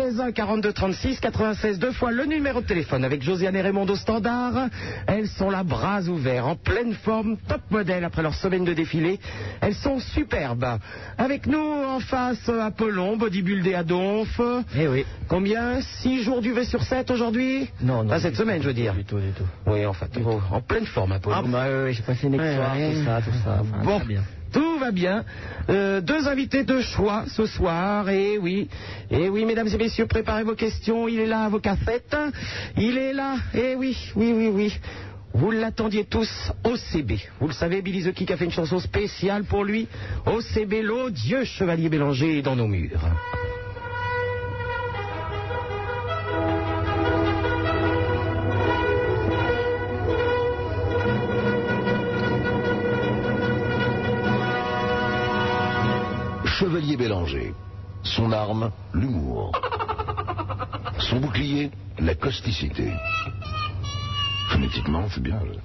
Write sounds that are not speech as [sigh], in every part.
16 1 42 36 96 deux fois le numéro de téléphone avec Josiane et Raymond au standard. Elles sont là bras ouverts, en pleine forme, top modèle après leur semaine de défilé. Elles sont superbes. Avec nous en face Apollon, bodybuildé à Donf. Eh oui. Combien? 6 jours du V sur 7 aujourd'hui? Non, non. Pas cette semaine, je veux dire. Du tout, du tout. Oui, enfin, en pleine forme Apollon. Ah bah oui, j'ai passé une Ouais, soir, ouais. tout ça, tout ça. Enfin, Bon, bien. Tout va bien. Euh, deux invités de choix ce soir. Et oui, et oui, mesdames et messieurs, préparez vos questions. Il est là, vos cassettes. Il est là. Et oui, oui, oui, oui. Vous l'attendiez tous, OCB. Vous le savez, Billy the Kick a fait une chanson spéciale pour lui. OCB, l'odieux chevalier Bélanger dans nos murs. Son arme, l'humour. Son bouclier, la causticité. Phonétiquement, c'est bien. là.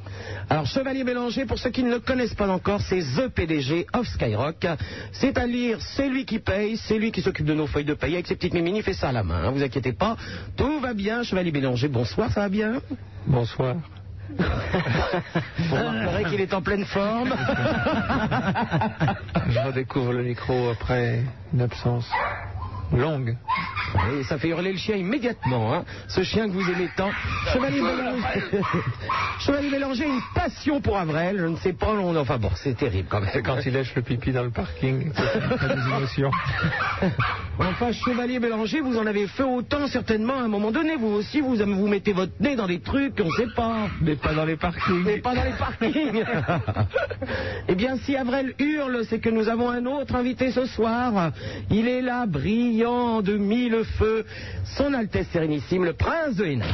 Alors, Chevalier Bélanger, pour ceux qui ne le connaissent pas encore, c'est The PDG of Skyrock. C'est-à-dire, c'est lui qui paye, c'est lui qui s'occupe de nos feuilles de paye avec ses petites mimines, il fait ça à la main, hein, vous inquiétez pas. Tout va bien, Chevalier Bélanger, bonsoir, ça va bien? Bonsoir. Vous remarquerez qu'il est en pleine forme. [laughs] Je redécouvre le micro après une absence longue. Et ça fait hurler le chien immédiatement, hein, ce chien que vous aimez tant. Chevalier a [laughs] une passion pour Avrel, je ne sais pas, on- enfin bon, c'est terrible quand même. C'est quand il lèche le pipi dans le parking, c'est des émotions. [laughs] Enfin, Chevalier Bélanger, vous en avez fait autant certainement à un moment donné. Vous aussi, vous, vous mettez votre nez dans des trucs, on ne sait pas. Mais pas dans les parkings. Mais pas dans les parkings. [laughs] eh bien, si Avrel hurle, c'est que nous avons un autre invité ce soir. Il est là, de mille feux. Son Altesse Sérénissime, le Prince de Hénin.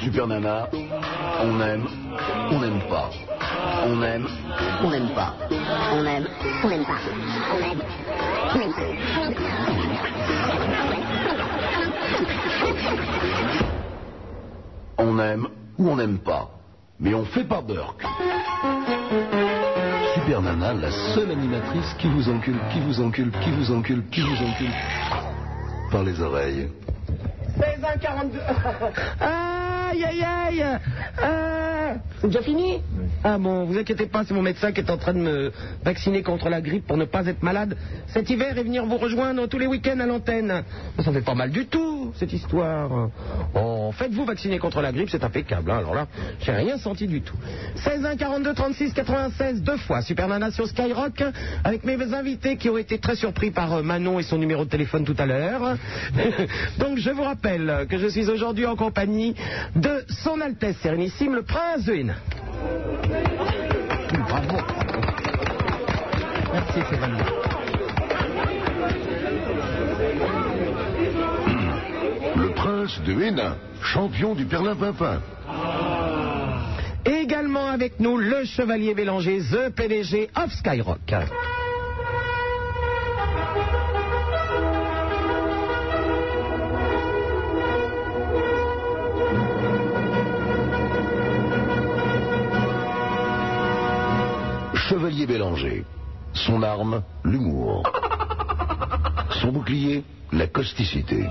Super Nana, on aime, on n'aime pas. On aime, On n'aime pas. On aime. On n'aime pas. On aime. On n'aime pas. on aime ou on n'aime pas. Mais on fait pas Burke. La seule animatrice qui vous encule, qui vous encule, qui vous encule, qui vous encule. Par les oreilles. 16 1 42. Aïe, aïe, aïe. Ah, C'est déjà fini Ah bon, vous inquiétez pas, c'est mon médecin qui est en train de me vacciner contre la grippe pour ne pas être malade cet hiver et venir vous rejoindre tous les week-ends à l'antenne. Ça fait pas mal du tout, cette histoire. Oh, faites-vous vacciner contre la grippe, c'est impeccable. hein. Alors là, j'ai rien senti du tout. 16 1 42 36 96 deux fois. Super Nana sur Skyrock avec mes invités qui ont été très surpris par euh, Manon et son numéro de téléphone tout à l'heure. [laughs] Donc je vous rappelle que je suis aujourd'hui en compagnie de son Altesse Sérénissime, le Prince de Hénin. Bravo. Merci. Le prince de Hénin, champion du Perlin-Pimpin. Également avec nous, le Chevalier Bélanger, The PDG of Skyrock. Chevalier Bélanger. Son arme, l'humour. Son bouclier, la causticité.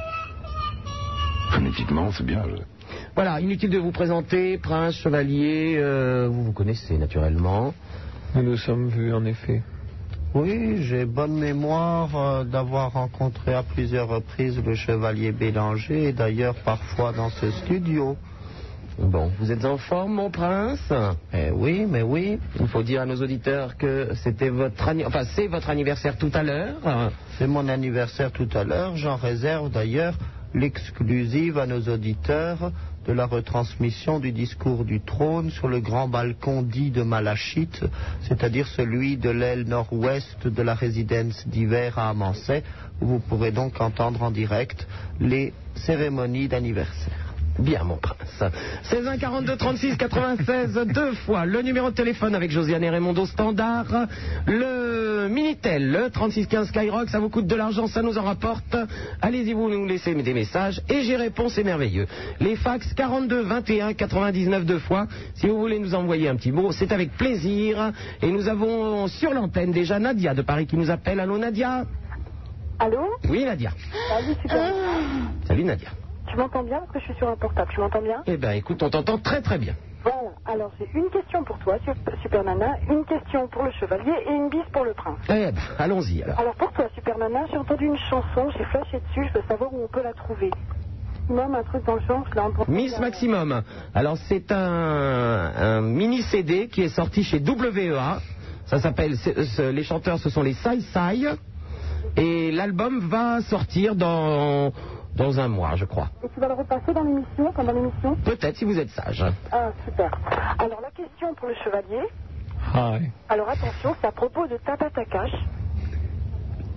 Phonétiquement, c'est bien. là. Voilà, inutile de vous présenter, Prince, Chevalier, euh, vous vous connaissez naturellement. Nous nous sommes vus en effet. Oui, j'ai bonne mémoire euh, d'avoir rencontré à plusieurs reprises le chevalier Bélanger et d'ailleurs parfois dans ce studio. Bon, vous êtes en forme, mon prince? Eh oui, mais oui, Il faut dire à nos auditeurs que c'était votre c'est votre anniversaire tout à l'heure. c'est mon anniversaire tout à l'heure. J'en réserve d'ailleurs l'exclusive à nos auditeurs de la retransmission du discours du trône sur le grand balcon dit de Malachite, c'est-à-dire celui de l'aile nord-ouest de la résidence d'hiver à Amancet, où vous pourrez donc entendre en direct les cérémonies d'anniversaire. Bien, mon prince. 16 1 42 36 96 deux fois le numéro de téléphone avec Josiane et Raymond au standard, le Minitel, le 3615 Skyrock, ça vous coûte de l'argent, ça nous en rapporte. Allez-y, vous nous laissez des messages et j'y réponds, c'est merveilleux. Les fax 42 21 99 deux fois. Si vous voulez nous envoyer un petit mot, c'est avec plaisir. Et nous avons sur l'antenne déjà Nadia de Paris qui nous appelle. Allô Nadia? Allô? Oui Nadia. Salut, super. Salut Nadia. Tu m'entends bien parce que je suis sur un portable. Tu m'entends bien Eh ben écoute, on t'entend très très bien. Voilà. Alors, j'ai une question pour toi, Sup- Super Nana, une question pour le chevalier et une bise pour le prince. Eh ben, allons-y alors. Alors, pour toi, Super Nana, j'ai entendu une chanson, j'ai flashé dessus, je veux savoir où on peut la trouver. Même un truc dans le genre, je l'ai entendu. Miss Maximum. Alors c'est un, un mini CD qui est sorti chez WEA. Ça s'appelle, c'est- les chanteurs ce sont les Sai Sai. Et l'album va sortir dans, dans un mois, je crois. Et tu vas le repasser dans l'émission, pendant l'émission Peut-être si vous êtes sage. Ah, super. Alors, la question pour le chevalier. Hi. Alors, attention, c'est à propos de Tabatakash.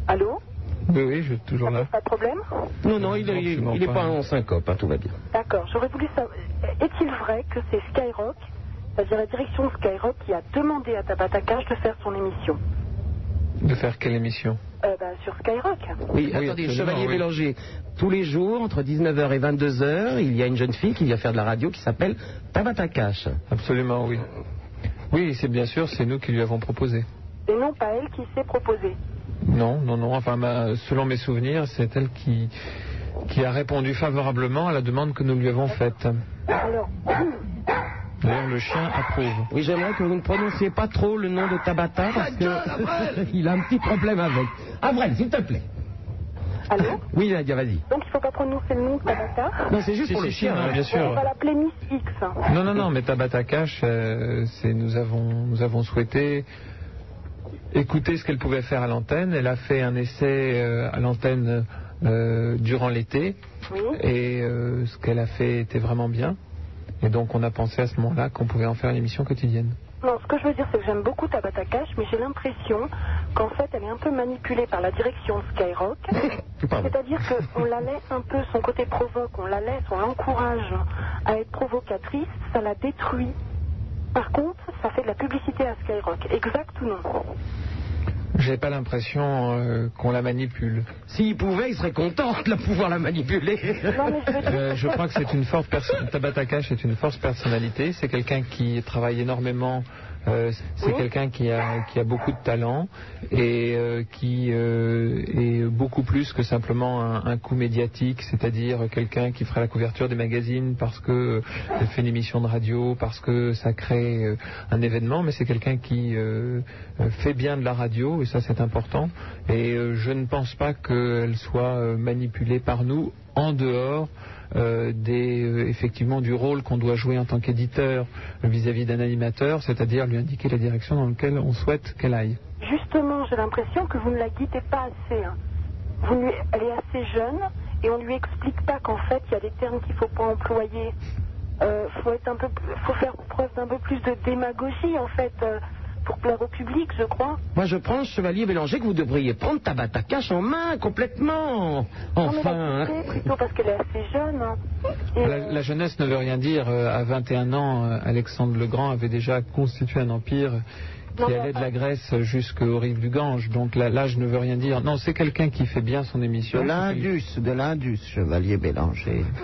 Allô Oui, oui, je suis toujours là. Pas de problème Non, non, il, Non, il- absolument il est pas. pas en syncope, hein, tout va bien. D'accord, j'aurais voulu savoir, est-il vrai que c'est Skyrock, c'est-à-dire la direction de Skyrock, qui a demandé à Tabatakash de faire son émission De faire quelle émission euh, bah, sur Skyrock Oui, Oui, attendez, Chevalier oui. Bélanger, tous les jours, entre 19h et 22h, il y a une jeune fille qui vient faire de la radio qui s'appelle Tabata Cash. Absolument, oui. Oui, c'est bien sûr, c'est nous qui lui avons proposé. et non pas elle qui s'est proposée. Non, non, non. Enfin, ma- selon mes souvenirs, c'est elle qui, qui a répondu favorablement à la demande que nous lui avons faite. Alors, [clears throat] D'ailleurs, le chien approuve. Oui, j'aimerais que vous ne prononciez pas trop le nom de Tabata parce que [laughs] il a un petit problème avec. Avril, s'il te plaît. allô [laughs] Oui, Nadia, vas-y. Donc il ne faut pas prononcer le nom de Tabata Non, c'est juste Si, pour si, non, hein. bien sûr. On va l'appeler Miss X. Non, non, non, mais Tabata Cash, euh, c'est nous avons nous avons souhaité écouter ce qu'elle pouvait faire à l'antenne. Elle a fait un essai euh, à l'antenne euh, durant l'été Oui. et euh, ce qu'elle a fait était vraiment bien. Et donc on a pensé à ce moment-là qu'on pouvait en faire une émission quotidienne. Non, ce que je veux dire, c'est que j'aime beaucoup Tabata Cash, mais j'ai l'impression qu'en fait, elle est un peu manipulée par la direction de Skyrock. [laughs] C'est-à-dire qu'on la laisse un peu, son côté provoque, on la laisse, on l'encourage à être provocatrice, ça la détruit. Par contre, ça fait de la publicité à Skyrock. Exact ou non? J'ai pas l'impression euh, qu'on la manipule. S'il pouvait, il serait content de la pouvoir la manipuler. Non, mais je veux dire. Euh, je crois que c'est une forte personne. Tabata Cash est une forte personnalité. C'est quelqu'un qui travaille énormément. Euh, c'est quelqu'un qui a, qui a beaucoup de talent et euh, qui euh, est beaucoup plus que simplement un, un coup médiatique, c'est-à-dire quelqu'un qui fera la couverture des magazines parce que euh, elle fait une émission de radio, parce que ça crée un événement, mais c'est quelqu'un qui fait bien de la radio et ça c'est important. Et je ne pense pas qu'elle soit manipulée par nous en dehors euh, des, euh, effectivement du rôle qu'on doit jouer en tant qu'éditeur vis-à-vis d'un animateur, c'est-à-dire lui indiquer la direction dans laquelle on souhaite qu'elle aille. Justement, j'ai l'impression que vous ne la guidez pas assez. hein. Elle est assez jeune et on lui explique pas qu'en fait, il y a des termes qu'il faut pas employer. Euh, faut faut faire preuve d'un peu plus de démagogie en fait euh, pour plaire au public, je crois. Moi, je pense, Chevalier Bélanger, que vous devriez prendre Tabata Cash en main complètement. Non, mais Enfin. la quitter plutôt parce qu'elle est assez jeune. hein. La, la jeunesse ne veut rien dire. Euh, À 21 ans, euh, Alexandre le Grand avait déjà constitué un empire Non, qui allait de la Grèce jusqu'aux rives du Gange. Donc là, l'âge ne veut rien dire. Non, c'est quelqu'un qui fait bien son De émission. l'Indus, de l'Indus, chevalier Bélanger. [laughs]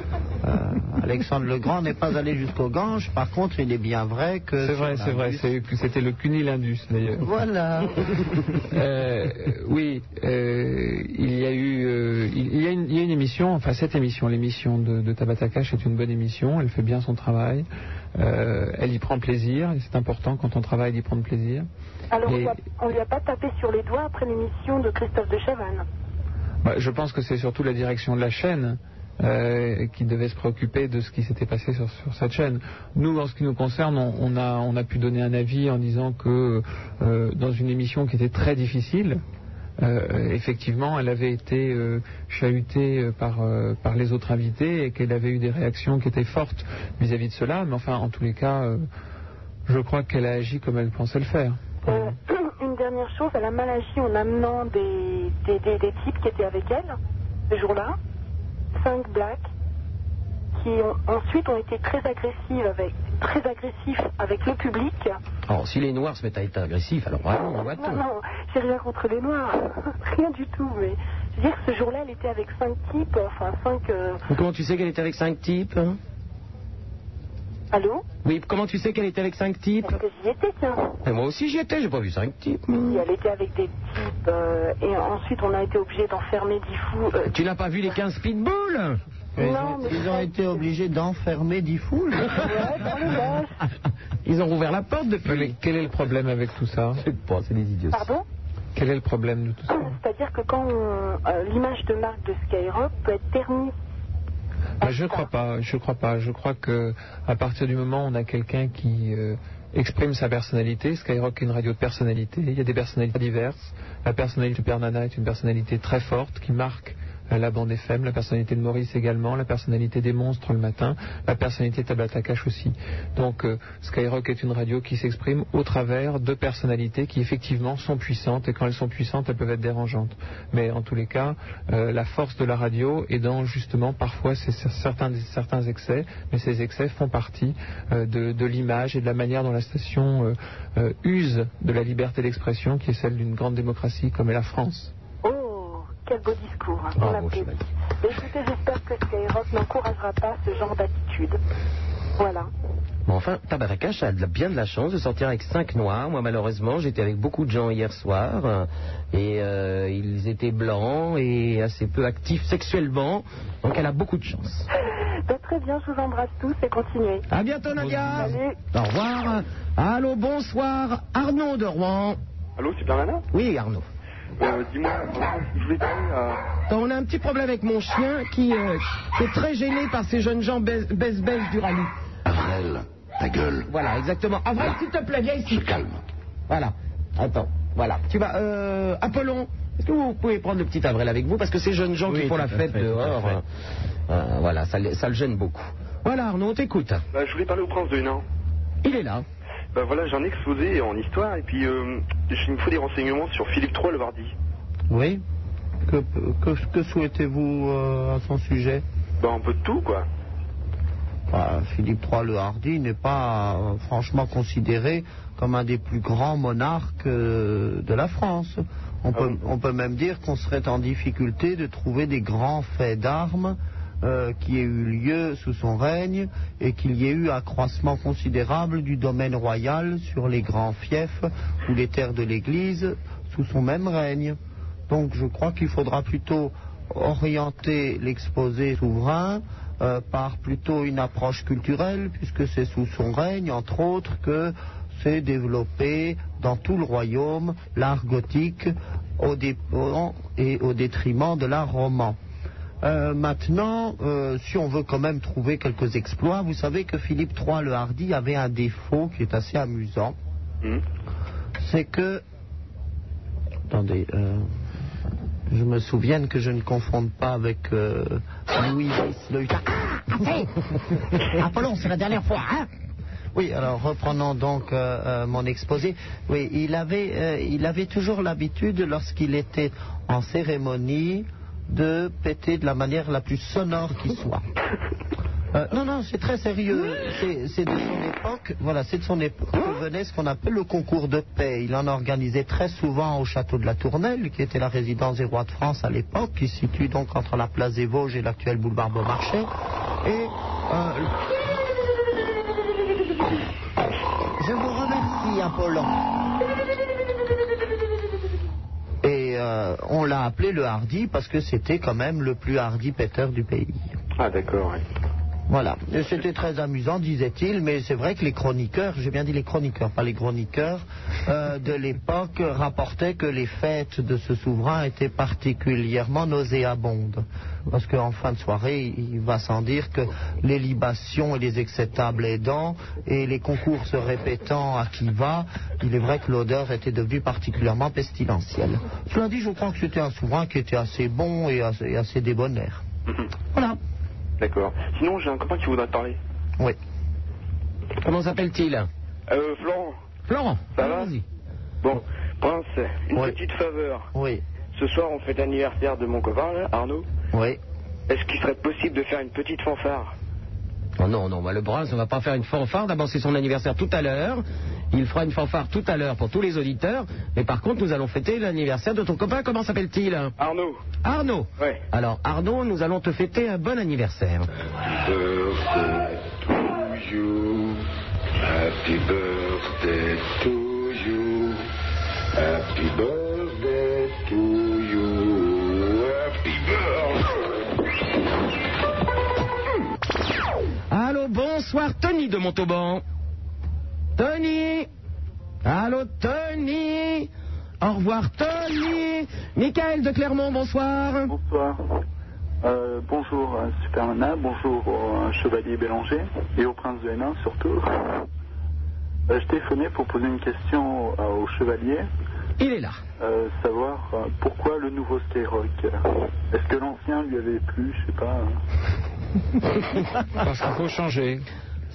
Euh, Alexandre le Grand n'est pas allé jusqu'au Gange, par contre, il est bien vrai que. C'est vrai, c'est vrai. C'était le cunilindus d'ailleurs. Voilà. [laughs] Euh, oui, euh, il y a eu, euh, il, il y a une, il y a une émission, enfin cette émission, l'émission de, de Tabata Cash est une bonne émission, elle fait bien son travail, euh, elle y prend plaisir, et c'est important quand on travaille d'y prendre plaisir. alors, on et- lui a- on lui a pas tapé sur les doigts après l'émission de Christophe de Chavannes. Bah, je pense que c'est surtout la direction de la chaîne euh, qui devait se préoccuper de ce qui s'était passé sur, sur cette chaîne. Nous, en ce qui nous concerne, on, on a, on a pu donner un avis en disant que euh, dans une émission qui était très difficile, euh, effectivement, elle avait été euh, chahutée euh, par, euh, par les autres invités et qu'elle avait eu des réactions qui étaient fortes vis-à-vis de cela. Mais enfin, en tous les cas, euh, je crois qu'elle a agi comme elle pensait le faire. Euh, [clears throat] une dernière chose, elle a mal agi en amenant des, des, des- types qui étaient avec elle ce jour-là, cinq blacks, qui ensuite ont été très agressifs avec, très agressifs avec le public Alors, si les Noirs se mettent à être agressifs, alors vraiment, on voit Non, tout. non, j'ai rien contre les Noirs. [laughs] rien du tout, mais je veux dire que ce jour-là, elle était avec cinq types, enfin cinq... euh, Comment tu sais qu'elle était avec cinq types hein? Allô? Oui, comment tu sais qu'elle était avec cinq types? Parce que j'y étais, tiens. Et Moi aussi j'y étais, j'ai pas vu cinq types. elle était avec des types, euh, et ensuite on a été obligé d'enfermer dix fous. euh, Tu n'as pas vu les 15 pitbulls? Non, ont- mais ils ont été obligés d'enfermer dix foules. Ils ont rouvert la porte Mais depuis. quel est le problème avec tout ça? Je sais pas, c'est des idiots. Pardon? Quel est le problème de tout ça? C'est-à-dire que quand on- euh, l'image de marque de Skyrock peut être ternie. Bah, Je crois pas. Je crois pas. Je crois que à partir du moment où on a quelqu'un qui euh, exprime sa personnalité, Skyrock est une radio de personnalité. Il y a des personnalités diverses. La personnalité de Père Nana est une personnalité très forte qui marque euh, la bande FM, la personnalité de Maurice également, la personnalité des monstres le matin, la personnalité de Tabata aussi. Donc euh, Skyrock est une radio qui s'exprime au travers de personnalités qui effectivement sont puissantes et quand elles sont puissantes, elles peuvent être dérangeantes. Mais en tous les cas, euh, la force de la radio est dans justement parfois c'est certains, excès, mais ces excès font partie euh, de, de l'image et de la manière dont la station use de la liberté d'expression qui est celle d'une grande démocratie comme est la France. Quel beau discours. hein, Bravo, on applaudit. chevalier. Mais Écoutez, j'espère que Skyrock n'encouragera pas ce genre d'attitude. Voilà. Mais enfin, Tabarakash a de la- bien de la chance de sortir avec cinq noirs. Moi, malheureusement, j'étais avec beaucoup de gens hier soir euh, et euh, ils étaient blancs et assez peu actifs sexuellement. Donc, elle a beaucoup de chance. Ben, très bien, je vous embrasse tous et continuez. À bientôt, Nadia. Salut. Au revoir. Allô, bonsoir. Arnaud de Rouen. Allô, Super Nana Oui, Arnaud. Euh, Dis-moi, je voulais parler à... Attends, On a un petit problème avec mon chien qui, euh, qui est très gêné par ces jeunes gens baisse-baisse du rallye. Avril, ta gueule, Voilà, exactement. Avril, s'il te plaît, viens ici. se calme. Voilà. Attends. Voilà. Tu vas. Euh, Apollon, est-ce que vous pouvez prendre le petit Avril avec vous? Parce que ces jeunes gens Oui, qui font la fête fait, dehors, euh, euh, voilà, ça, le- ça le gêne beaucoup. Voilà, Arnaud, on t'écoute. Bah, je voulais parler au prince de Hénin. Il est là. Bah voilà, j'ai un exposé en histoire et puis euh, il me faut des renseignements sur Philippe III le Vardy. Oui. Que, que, que souhaitez-vous euh, à son sujet? Bah un peu de tout quoi. Bah, Philippe III le Hardy n'est pas euh, franchement considéré comme un des plus grands monarques de la France. On peut, on peut même dire qu'on serait en difficulté de trouver des grands faits d'armes euh, qui aient eu lieu sous son règne et qu'il y ait eu accroissement considérable du domaine royal sur les grands fiefs ou les terres de l'Église sous son même règne. Donc je crois qu'il faudra plutôt orienter l'exposé souverain euh, par plutôt une approche culturelle, puisque c'est sous son règne, entre autres, que s'est développé dans tout le royaume l'art gothique au et au détriment de l'art roman. Euh, maintenant, euh, si on veut quand même trouver quelques exploits, vous savez que Philippe III le Hardy avait un défaut qui est assez amusant, Hmm. c'est que... Attendez, euh, je me souviens que je ne confonde pas avec euh, Louis X le... [laughs] Apollon, c'est la dernière fois, hein Oui, alors reprenons donc euh, euh, mon exposé. Oui, il avait, euh, il avait toujours l'habitude, lorsqu'il était en cérémonie, de péter de la manière la plus sonore qui soit. [laughs] Euh, non, non, c'est très sérieux. C'est- de son époque. Voilà, c'est de son époque que venait ce qu'on appelle le concours de paix. Il en organisait très souvent au château de la Tournelle, qui était la résidence des rois de France à l'époque, qui se situe donc entre la place des Vosges et l'actuel boulevard Beaumarchais. Et euh, [laughs] je vous remercie, Apollon. Euh, on l'a appelé le hardi parce que c'était quand même le plus hardi péteur du pays. Ah d'accord. Voilà. C'était très amusant, disait-il, mais c'est vrai que les chroniqueurs, j'ai bien dit les chroniqueurs, pas les chroniqueurs, euh, de l'époque rapportaient que les fêtes de ce souverain étaient particulièrement nauséabondes. Parce qu'en fin de soirée, il va sans dire que les libations et les excès de table aidant, et les concours se répétant à qui va, il est vrai que l'odeur était devenue particulièrement pestilentielle. Cela dit, je crois que c'était un souverain qui était assez bon et assez, et assez débonnaire. Mhm. Voilà. D'accord. Sinon, j'ai un copain qui voudrait te parler. Oui. Comment s'appelle-t-il? Euh, Florent. Florent. Ça va? Bon, Prince, une petite faveur. Oui. Ce soir, on fête l'anniversaire de mon copain, là, Arnaud. Oui. Est-ce qu'il serait possible de faire une petite fanfare? Oh non, non, bah, le Prince, on va pas faire une fanfare. D'abord, c'est son anniversaire tout à l'heure. Il fera une fanfare tout à l'heure pour tous les auditeurs. Mais par contre, nous allons fêter l'anniversaire de ton copain. Comment s'appelle-t-il? Arnaud. Arnaud. Ouais. Alors, Arnaud, nous allons te fêter un bon anniversaire. birthday to you. Happy birthday to you. Happy birthday to you. Allô, bonsoir, Tony de Montauban. Tony Allô, Tony Au revoir, Tony Michael de Clermont, bonsoir. Bonsoir. Euh, bonjour euh, Super Nana, bonjour au euh, Chevalier Bélanger et au Prince de Hénin surtout. Euh, je téléphonais pour poser une question au Chevalier. Il est là. Euh, savoir euh, pourquoi le nouveau Skyrock Est-ce que l'ancien lui avait plu Je sais pas. [laughs] Parce qu'il faut changer.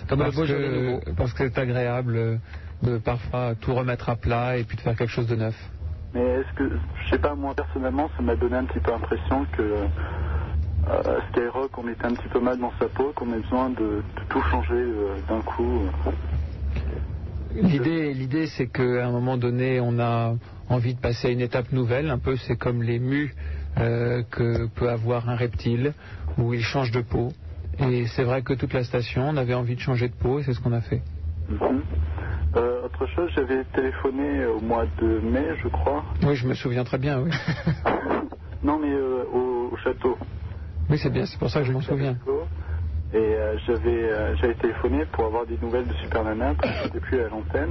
comme parce, beau que, parce que c'est agréable de parfois tout remettre à plat et puis de faire quelque chose de neuf. Mais est-ce que, je sais pas, moi personnellement, ça m'a donné un petit peu l'impression que euh, Skyrock, on était un petit peu mal dans sa peau, qu'on a besoin de, de tout changer euh, d'un coup. L'idée, l'idée, c'est qu'à un moment donné, on a envie de passer à une étape nouvelle. Un peu, c'est comme les mus euh, que peut avoir un reptile, où il change de peau. Et c'est vrai que toute la station, on avait envie de changer de peau, et c'est ce qu'on a fait. Euh, autre chose, j'avais téléphoné au mois de mai, je crois. Oui, je me souviens très bien, oui. [laughs] Non, mais euh, au, au château. Oui, c'est bien, c'est pour ça que je m'en souviens. Et j'avais j'avais téléphoné pour avoir des nouvelles de Super Nana, parce que j'étais plus à l'antenne.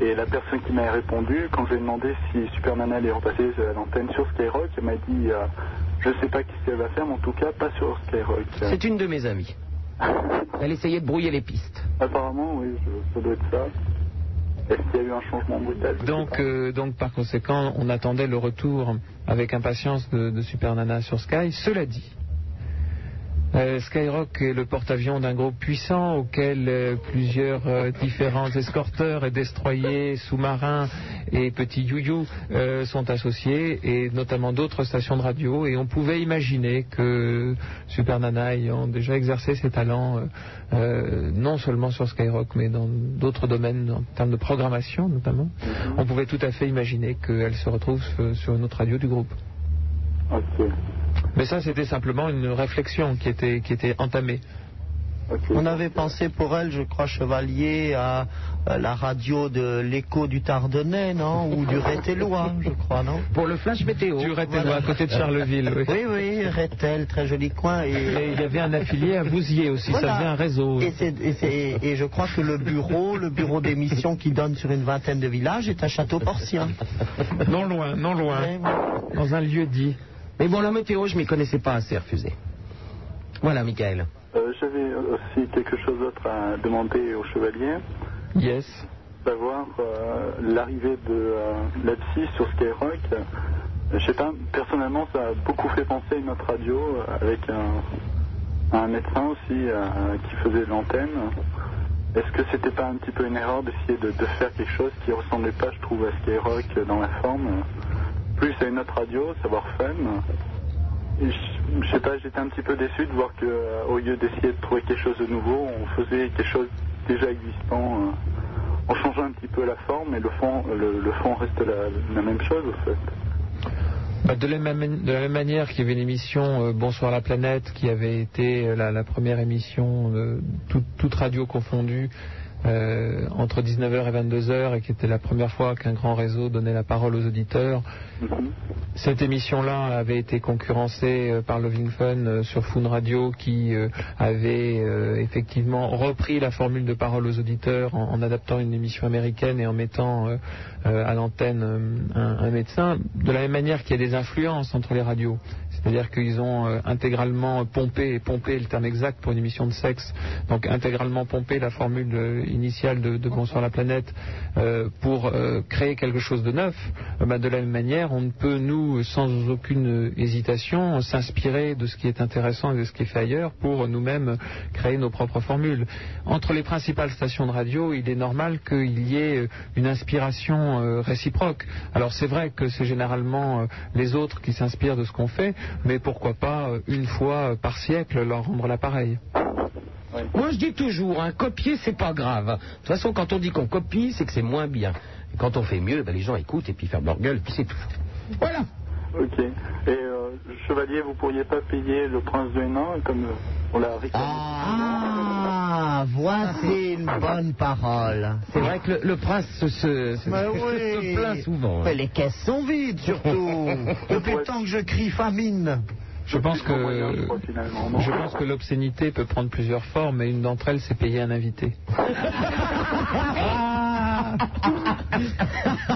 Et la personne qui m'a répondu, quand je lui ai demandé si Super Nana allait repasser à l'antenne sur Skyrock, elle m'a dit euh, Je sais pas ce qu'elle va faire, mais en tout cas, pas sur Skyrock. C'est une de mes amies. [laughs] Elle essayait de brouiller les pistes. Apparemment, oui, je- ça doit être ça. Est-ce qu'il y a eu un changement brutal Donc, euh, donc, par conséquent, on attendait le retour avec impatience de, de Super Nana sur Sky. Cela dit, euh, Skyrock est le porte-avions d'un groupe puissant auquel euh, plusieurs euh, différents escorteurs et destroyers, sous-marins et petits you sont associés, et notamment d'autres stations de radio. Et on pouvait imaginer que Super Nana, ayant déjà exercé ses talents, non seulement sur Skyrock, mais dans d'autres domaines, en termes de programmation notamment, on pouvait tout à fait imaginer qu'elle se retrouve sur une autre radio du groupe. Mais ça, c'était simplement une réflexion qui était, qui était entamée. On avait pensé pour elle, je crois, Chevalier, à, à la radio de l'écho du Tardonnais, non? Ou du Rétellois, je crois, non? Pour le flash météo. Du Rétellois, Voilà. à côté de Charleville. Oui. Oui, oui, Rétel, très joli coin. Et Et, il y avait un affilié à Vouziers aussi, Voilà. ça faisait un réseau. et, c'est- et c'est- et je crois que le bureau, le bureau d'émission qui donne sur une vingtaine de villages est à Château-Porcien. Non loin, non loin, Ouais, dans un lieu dit. Mais bon, la météo, je m'y connaissais pas assez, refusé. Voilà, Michael. Euh, J'avais aussi quelque chose d'autre à demander au chevalier. Yes. savoir euh, l'arrivée de euh, sur Skyrock. Je sais pas, personnellement, ça a beaucoup fait penser à une autre radio euh, avec un, un médecin aussi qui faisait l'antenne. Est-ce que c'était pas un petit peu une erreur d'essayer de, de faire quelque chose qui ressemblait pas, je trouve, à Skyrock dans la forme? Plus à une autre radio, savoir. Et je, sais pas, j'étais un petit peu déçu de voir que euh, au lieu d'essayer de trouver quelque chose de nouveau, on faisait quelque chose déjà existant. euh, en changeant un petit peu la forme, et le fond, le, le fond reste la, même chose, en fait. Bah, de, la même, manière qu'il y avait une émission euh, Bonsoir la planète qui avait été euh, la, première émission, euh, toute radio confondue, euh, entre 19h et 22h et qui était la première fois qu'un grand réseau donnait la parole aux auditeurs. Mhm. Cette émission-là avait été concurrencée euh, par Loving Fun euh, sur Foon Radio qui avait effectivement repris la formule de parole aux auditeurs en, en adaptant une émission américaine et en mettant à l'antenne un, un médecin. De la même manière qu'il y a des influences entre les radios. C'est-à-dire qu'ils ont euh, intégralement pompé, et pompé est le terme exact pour une émission de sexe, donc intégralement pompé la formule euh, initiale de, de Bonsoir la planète euh, pour créer quelque chose de neuf. Bah, de la même manière, on ne peut, nous, sans aucune hésitation, s'inspirer de ce qui est intéressant et de ce qui est fait ailleurs pour nous-mêmes créer nos propres formules. Entre les principales stations de radio, il est normal qu'il y ait une inspiration réciproque. Alors c'est vrai que c'est généralement les autres qui s'inspirent de ce qu'on fait, mais pourquoi pas euh, une fois euh, par siècle leur rendre l'appareil. Moi, je dis toujours, hein, copier, c'est pas grave. De toute façon, quand on dit qu'on copie, c'est que c'est moins bien. Et quand on fait mieux, ben, les gens écoutent et puis ferment leur gueule, et puis c'est tout. Voilà. Ok. Et euh, Chevalier, vous pourriez pas payer le prince de Hénin comme euh, on l'a réclamé Ah, voici une bonne parole. C'est vrai que le, le prince se, se, se- Mais se oui. plaint souvent. hein. Mais les caisses sont vides, surtout. [laughs] Depuis le temps que je crie famine. Je pense que je pense que l'obscénité peut prendre plusieurs formes, et une d'entre elles, c'est payer un invité. [laughs]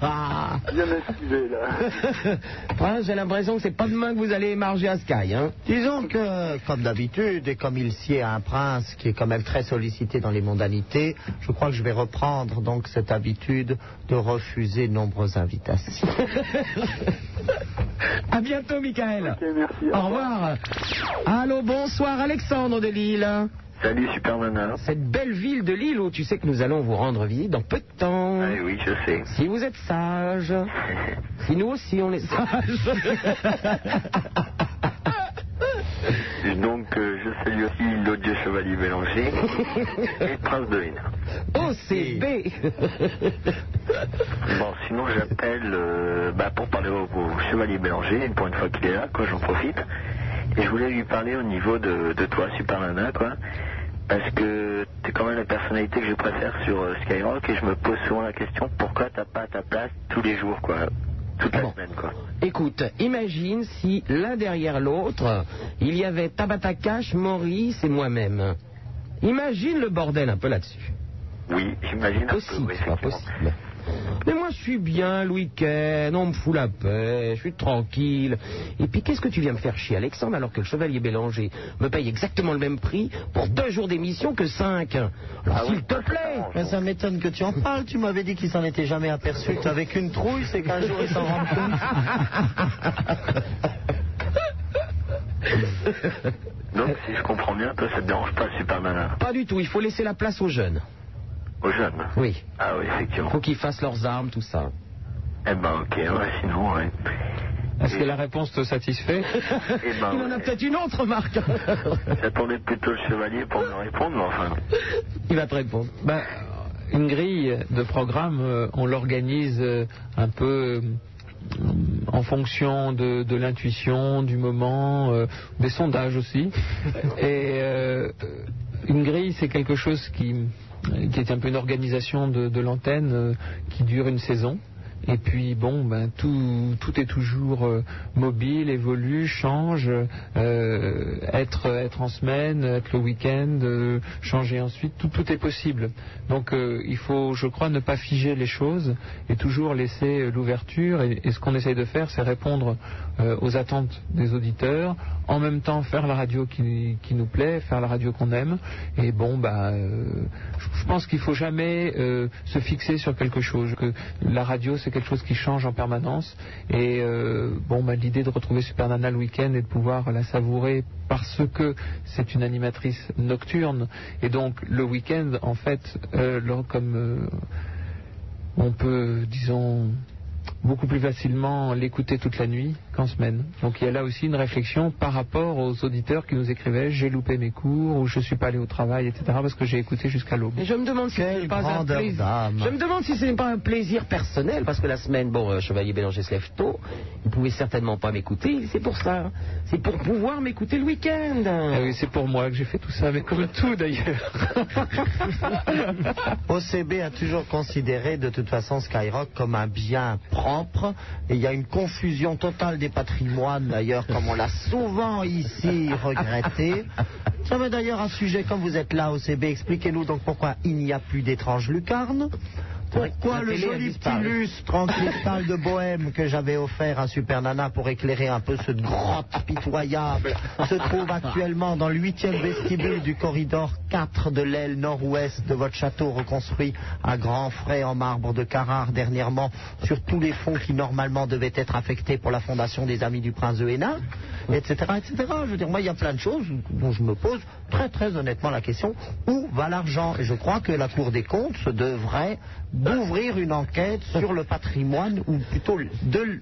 Bien esquivé, là. Prince, [laughs] j'ai l'impression que c'est pas demain que vous allez émarger à Sky. Hein. Disons que, comme d'habitude, et comme il sied à un prince qui est quand même très sollicité dans les mondanités, je crois que je vais reprendre donc cette habitude de refuser de nombreuses invitations. [laughs] À bientôt, Michael. Ok, merci. Au revoir. Allô, bonsoir, Alexandre de Lille. Salut Super Nana. Cette belle ville de Lille où tu sais que nous allons vous rendre visite dans peu de temps. Ah oui, je sais. Si vous êtes sage. [laughs] Si nous aussi on est sages. [laughs] Donc euh, je salue aussi l'odieux chevalier Bélanger [laughs] et prince de Hénin. OCB. Bon, sinon j'appelle euh, bah, pour parler au, au chevalier Bélanger, pour une fois qu'il est là, quoi, j'en profite. Et je voulais lui parler au niveau de, de toi, Super Nana, quoi. Parce que t'es quand même la personnalité que je préfère sur euh, Skyrock et je me pose souvent la question pourquoi t'as pas ta place tous les jours, quoi? Toute la Bon. semaine, quoi. Écoute, imagine si l'un derrière l'autre, il y avait Tabata Cash, Maurice et moi-même. Imagine le bordel un peu là-dessus. Oui, j'imagine un peu, oui, c'est pas possible. Mais moi, je suis bien le week-end, on me fout la paix, je suis tranquille. Et puis, qu'est-ce que tu viens me faire chier, Alexandre, alors que le chevalier Bélanger me paye exactement le même prix pour deux jours d'émission que cinq? Alors, Ah s'il oui, te plaît Mais ça m'étonne que tu en parles. Tu m'avais dit qu'il s'en était jamais aperçu. [laughs] Avec une trouille, c'est qu'un jour il s'en rend compte. [laughs] Donc, si je comprends bien, toi, ça te dérange pas, Super Nana Pas du tout, il faut laisser la place aux jeunes. Aux jeunes Oui, Ah oui, effectivement. faut qu'ils fassent leurs armes, tout ça. Eh ben, ok, ouais, sinon, ouais. Est-ce que la réponse te satisfait Eh ben, [laughs] Il en a ouais. peut-être une autre, Marc. [laughs] J'attendais plutôt le chevalier pour me répondre, mais enfin. il va te répondre. Ben, Une grille de programme, euh, on l'organise euh, un peu euh, en fonction de, de l'intuition, du moment, euh, des sondages aussi. Et euh, une grille, c'est quelque chose qui, qui est un peu une organisation de, de l'antenne euh, qui dure une saison. Et puis bon, ben tout, tout est toujours euh, mobile, évolue, change. euh, être, être en semaine, être le week-end, euh, changer ensuite, tout, tout est possible. Donc il faut, je crois, ne pas figer les choses et toujours laisser l'ouverture. Et, ce qu'on essaye de faire, c'est répondre aux attentes des auditeurs, en même temps faire la radio qui, nous plaît, faire la radio qu'on aime. Et bon, euh, je, je pense qu'il faut jamais se fixer sur quelque chose. Que la radio, c'est quelque chose qui change en permanence. Et euh, bon, bah, l'idée de retrouver Super Nana le week-end et de pouvoir la savourer parce que c'est une animatrice nocturne. Et donc le week-end, en fait, euh, comme euh, on peut, disons, beaucoup plus facilement l'écouter toute la nuit qu'en semaine. Donc il y a là aussi une réflexion par rapport aux auditeurs qui nous écrivaient j'ai loupé mes cours ou je suis pas allé au travail, etc. parce que j'ai écouté jusqu'à l'aube. Je me demande si c'est pas un plaisir. Je me demande si ce n'est pas un plaisir personnel, parce que la semaine, bon, euh, Chevalier Bélanger se lève tôt, il pouvait certainement pas m'écouter, c'est pour ça. C'est pour pouvoir m'écouter le week-end. Ah oui, c'est pour moi que j'ai fait tout ça, mais comme tout d'ailleurs. [laughs] OCB a toujours considéré de toute façon Skyrock comme un bien propre et il y a une confusion totale des patrimoines d'ailleurs comme on l'a souvent ici [laughs] regretté. Ça va d'ailleurs un sujet comme vous êtes là OCB, expliquez-nous donc pourquoi il n'y a plus d'étranges lucarnes. Pourquoi le joli petit lustre en cristal de bohème que j'avais offert à Super Nana pour éclairer un peu cette grotte pitoyable se trouve actuellement dans le huitième vestibule du corridor 4 de l'aile nord-ouest de votre château reconstruit à grands frais en marbre de Carrare dernièrement sur tous les fonds qui normalement devaient être affectés pour la fondation des Amis du Prince de Hénin, etc., etc. Je veux dire, moi, il y a plein de choses dont je me pose très très honnêtement la question où va l'argent? Et je crois que la Cour des comptes se devrait d'ouvrir une enquête sur le patrimoine ou plutôt de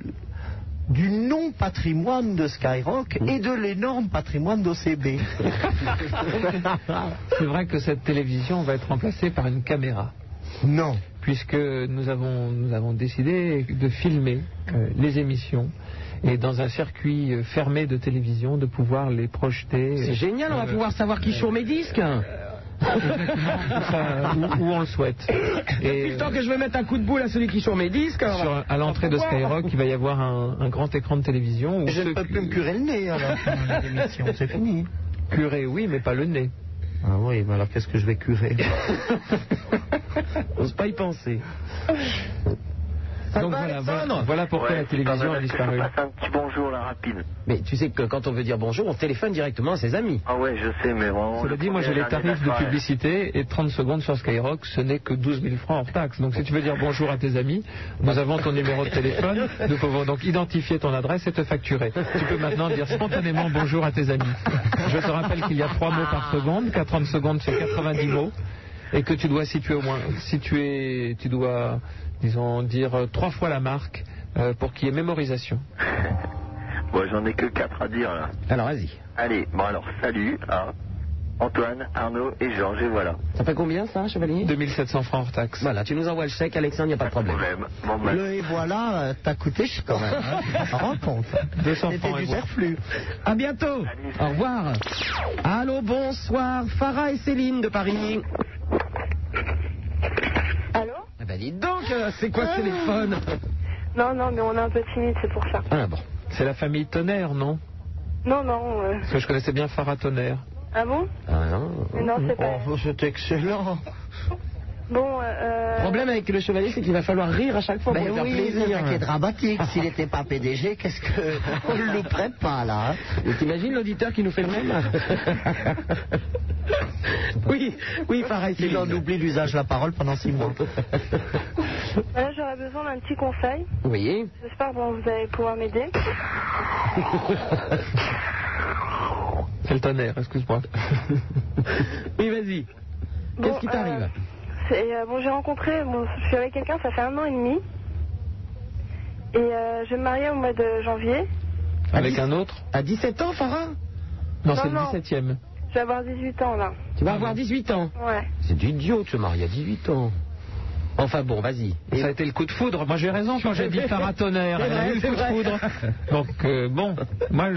du non-patrimoine de Skyrock et de l'énorme patrimoine d'OCB. [laughs] C'est vrai que cette télévision va être remplacée par une caméra. Non. Puisque nous avons, nous avons décidé de filmer euh, les émissions et dans un circuit euh, fermé de télévision de pouvoir les projeter. C'est génial, on va Euh, pouvoir savoir qui choure mes disques. Enfin, où, où on le souhaite. Depuis le temps que je vais mettre un coup de boule à celui qui choure mes disques. alors- Sur- à l'entrée de Skyrock, il va y avoir un, un grand écran de télévision. Où Je ne peux plus me curer le nez alors [laughs] c'est fini. Curer, oui, mais pas le nez. Ah oui, mais alors qu'est-ce que je vais curer? [laughs] N'ose pas y penser. Ça Donc voilà, voilà, voilà pourquoi Ouais, la télévision a disparu. Je passe un petit bonjour là rapide. Mais tu sais que quand on veut dire bonjour, on téléphone directement à ses amis. Ah ouais, je sais, mais vraiment. Cela dit, moi j'ai les tarifs de publicité et 30 secondes sur Skyrock, ce n'est que 12 000 francs hors taxe. Donc si tu veux dire bonjour à tes amis, nous avons ton numéro de téléphone, nous pouvons donc identifier ton adresse et te facturer. Tu peux maintenant dire spontanément bonjour à tes amis. Je te rappelle qu'il y a 3 mots par seconde, qu'à 30 secondes c'est 90 mots et que tu dois situer au moins, situer, tu dois, disons, dire euh, trois fois la marque euh, pour qu'il y ait mémorisation. [laughs] Bon, j'en ai que 4 à dire là. Alors vas-y. Allez, bon alors, salut à Antoine, Arnaud et Georges, et voilà. Ça fait combien ça, chevalier? 2700 francs hors taxe. Voilà, tu nous envoies le chèque, Alexandre, il n'y a pas de problème. Problème. Bon, bah, Le et voilà, euh, t'as coûté cher quand même. Hein [laughs] rends compte 200 C'était francs et du voilà. superflu. À bientôt. Au revoir. Allô, bonsoir. Farah et Céline de Paris. Ah ben dites donc, euh, c'est quoi ce téléphone? Non, non, mais on est un peu timide, c'est pour ça. Ah bon. C'est la famille Tonnerre, non? Non, non. euh, Parce que je connaissais bien Farah Tonnerre. Ah bon? Ah non. Mais Non, c'est pas. Oh, c'est excellent. Bon, euh. Le problème avec le chevalier, c'est qu'il va falloir rire à chaque fois pour Ben faire oui, c'est plaisir. ça qui est dramatique. S'il n'était pas PDG, qu'est-ce que [laughs] on ne louperait pas là hein Et T'imagines l'auditeur qui nous fait le même [laughs] [laughs] Oui, oui, pareil, Il en oublie l'usage de la parole pendant six mois. Là, j'aurais besoin d'un petit conseil. Oui. J'espère que bon, vous allez pouvoir m'aider. C'est le tonnerre, excuse-moi. Oui, vas-y. Bon, Qu'est-ce qui t'arrive euh, c'est, euh, Bon, j'ai rencontré. Bon, je suis avec quelqu'un, ça fait un an et demi. Et euh, je vais me marier au mois de janvier. Avec un autre À 17 ans, Farah? Non, Non, c'est le non. 17ème. Je vais avoir 18 ans là. Tu vas avoir 18 ans. Ouais. C'est idiot de se marier à 18 ans. Enfin bon, vas-y. Et ça a été le coup de foudre. Moi j'ai raison quand j'ai dit [laughs] Farah Tonnerre. C'est Elle a eu le coup de foudre. Donc euh, bon, moi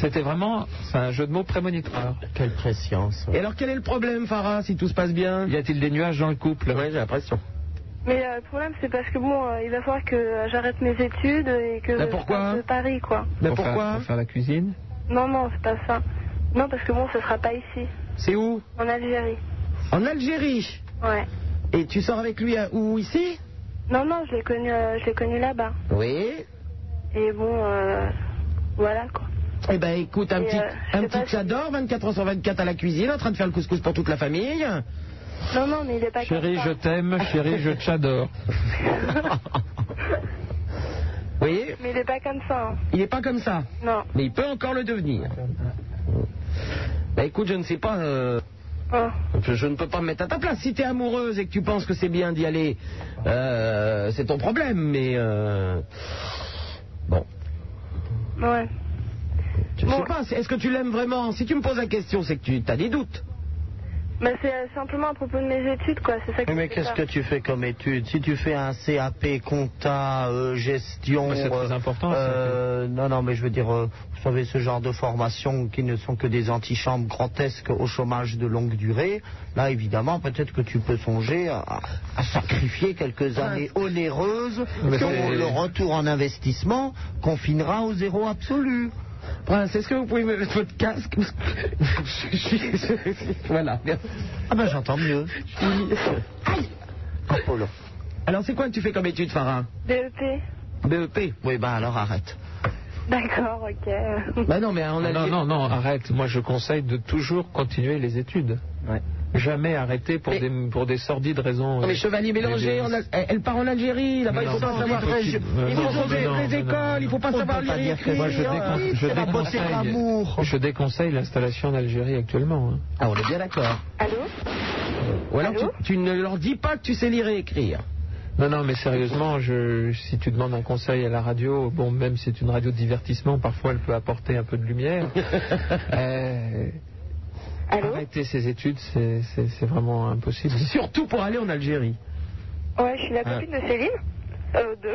c'était vraiment un jeu de mots prémonitoire. Quelle préscience. Et alors, quel est le problème, Farah, si tout se passe bien? Y a-t-il des nuages dans le couple? Ouais, j'ai l'impression. Mais euh, le problème, c'est parce que bon, euh, il va falloir que j'arrête mes études et que Mais je pourquoi? parte de Paris, quoi. Mais pour faire, pourquoi? pour faire la cuisine? Non, non, c'est pas ça. Non, parce que bon, ce sera pas ici, C'est où? En Algérie. En Algérie? Ouais. Et tu sors avec lui à où ici? Non, non, je l'ai connu, euh, je l'ai connu là-bas. Oui. Et bon, euh, voilà quoi. Eh ben écoute, un Et, petit, euh, je un petit pas si- j'adore, 24 heures sur 24 à la cuisine, en train de faire le couscous pour toute la famille. Non, non, mais il est pas Chérie, comme je ça. t'aime, chérie, je t'adore. [laughs] Oui, Mais il est pas comme ça. hein. il n'est pas comme ça, Non. mais il peut encore le devenir. Bah écoute, je ne sais pas, Oh. je, ne peux pas me mettre à ta place. Si tu es amoureuse et que tu penses que c'est bien d'y aller, euh, c'est ton problème, mais... euh, bon, Ouais. je Bon. sais pas, est-ce que tu l'aimes vraiment? Si tu me poses la question, c'est que tu as des doutes. Bah, c'est euh, simplement à propos de mes études, quoi. C'est ça qui Mais qu'est-ce que tu fais comme étude Si tu fais un CAP, compta, euh, gestion... C'est très important, ça. euh, non, non, mais je veux dire, euh, vous savez, ce genre de formation qui ne sont que des antichambres grotesques au chômage de longue durée, là, évidemment, peut-être que tu peux songer à, à sacrifier quelques années onéreuses Mais dont le retour en investissement confinera au zéro absolu. Prince, est-ce que vous pouvez me mettre votre casque Je suis- Voilà. Ah ben, j'entends mieux. Aïe Apollo. Alors c'est quoi que tu fais comme étude, Farah BEP BEP Oui, ben alors arrête. D'accord, ok. Bah non, mais on a Non, non, non, arrête. Moi je conseille de toujours continuer les études. Ouais. Jamais arrêter pour, Mais- des, pour des sordides raisons. Non, mais euh, Chevalier Bélanger, a- elle elle part en Algérie, là-bas il Non, faut pas savoir. non, Il faut sauver les écoles, il faut pas savoir lire et écrire. Moi je, je, déconseille, je l'installation en Algérie actuellement. hein. Ah, on est bien d'accord. Allô Ou alors tu, Allô tu ne leur dis pas que tu sais lire et écrire. Non, non, mais sérieusement, je, si tu demandes un conseil à la radio, bon, même si c'est une radio de divertissement, parfois elle peut apporter un peu de lumière. [laughs] Euh, arrêter ses études, c'est c'est- c'est vraiment impossible. Surtout pour aller en Algérie. Ouais, je suis la Ah. copine de Céline. Euh, de...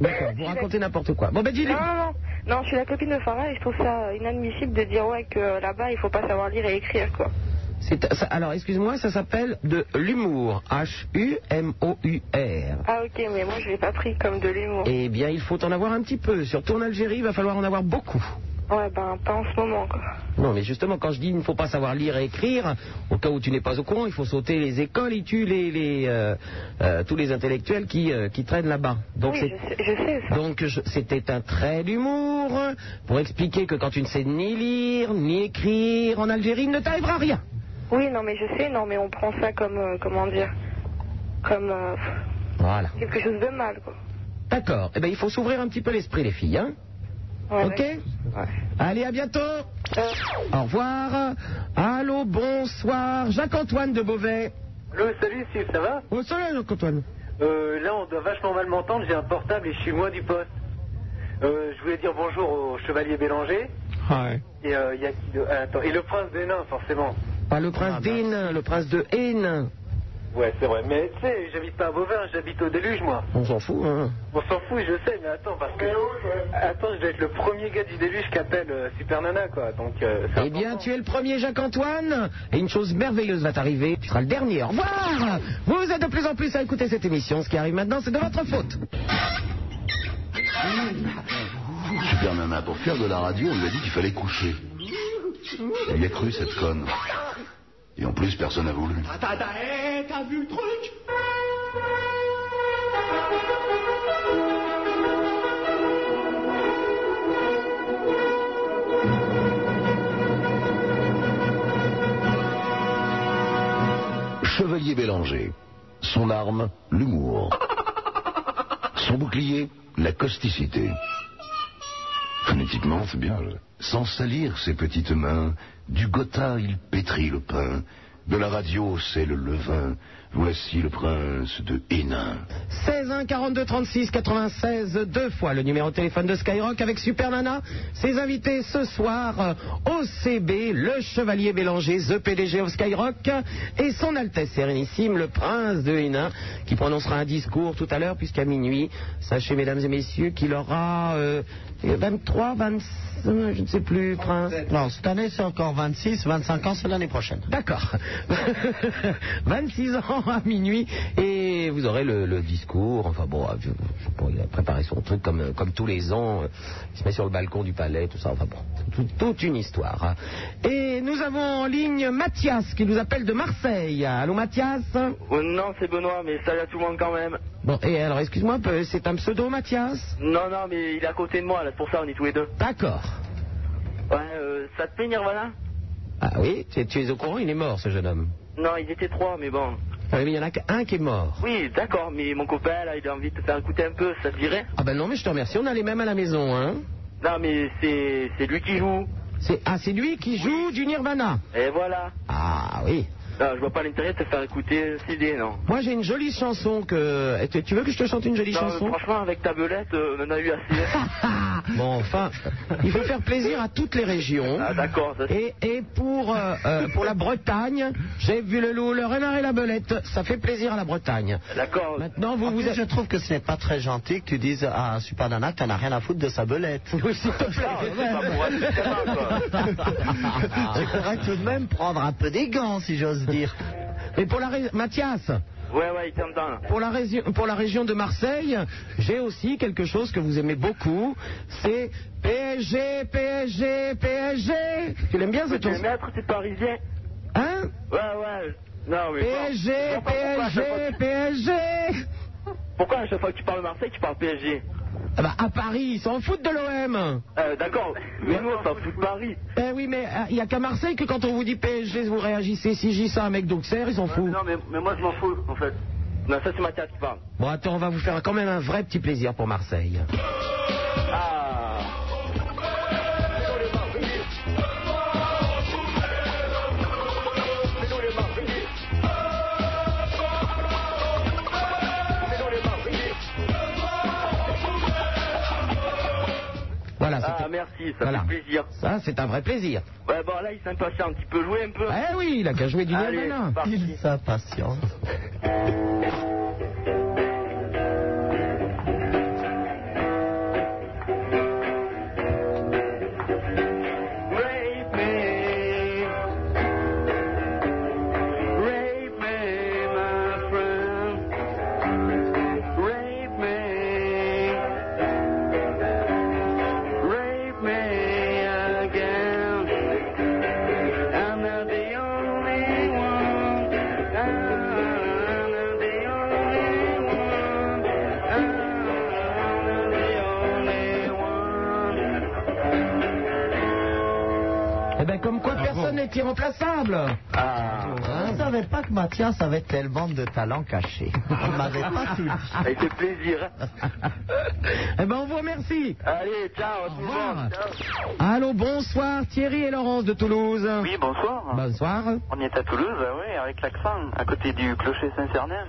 D'accord, vous [laughs] racontez n'importe quoi. Bon, ben dis-le. Non, non, non. Non, je suis la copine de Farah et je trouve ça inadmissible de dire ouais que là-bas il faut pas savoir lire et écrire quoi. Ça- alors, excuse-moi, ça s'appelle de l'humour. H-U-M-O-U-R. Ah ok, mais moi je l'ai pas pris comme de l'humour. Eh bien, il faut en avoir un petit peu. Surtout en Algérie, il va falloir en avoir beaucoup. Ouais, ben pas en ce moment quoi. Non, mais justement, quand je dis il ne faut pas savoir lire et écrire, au cas où tu n'es pas au courant, il faut sauter les écoles et tuer les, les, euh, euh, tous les intellectuels qui, euh, qui traînent là-bas. Donc, oui, c'est- je sais, je sais ça. Donc je- c'était un trait d'humour pour expliquer que quand tu ne sais ni lire ni écrire en Algérie, il ne t'arrivera rien. Oui, non, mais je sais, non, mais on prend ça comme, euh, comment dire, comme euh, Voilà. quelque chose de mal quoi. D'accord. Eh bien, il faut s'ouvrir un petit peu l'esprit, les filles. Hein Ouais, ok ouais. Allez, à bientôt. Au revoir. Allô, bonsoir. Jacques-Antoine de Beauvais. Allô, salut Steve, ça va? Oh, salut, Jacques-Antoine. euh, Là, on doit vachement mal m'entendre, j'ai un portable et je suis loin du poste. Euh, je voulais dire bonjour au chevalier Bélanger. Ouais. Et, euh, il y a qui de- ah, attends, et le prince des nains, forcément. Pas le prince d'Hénin, le prince de Hénin. Ouais, c'est vrai. Mais tu sais, j'habite pas à Beauvais, j'habite au déluge, moi. On s'en fout, hein. On s'en fout, je sais, mais attends, parce que. Attends, je dois être le premier gars du déluge qui appelle euh, Super Nana, quoi. Donc, euh, Eh bien, tu es le premier Jacques-Antoine, et une chose merveilleuse va t'arriver, tu seras le dernier. Au revoir Vous êtes de plus en plus à écouter cette émission, ce qui arrive maintenant, c'est de votre faute. Super Nana, pour faire de la radio, on lui a dit qu'il fallait coucher. Elle y a cru, cette conne. Et en plus, personne n'a voulu. T'as vu le truc? Chevalier Bélanger. Son arme, l'humour. Son bouclier, la causticité. Phonétiquement, c'est bien. Sans salir ses petites mains, du gotha il pétrit le pain. De la radio, c'est le levain. Voici le prince de Hénin. 16 1 42 36 96 deux fois le numéro de téléphone de Skyrock avec Super Nana. Ses invités ce soir euh, OCB, le chevalier Bélanger, the PDG of Skyrock et son Altesse Sérénissime, le prince de Hénin, qui prononcera un discours tout à l'heure puisqu'à minuit, sachez mesdames et messieurs qu'il aura euh, 23, 25, je ne sais plus, prince. Non, cette année c'est encore 26, 25 ans c'est l'année prochaine. D'accord. [laughs] 26 ans [laughs] à minuit et vous aurez le, le discours. Enfin bon, je, je a préparé son truc comme, comme tous les ans. euh, Il se met sur le balcon du palais, tout ça. Enfin bon, tout- toute une histoire. hein. Et nous avons en ligne Mathias qui nous appelle de Marseille. Allô Mathias? Oh, non, c'est Benoît, mais salut à tout le monde quand même. Bon, et alors excuse-moi un peu, c'est un pseudo Mathias? Non, non, mais il est à côté de moi, là, c'est pour ça on est tous les deux. D'accord. Ouais, euh, ça te plaît Nirvana? Ah oui, tu, es- tu es au courant, il est mort ce jeune homme? Non, ils étaient trois, mais bon. Ah, mais il y en a qu'un qui est mort. Oui, d'accord, mais mon copain, là, il a envie de te faire écouter un peu, ça te dirait? Ah ben non, mais je te remercie, on a les mêmes à la maison, hein. Non, mais c'est c'est lui qui joue. C'est ah, c'est lui qui joue du Nirvana. Et voilà. Ah oui. Je vois pas l'intérêt de te faire écouter un CD, non. Moi j'ai une jolie chanson que. Tu tu veux que je te chante une jolie Non, chanson? franchement, avec ta belette, euh, on en a eu assez. [laughs] Bon, enfin, il faut faire plaisir à toutes les régions. Ah, d'accord. ça- Et, et pour, euh, euh, pour la Bretagne, j'ai vu le loup, le renard et la belette. Ça fait plaisir à la Bretagne. D'accord. Maintenant, vous, En vous êtes. je trouve que ce n'est pas très gentil que tu dises à Super Nana que tu n'as rien à foutre de sa belette. Oui, s'il te plaît. Non, c'est pas pour petit gamin, quoi. [laughs] tu pourrais tout de même prendre un peu des gants, si j'ose dire. Mais pour la ré- Mathias, Ouais, ouais, il t'entend, là. pour la, région, pour la région de Marseille, j'ai aussi quelque chose que vous aimez beaucoup. C'est PSG, PSG, PSG. Tu l'aimes bien cette tu es chanson maître, t'es parisien Hein Ouais, ouais. Non, mais. bon. PSG, pourquoi PSG, PSG. Pourquoi à chaque fois que tu parles Marseille, tu parles PSG Ah bah, à Paris, ils s'en foutent de l'OM. euh, D'accord, mais nous on s'en fout de Paris. Eh oui, mais il n'y a qu'à Marseille que quand on vous dit PSG, vous réagissez. Si dis ça un mec d'Auxerre, ils s'en foutent. Non, mais, mais moi je m'en fous en fait. Non, ça c'est Mathias qui parle. Bon, attends, on va vous faire quand même un vrai petit plaisir pour Marseille. Ah merci, ça Voilà. fait plaisir. Ça, c'est un vrai plaisir. Ouais, bon, là, il s'impatiente, il peut jouer un peu. Eh oui, il a qu'à jouer du Allez. Il s'impatiente. [laughs] irremplaçable. Je ne savais pas que Mathias avait tellement de talent caché. On ne m'avait pas tout dit. Ça fait plaisir. [laughs] Eh ben, on vous remercie. Allez, ciao à tout le monde. Ciao. Allô, bonsoir, Thierry et Laurence de Toulouse. Oui, bonsoir. Bonsoir. On est à Toulouse, ah oui, avec l'accent, à côté du clocher Saint-Cernin.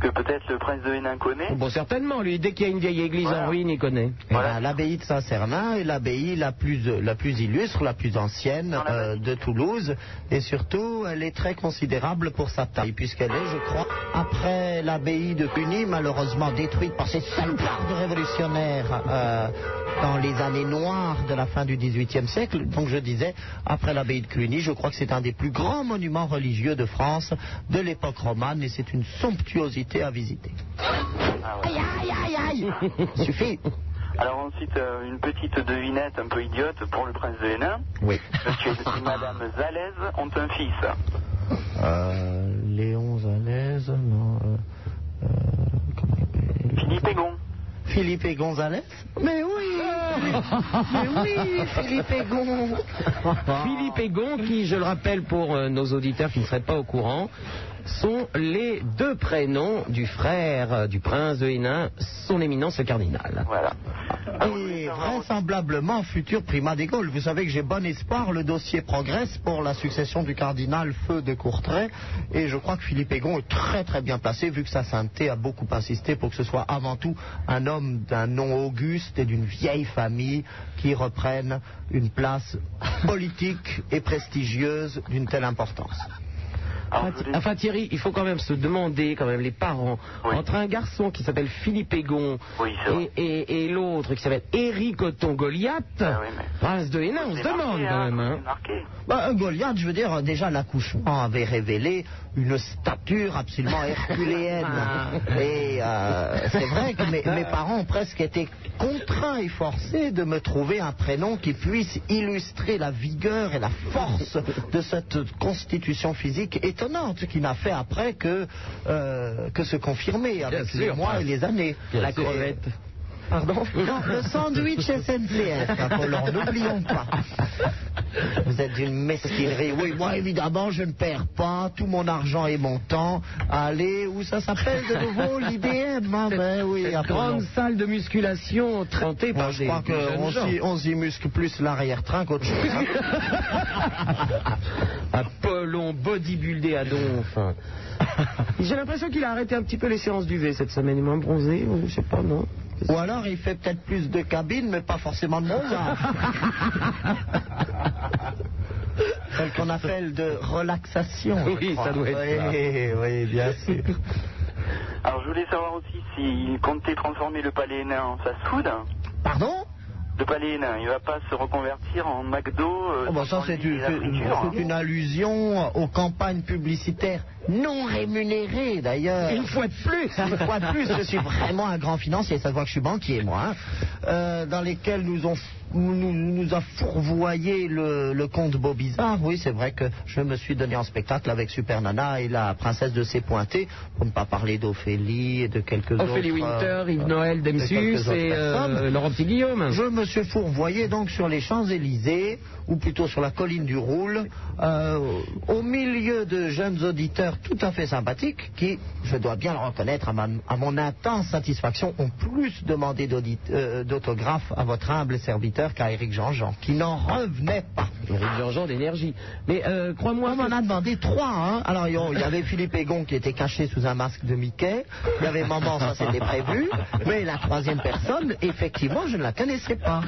Que peut-être le prince de Hénin connaît. Bon, certainement, lui, dès qu'il y a une vieille église Voilà. en ruine, il connaît. L'abbaye de Saint-Cernin est l'abbaye la plus, la plus illustre, la plus ancienne euh, de Toulouse. Et surtout, elle est très considérable pour sa taille, puisqu'elle est, je crois, après l'abbaye de Cluny, malheureusement détruite par ces salopards de révolutionnaires euh, dans les années noires de la fin du XVIIIe siècle. Donc je disais, après l'abbaye de Cluny, je crois que c'est un des plus grands monuments religieux de France de l'époque romane, et c'est une somptuosité à visiter. Aïe, aïe, aïe, aïe [laughs] Suffit Alors ensuite, euh, une petite devinette un peu idiote pour le prince de Hénin. Oui. Monsieur et madame Zalaise ont un fils. Euh, Léon Zalaise, non. euh, euh, comment il s'appelle Philippe Egon. Philippe et Gonzalez Mais oui Mais oui, Philippe Egon Philippe et Gon, qui, je le rappelle pour nos auditeurs qui ne seraient pas au courant, sont les deux prénoms du frère euh, du prince de Hénin, son éminence le cardinal. Voilà. Et vraisemblablement futur primat des Gaules. Vous savez que j'ai bon espoir, le dossier progresse pour la succession du cardinal Feu de Courtrai. Et je crois que Philippe Egon est très très bien placé, vu que sa sainteté a beaucoup insisté pour que ce soit avant tout un homme d'un nom auguste et d'une vieille famille qui reprenne une place politique et prestigieuse d'une telle importance. Enfin, Thi- Enfin, Thierry, il faut quand même se demander, quand même, les parents, entre un garçon qui s'appelle Philippe Egon et, et- et l'autre qui s'appelle Éric Othon Goliath, prince de Hénin, on se demande quand même. Hein. Bah, un Goliath, je veux dire, déjà l'accouchement avait révélé une stature absolument herculéenne. Et euh, c'est vrai que mes, mes parents ont presque été contraints et forcés de me trouver un prénom qui puisse illustrer la vigueur et la force de cette constitution physique étonnante qui n'a fait après que, euh, que se confirmer avec les sûr, mois et les années. La Et- crevette. Pardon Non, [laughs] le sandwich SNCF, Apollon, n'oublions pas. Vous êtes d'une mesquinerie. Oui, moi, évidemment, je ne perds pas tout mon argent et mon temps à aller où ça s'appelle de nouveau [laughs] l'IBM. Hein, ben oui, grande salle de musculation trentée par je des, crois qu'on s'y muscle plus l'arrière-train qu'autre chose. [laughs] Apollon bodybuildé à donf. [laughs] J'ai l'impression qu'il a arrêté un petit peu les séances du V cette semaine. Il est moins bronzé, ou je sais pas, non Ou alors, il fait peut-être plus de cabines, mais pas forcément de bronzage. [laughs] Celle qu'on appelle de relaxation. Oui, crois. ça doit être oui, Oui, bien sûr. Alors je voulais savoir aussi s'il comptait transformer le palais Hénin en fast-food. Pardon? Palais Hénin, il va pas se reconvertir en McDo euh, Oh, bah, ça, c'est une, hein. allusion aux campagnes publicitaires non rémunérées, d'ailleurs. Une fois de plus [laughs] Une fois de plus, je suis vraiment un grand financier, ça se voit que je suis banquier, moi, hein. Euh, dans lesquels nous, ont, nous, nous a fourvoyé le, le comte Beaubizarre. Oui, c'est vrai que je me suis donné en spectacle avec Super Nana et la princesse de ses pointés, pour ne pas parler d'Ophélie et de quelques Ophélie autres... Winter, euh, Yves Noël, de Demsus autres et euh. Laurent Petit Guillaume. Je me suis fourvoyé donc sur les Champs-Élysées, ou plutôt sur la colline du Roule, euh, au milieu de jeunes auditeurs tout à fait sympathiques qui, je dois bien le reconnaître, à, ma- à mon intense satisfaction, ont plus demandé euh, d'autographes à votre humble serviteur qu'à Éric Jean-Jean, qui n'en revenait pas. Éric Jean-Jean d'énergie. Mais euh, crois-moi. On en a demandé trois. Hein. Alors, il y avait Philippe Egon qui était caché sous un masque de Mickey. Il y avait Maman, ça c'était prévu. Mais la troisième personne, effectivement, je ne la connaissais pas.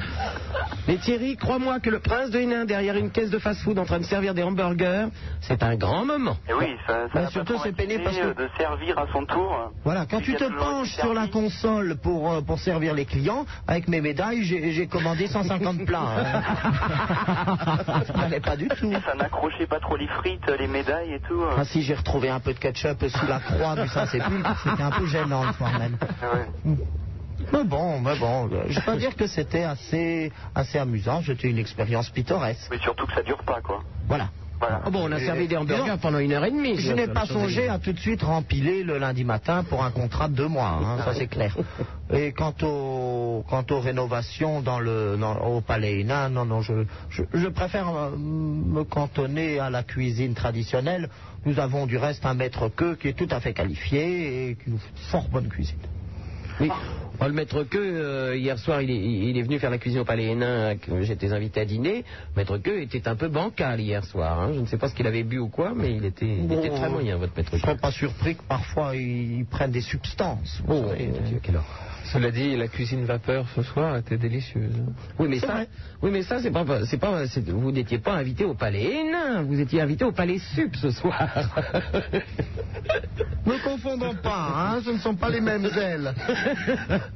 Mais Thierry, crois-moi que le prince de Hénin derrière une caisse de fast-food en train de servir des hamburgers, c'est un grand moment. Et oui, ça, ça bah, surtout c'est peiné parce que euh, de servir à son tour. Voilà, quand tu te penches sur la console pour, euh, pour servir les clients, avec mes médailles, j'ai commandé 100 plats. Hein. [laughs] Ah, ça. Ça n'accrochait pas trop les frites, les médailles et tout. Hein. Ah si, j'ai retrouvé un peu de ketchup sous la croix du Saint-Sépulcre. C'était un peu gênant le soir même. Mais bon, mais bon, je peux dire que c'était assez, assez amusant. C'était une expérience pittoresque. Mais surtout que ça dure pas, quoi. Voilà. Voilà. Oh bon, on a Et- servi des hamburgers pendant une heure et demie. Je n'ai pas songé à tout de suite rempiler le lundi matin pour un contrat de deux mois, hein, ça c'est clair. [laughs] Et quant, au, quant aux rénovations dans le, dans- au Palais Hénin, non, non, je, je, je préfère euh, me cantonner à la cuisine traditionnelle. Nous avons du reste un maître queue qui est tout à fait qualifié et qui nous fait fort bonne cuisine. Oui. Oh, le maître queue, euh, hier soir, il est, il est venu faire la cuisine au Palais Hénin, que j'étais invité à dîner. Maître queue était un peu bancal hier soir. hein. Je ne sais pas ce qu'il avait bu ou quoi, mais il était, il était très moyen, votre maître Je ne queue. serais pas surpris que parfois ils prennent des substances. Oh, savez. Cela dit, la cuisine vapeur ce soir était délicieuse. Oui, mais ça, oui, mais ça, c'est pas, c'est pas, c'est- vous n'étiez pas invité au Palais Hénin, vous étiez invité au Palais Sup ce soir. [laughs] Ne confondons pas, hein, ce ne sont pas les mêmes ailes. [laughs]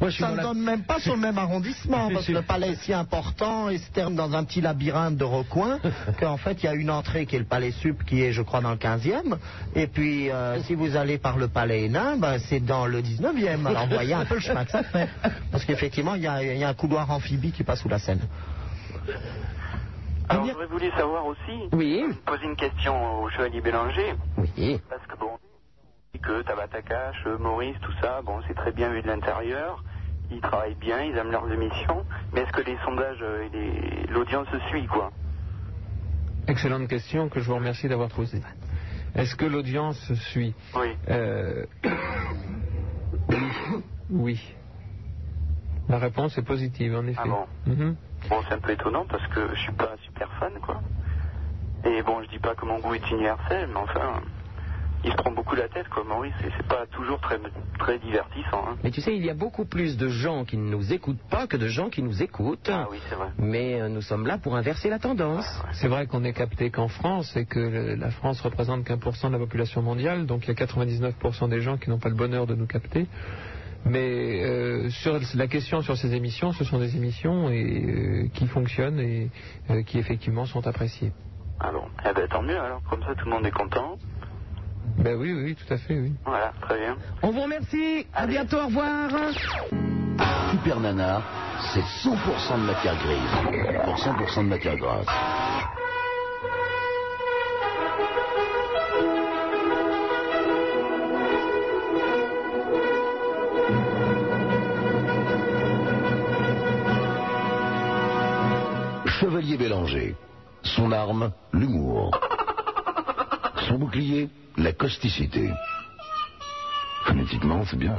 Moi, je suis Ça ne la- donne même pas sur le même arrondissement, parce que le palais est si important et se termine dans un petit labyrinthe de recoins, [laughs] qu'en fait, il y a une entrée qui est le palais Sup, qui est, je crois, dans le 15e, et puis, euh, si vous allez par le palais Hénin, ben, c'est dans le 19e. Alors, vous voyez un peu le chemin que ça fait. Parce qu'effectivement, il y, a- il y a un couloir amphibie qui passe sous la Seine. Alors, j'aurais voulu savoir aussi, Oui, poser une question au chevalier Bélanger, oui. parce que bon, que Tabata Cash, euh, Maurice, tout ça, bon, c'est très bien vu de l'intérieur, ils travaillent bien, ils aiment leurs émissions, mais est-ce que les sondages euh, et les- l'audience suit, quoi Excellente question que je vous remercie d'avoir posée. Est-ce que l'audience suit Oui. Euh, [coughs] Oui. La réponse est positive, en effet. Ah bon Mhm. Bon, c'est un peu étonnant parce que je suis pas un super fan, quoi. Et bon, je dis pas que mon goût est universel, mais enfin, il se prend beaucoup la tête, quoi, Maurice, c'est pas toujours très, très divertissant, hein. Mais tu sais, il y a beaucoup plus de gens qui ne nous écoutent pas que de gens qui nous écoutent. Ah oui, c'est vrai. Mais euh, nous sommes là pour inverser la tendance. C'est vrai qu'on n'est capté qu'en France et que le- la France représente qu'un pour cent de la population mondiale, donc il y a 99% des gens qui n'ont pas le bonheur de nous capter. Mais euh, sur la question sur ces émissions, ce sont des émissions et, euh, qui fonctionnent et euh, qui effectivement sont appréciées. Ah bon Eh ben, tant mieux, alors, comme ça, tout le monde est content. Ben oui, oui, tout à fait, oui. Voilà, très bien. On vous remercie. À bientôt. Au revoir. Super Nana, c'est 100% de matière grise pour 100% de matière grasse. Chevalier Bélanger. Son arme, l'humour. Son bouclier, la causticité. Phonétiquement, c'est bien.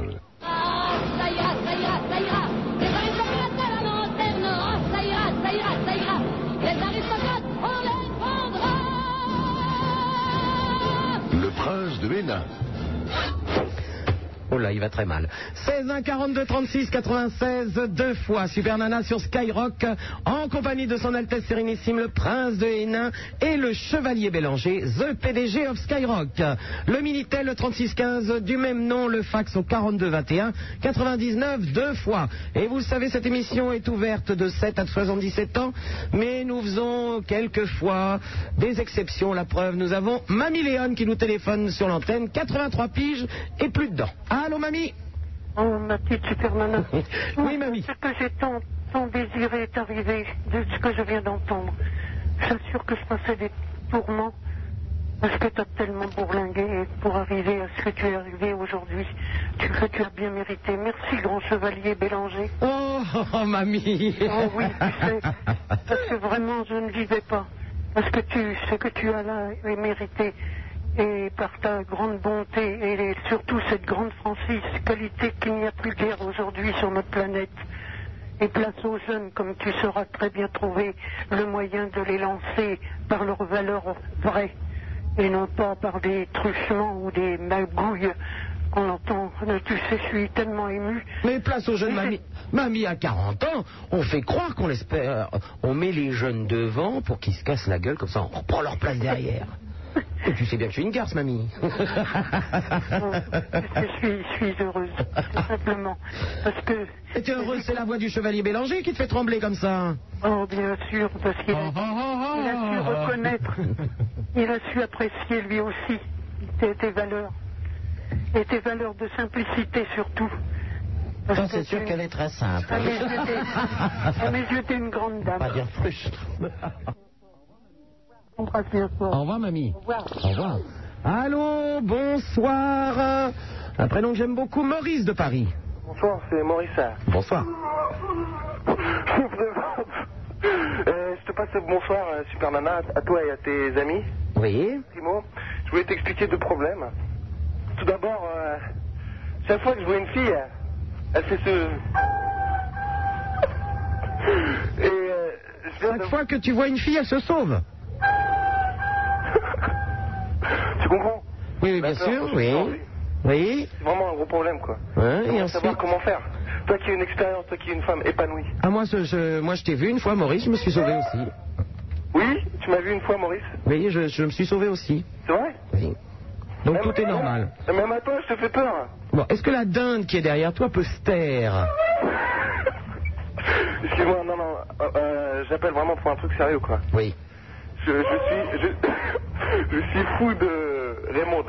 Le prince de Hénin. Oh là, il va très mal. 16 1 42 36 96 deux fois Super Nana sur Skyrock en compagnie de son Altesse Sérénissime le Prince de Hénin et le Chevalier Bélanger, the PDG of Skyrock. Le Minitel le 3615 du même nom, le fax au 42 21 99 deux fois. Et vous savez, cette émission est ouverte de 7 à 77 ans, mais nous faisons quelquefois des exceptions. La preuve, nous avons Mamie Léon qui nous téléphone sur l'antenne, 83 piges et plus dedans. Allô, mamie Oh, ma petite super nana. [laughs] Oui, mamie. Ce que j'ai tant, tant désiré est arrivé de ce que je viens d'entendre. J'assure que je passais des tourments parce que tu as tellement bourlingué pour arriver à ce que tu es arrivé aujourd'hui. Tu as bien mérité. Merci, grand chevalier Bélanger. Oh, oh, mamie Oh oui, tu sais, parce que vraiment, je ne vivais pas. Parce que tu, ce que tu as là est mérité. Et par ta grande bonté et surtout cette grande Francis, qualité qu'il n'y a plus guère aujourd'hui sur notre planète. Et place aux jeunes, comme tu sauras très bien trouver le moyen de les lancer par leurs valeurs vraies et non pas par des truchements ou des magouilles qu'on entend. Tu sais, je suis tellement ému. Mais place aux jeunes mamie. Mamie à 40 ans, on fait croire qu'on l'espère. On met les jeunes devant pour qu'ils se cassent la gueule, comme ça on reprend leur place derrière. Et [laughs] tu sais bien que je suis une garce, mamie. [laughs] Je suis, je suis heureuse, tout simplement. Parce que. Et tu es heureuse, c'est la voix du chevalier Bélanger qui te fait trembler comme ça. Oh, bien sûr, parce qu'il a, il a su reconnaître, il a su apprécier lui aussi tes, tes valeurs. Et tes valeurs de simplicité surtout. Parce c'est sûr qu'elle est très simple. T'es- à mes yeux, t'es une grande dame. Pas dire frustre. Embrasse bien fort. Au revoir, mamie. Au revoir. Au revoir. Allô, bonsoir. Un prénom que j'aime beaucoup, Maurice de Paris. Bonsoir, c'est Maurice. Bonsoir. [laughs] Euh, je te passe le bonsoir, euh, Super Nana, à toi et à tes amis. Oui. Primo, je voulais t'expliquer deux problèmes. Tout d'abord, euh, chaque fois que je vois une fille, elle fait ce... Et euh, je Chaque de... fois que tu vois une fille, elle se sauve. [laughs] Tu comprends Oui, oui, bien sûr, oui. Oui. C'est vraiment un gros problème, quoi. Ouais, et ensuite savoir comment faire. Toi qui as une expérience, toi qui es une femme épanouie. Ah, moi, je, je- moi, je t'ai vu une fois, Maurice, je me suis sauvé aussi. Oui, tu m'as vu une fois, Maurice Oui, je, je me suis sauvé aussi. C'est vrai Oui. Donc tout est normal. Même à toi, je te fais peur. Bon, est-ce que la dinde qui est derrière toi peut se taire [laughs] Excuse-moi, non, non, euh, euh, j'appelle vraiment pour un truc sérieux, quoi. Oui. Je, je suis, je, [coughs] je suis fou de Raymond.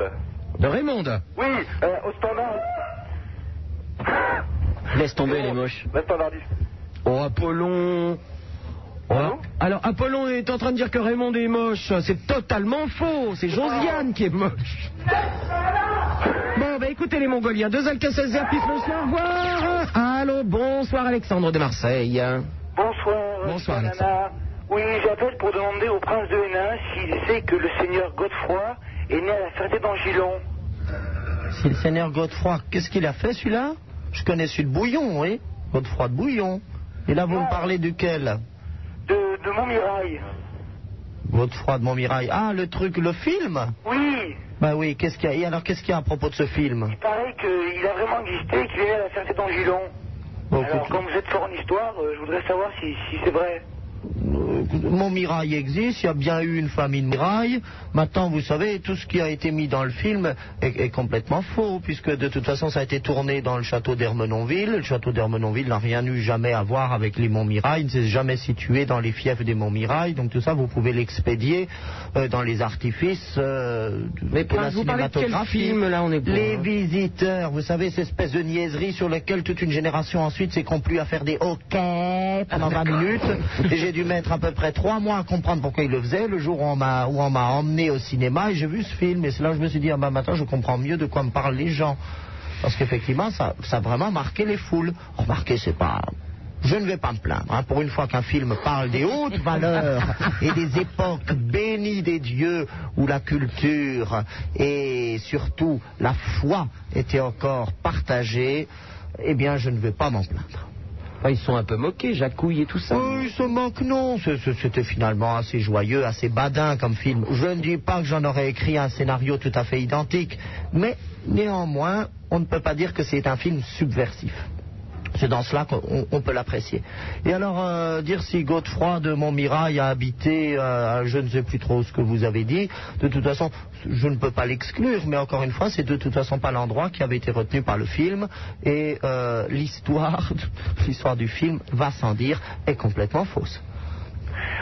De Raymond Oui, euh, au standard. Laisse tomber les moches. Standardiste. Oh, Apollon Oh. Alors, Apollon est en train de dire que Raymond est moche. C'est totalement faux. C'est Josiane qui est moche. Bon, bah écoutez les Mongoliens. Deux Alcacès Zerpis, bonsoir. Au revoir. Allô, bonsoir Alexandre de Marseille. Bonsoir, Bonsoir, Nana. Oui, j'appelle pour demander au prince de Hénin s'il sait que le seigneur Godefroy est né à la Ferté d'Angilon. Si le seigneur Godefroy, qu'est-ce qu'il a fait celui-là? Je connais celui de Bouillon, oui. Godefroy de Bouillon. Et là, vous me parlez duquel? De, de Montmirail. Godefroy de Montmirail. Ah, le truc, le film? Oui, Bah oui, qu'est-ce qu'il y a? Et alors, qu'est-ce qu'il y a à propos de ce film? Il paraît qu'il a vraiment existé et qu'il est né à la Ferté d'Angilon. Bon, Alors, écoute, comme vous êtes fort en histoire, euh, je voudrais savoir si, si c'est vrai. Montmirail existe, il y a bien eu une famille de Mirail. Maintenant, vous savez, tout ce qui a été mis dans le film est, est complètement faux, puisque de toute façon, ça a été tourné dans le château d'Ermenonville. Le château d'Ermenonville n'a rien eu jamais à voir avec les Montmirail, il ne s'est jamais situé dans les fiefs des Montmirail. Donc tout ça, vous pouvez l'expédier euh, dans les artifices euh, Mais de la vous parlez de quel cinématographie. film, là, on est pour, Les hein visiteurs, vous savez, cette espèce de niaiserie sur laquelle toute une génération ensuite s'est complu à faire des hockey pendant 20 minutes. Et j'ai dû mettre à peu près trois mois à comprendre pourquoi il le faisait. Le jour où on m'a emmené au cinéma et j'ai vu ce film. Et c'est là que je me suis dit, ah ben maintenant je comprends mieux de quoi me parlent les gens. Parce qu'effectivement, ça, ça a vraiment marqué les foules. Remarquez, c'est pas... Je ne vais pas me plaindre. hein. Pour une fois qu'un film parle des hautes valeurs [laughs] et des époques bénies des dieux où la culture et surtout la foi étaient encore partagées, eh bien, je ne vais pas m'en plaindre. Ils sont un peu moqués, Jacouille et tout ça. Oui, ils se moquent, non. C'était finalement assez joyeux, assez badin comme film. Je ne dis pas que j'en aurais écrit un scénario tout à fait identique, mais néanmoins, on ne peut pas dire que c'est un film subversif. C'est dans cela qu'on on peut l'apprécier. Et alors, euh, dire si Godefroy de Montmirail a habité, euh, je ne sais plus trop ce que vous avez dit, de toute façon, je ne peux pas l'exclure, mais encore une fois, c'est de toute façon pas l'endroit qui avait été retenu par le film, et euh, l'histoire [laughs] du film, va sans dire, est complètement fausse.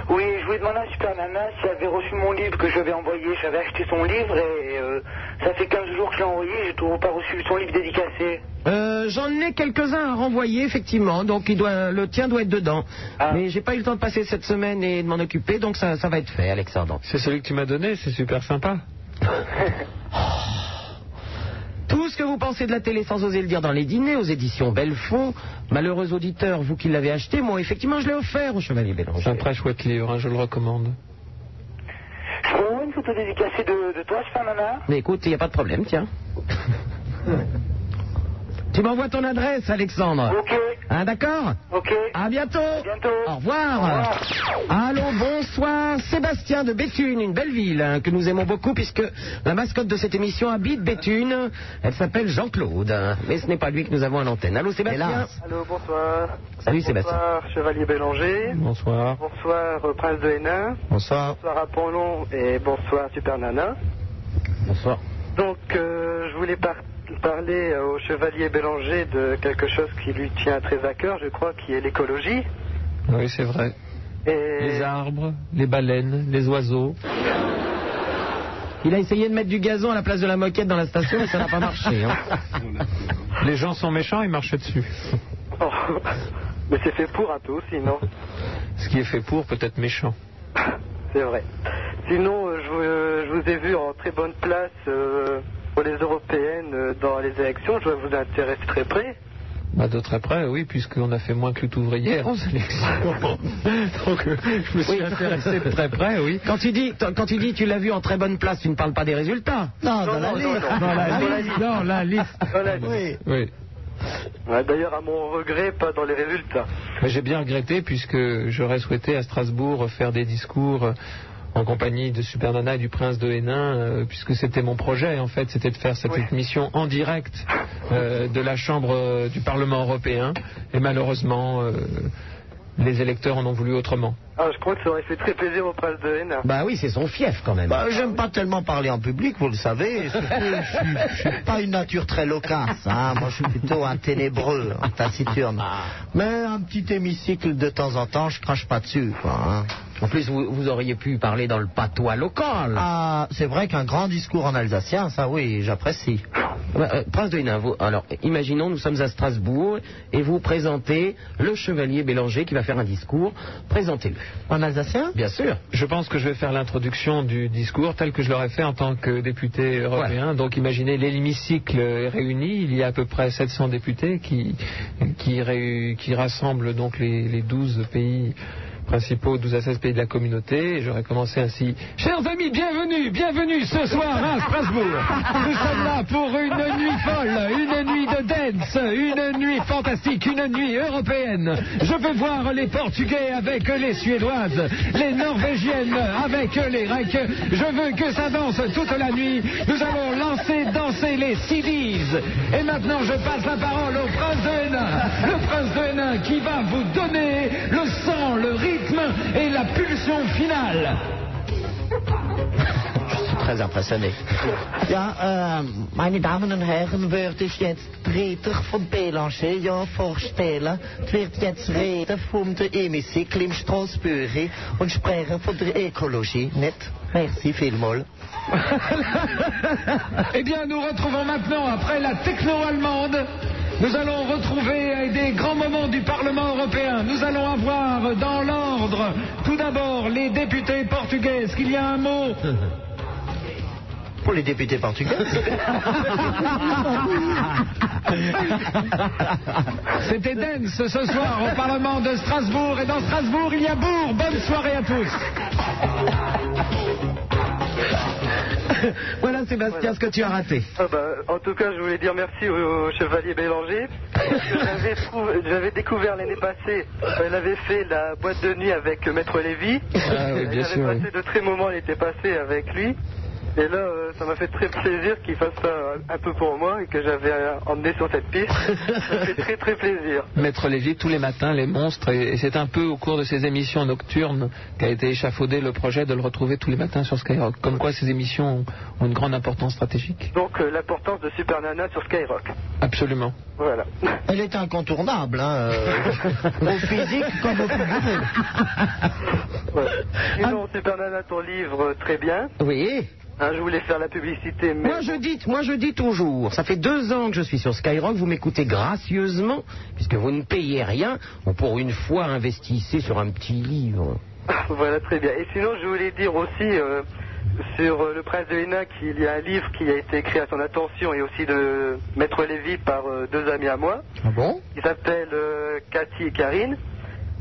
Oui, je voulais demander à Super Nana s'il avait reçu mon livre que j'avais envoyé. J'avais acheté son livre et euh, ça fait 15 jours que je l'ai envoyé et j'ai toujours pas reçu son livre dédicacé. Euh, J'en ai quelques-uns à renvoyer, effectivement, donc il doit, le tien doit être dedans. Mais j'ai pas eu le temps de passer cette semaine et de m'en occuper, donc ça, ça va être fait, Alexandre. C'est celui que tu m'as donné, c'est super sympa. [laughs] Tout ce que vous pensez de la télé sans oser le dire dans les dîners, aux éditions Bellefond, malheureux auditeurs, vous qui l'avez acheté, moi effectivement je l'ai offert au Chevalier Bélanger. C'est un très chouette livre, hein, je le recommande. Je peux avoir une photo dédicacée de, de toi, Nana Mais écoute, il n'y a pas de problème, tiens. [laughs] tu m'envoies ton adresse, Alexandre. Ok. Hein, d'accord Ok. À bientôt. bientôt. Au revoir. Allô, bonsoir. Sébastien de Béthune, une belle ville hein, que nous aimons beaucoup puisque la mascotte de cette émission habite Béthune. Elle s'appelle Jean-Claude. hein, Mais ce n'est pas lui que nous avons à l'antenne. Allô, Sébastien Allô, bonsoir. Salut, Sébastien. Bonsoir, Chevalier Bélanger. Bonsoir. Bonsoir, euh, Prince de Hénin. Bonsoir. Bonsoir, Apollon. Et bonsoir, Super Nana. Bonsoir. Donc, euh, je voulais par- parler euh, au Chevalier Bélanger de quelque chose qui lui tient très à cœur, je crois, qui est l'écologie. Oui, c'est vrai. Et... Les arbres, les baleines, les oiseaux. Il a essayé de mettre du gazon à la place de la moquette dans la station et ça n'a pas marché. hein. [laughs] Les gens sont méchants, ils marchent dessus. Oh. Mais c'est fait pour un peu aussi, non Ce qui est fait pour peut être méchant. C'est vrai. Sinon, euh, je, vous- euh, je vous ai vu en très bonne place euh, pour les européennes euh, dans les élections. Je vous intéresse très près. Bah, de très près, oui, puisqu'on a fait moins que lutte ouvrière en sélection. [laughs] Donc, euh, je me suis intéressé de très près, oui. Quand tu dis, quand tu dis tu l'as vu en très bonne place, tu ne parles pas des résultats. Non, dans la non, liste. non. Dans la liste, dans la liste. Dans la liste. Oui. Oui. Ouais, D'ailleurs, à mon regret, pas dans les résultats. J'ai bien regretté puisque j'aurais souhaité à Strasbourg faire des discours en compagnie de Super Nana et du Prince de Hénin, euh, puisque c'était mon projet en fait, c'était de faire cette Oui. émission en direct euh, de la Chambre euh, du Parlement européen. Et malheureusement, euh, les électeurs en ont voulu autrement. Ah, je crois que ça aurait fait très plaisir au prince de Hénin. Bah oui, c'est son fief quand même. Bah, j'aime pas tellement parler en public, vous le savez. Surtout, je, suis, je suis pas une nature très loquace. Hein. Moi, je suis plutôt un ténébreux, un taciturne. Mais un petit hémicycle de temps en temps, je crache pas dessus. Quoi, hein. En plus, vous, vous auriez pu parler dans le patois local. Ah, c'est vrai qu'un grand discours en alsacien, ça oui, j'apprécie. Bah, euh, Prince de Hénin, vous- alors, imaginons, nous sommes à Strasbourg et vous présentez le chevalier Bélanger qui va faire un discours. Présentez-le. En alsacien? Bien sûr. Je pense que je vais faire l'introduction du discours tel que je l'aurais fait en tant que député européen. Donc imaginez l'hémicycle est réuni, il y a à peu près 700 députés qui, qui, ré- qui rassemblent donc les, les 12 pays principaux, 12 à 16 pays de la communauté. Et j'aurais commencé ainsi. Chers amis, bienvenue, bienvenue ce soir à Strasbourg. Nous sommes là pour une nuit folle, une nuit de dance, une nuit fantastique, une nuit européenne. Je veux voir les Portugais avec les Suédoises, les Norvégiennes avec les Grecs. Je veux que ça danse toute la nuit. Nous allons lancer, danser les CDs. Et maintenant, je passe la parole au prince de Hénin. Le prince de Hénin qui va vous donner le sang, le rythme et la pulsion finale. Je suis très impressionné. Ja, äh, meine Damen und Herren, würde ich jetzt Peter von Belanger ja vorstellen. Es wird jetzt reden vom der Hemicycle im Strasbourg und sprechen von der Ökologie, nicht? Merci vielmals. [laughs] Eh bien, nous retrouvons maintenant, après la techno-allemande, nous allons retrouver des grands moments du Parlement européen. Nous allons avoir dans l'ordre, tout d'abord, les députés portugais. Est-ce qu'il y a un mot? [laughs] Pour les députés portugais. [laughs] C'était Dance ce soir au Parlement de Strasbourg. Et dans Strasbourg, il y a Bourg. Bonne soirée à tous. [laughs] voilà, Sébastien, ce que tu as raté. Ah bah, en tout cas, je voulais dire merci au, au chevalier Bélanger. J'avais découvert l'année passée, elle avait fait la boîte de nuit avec Maître Lévy. Ah oui, bien Elle sûr, avait oui. passé de très moments, elle était passée avec lui. Et là, euh, ça m'a fait très plaisir qu'il fasse ça un peu pour moi et que j'avais euh, emmené sur cette piste. ça fait très très plaisir. [laughs] Maître Lévy, tous les matins, les monstres, et, et c'est un peu au cours de ces émissions nocturnes qu'a été échafaudé le projet de le retrouver tous les matins sur Skyrock. Comme quoi ces émissions ont, ont une grande importance stratégique. Donc euh, l'importance de Super Nana sur Skyrock. Absolument. Voilà. [laughs] Elle est incontournable, hein, euh, au physique comme au. Ouais. Sinon, Super Nana, ton livre, très bien. Oui. Hein, je voulais faire la publicité, mais... Moi je, dis, moi je dis toujours, ça fait deux ans que je suis sur Skyrock, vous m'écoutez gracieusement, puisque vous ne payez rien, Bon, pour une fois investissez sur un petit livre. Voilà, très bien. Et sinon, je voulais dire aussi euh, sur euh, le prince de Hénin qu'il y a un livre qui a été écrit à son attention et aussi de Maître Lévy par euh, deux amis à moi, Ah bon? Qui s'appelle Cathy et Karine.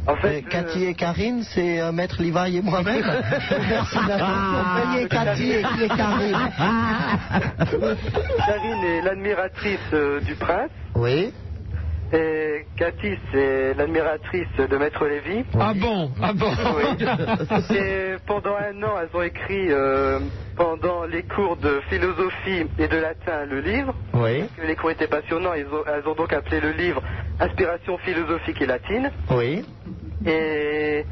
En fait, Mais Cathy et Karine, c'est euh, Maître Livaille et moi-même. [laughs] Merci d'avoir payé Cathy et, et Karine. Karine est l'admiratrice euh, du prince. Oui. Et Cathy, c'est l'admiratrice de Maître Lévy. Ah bon Ah bon [laughs] Oui. Et pendant un an, elles ont écrit euh, pendant les cours de philosophie et de latin le livre. Oui. Parce que les cours étaient passionnants, elles ont, elles ont donc appelé le livre Inspiration philosophique et latine. Oui. Et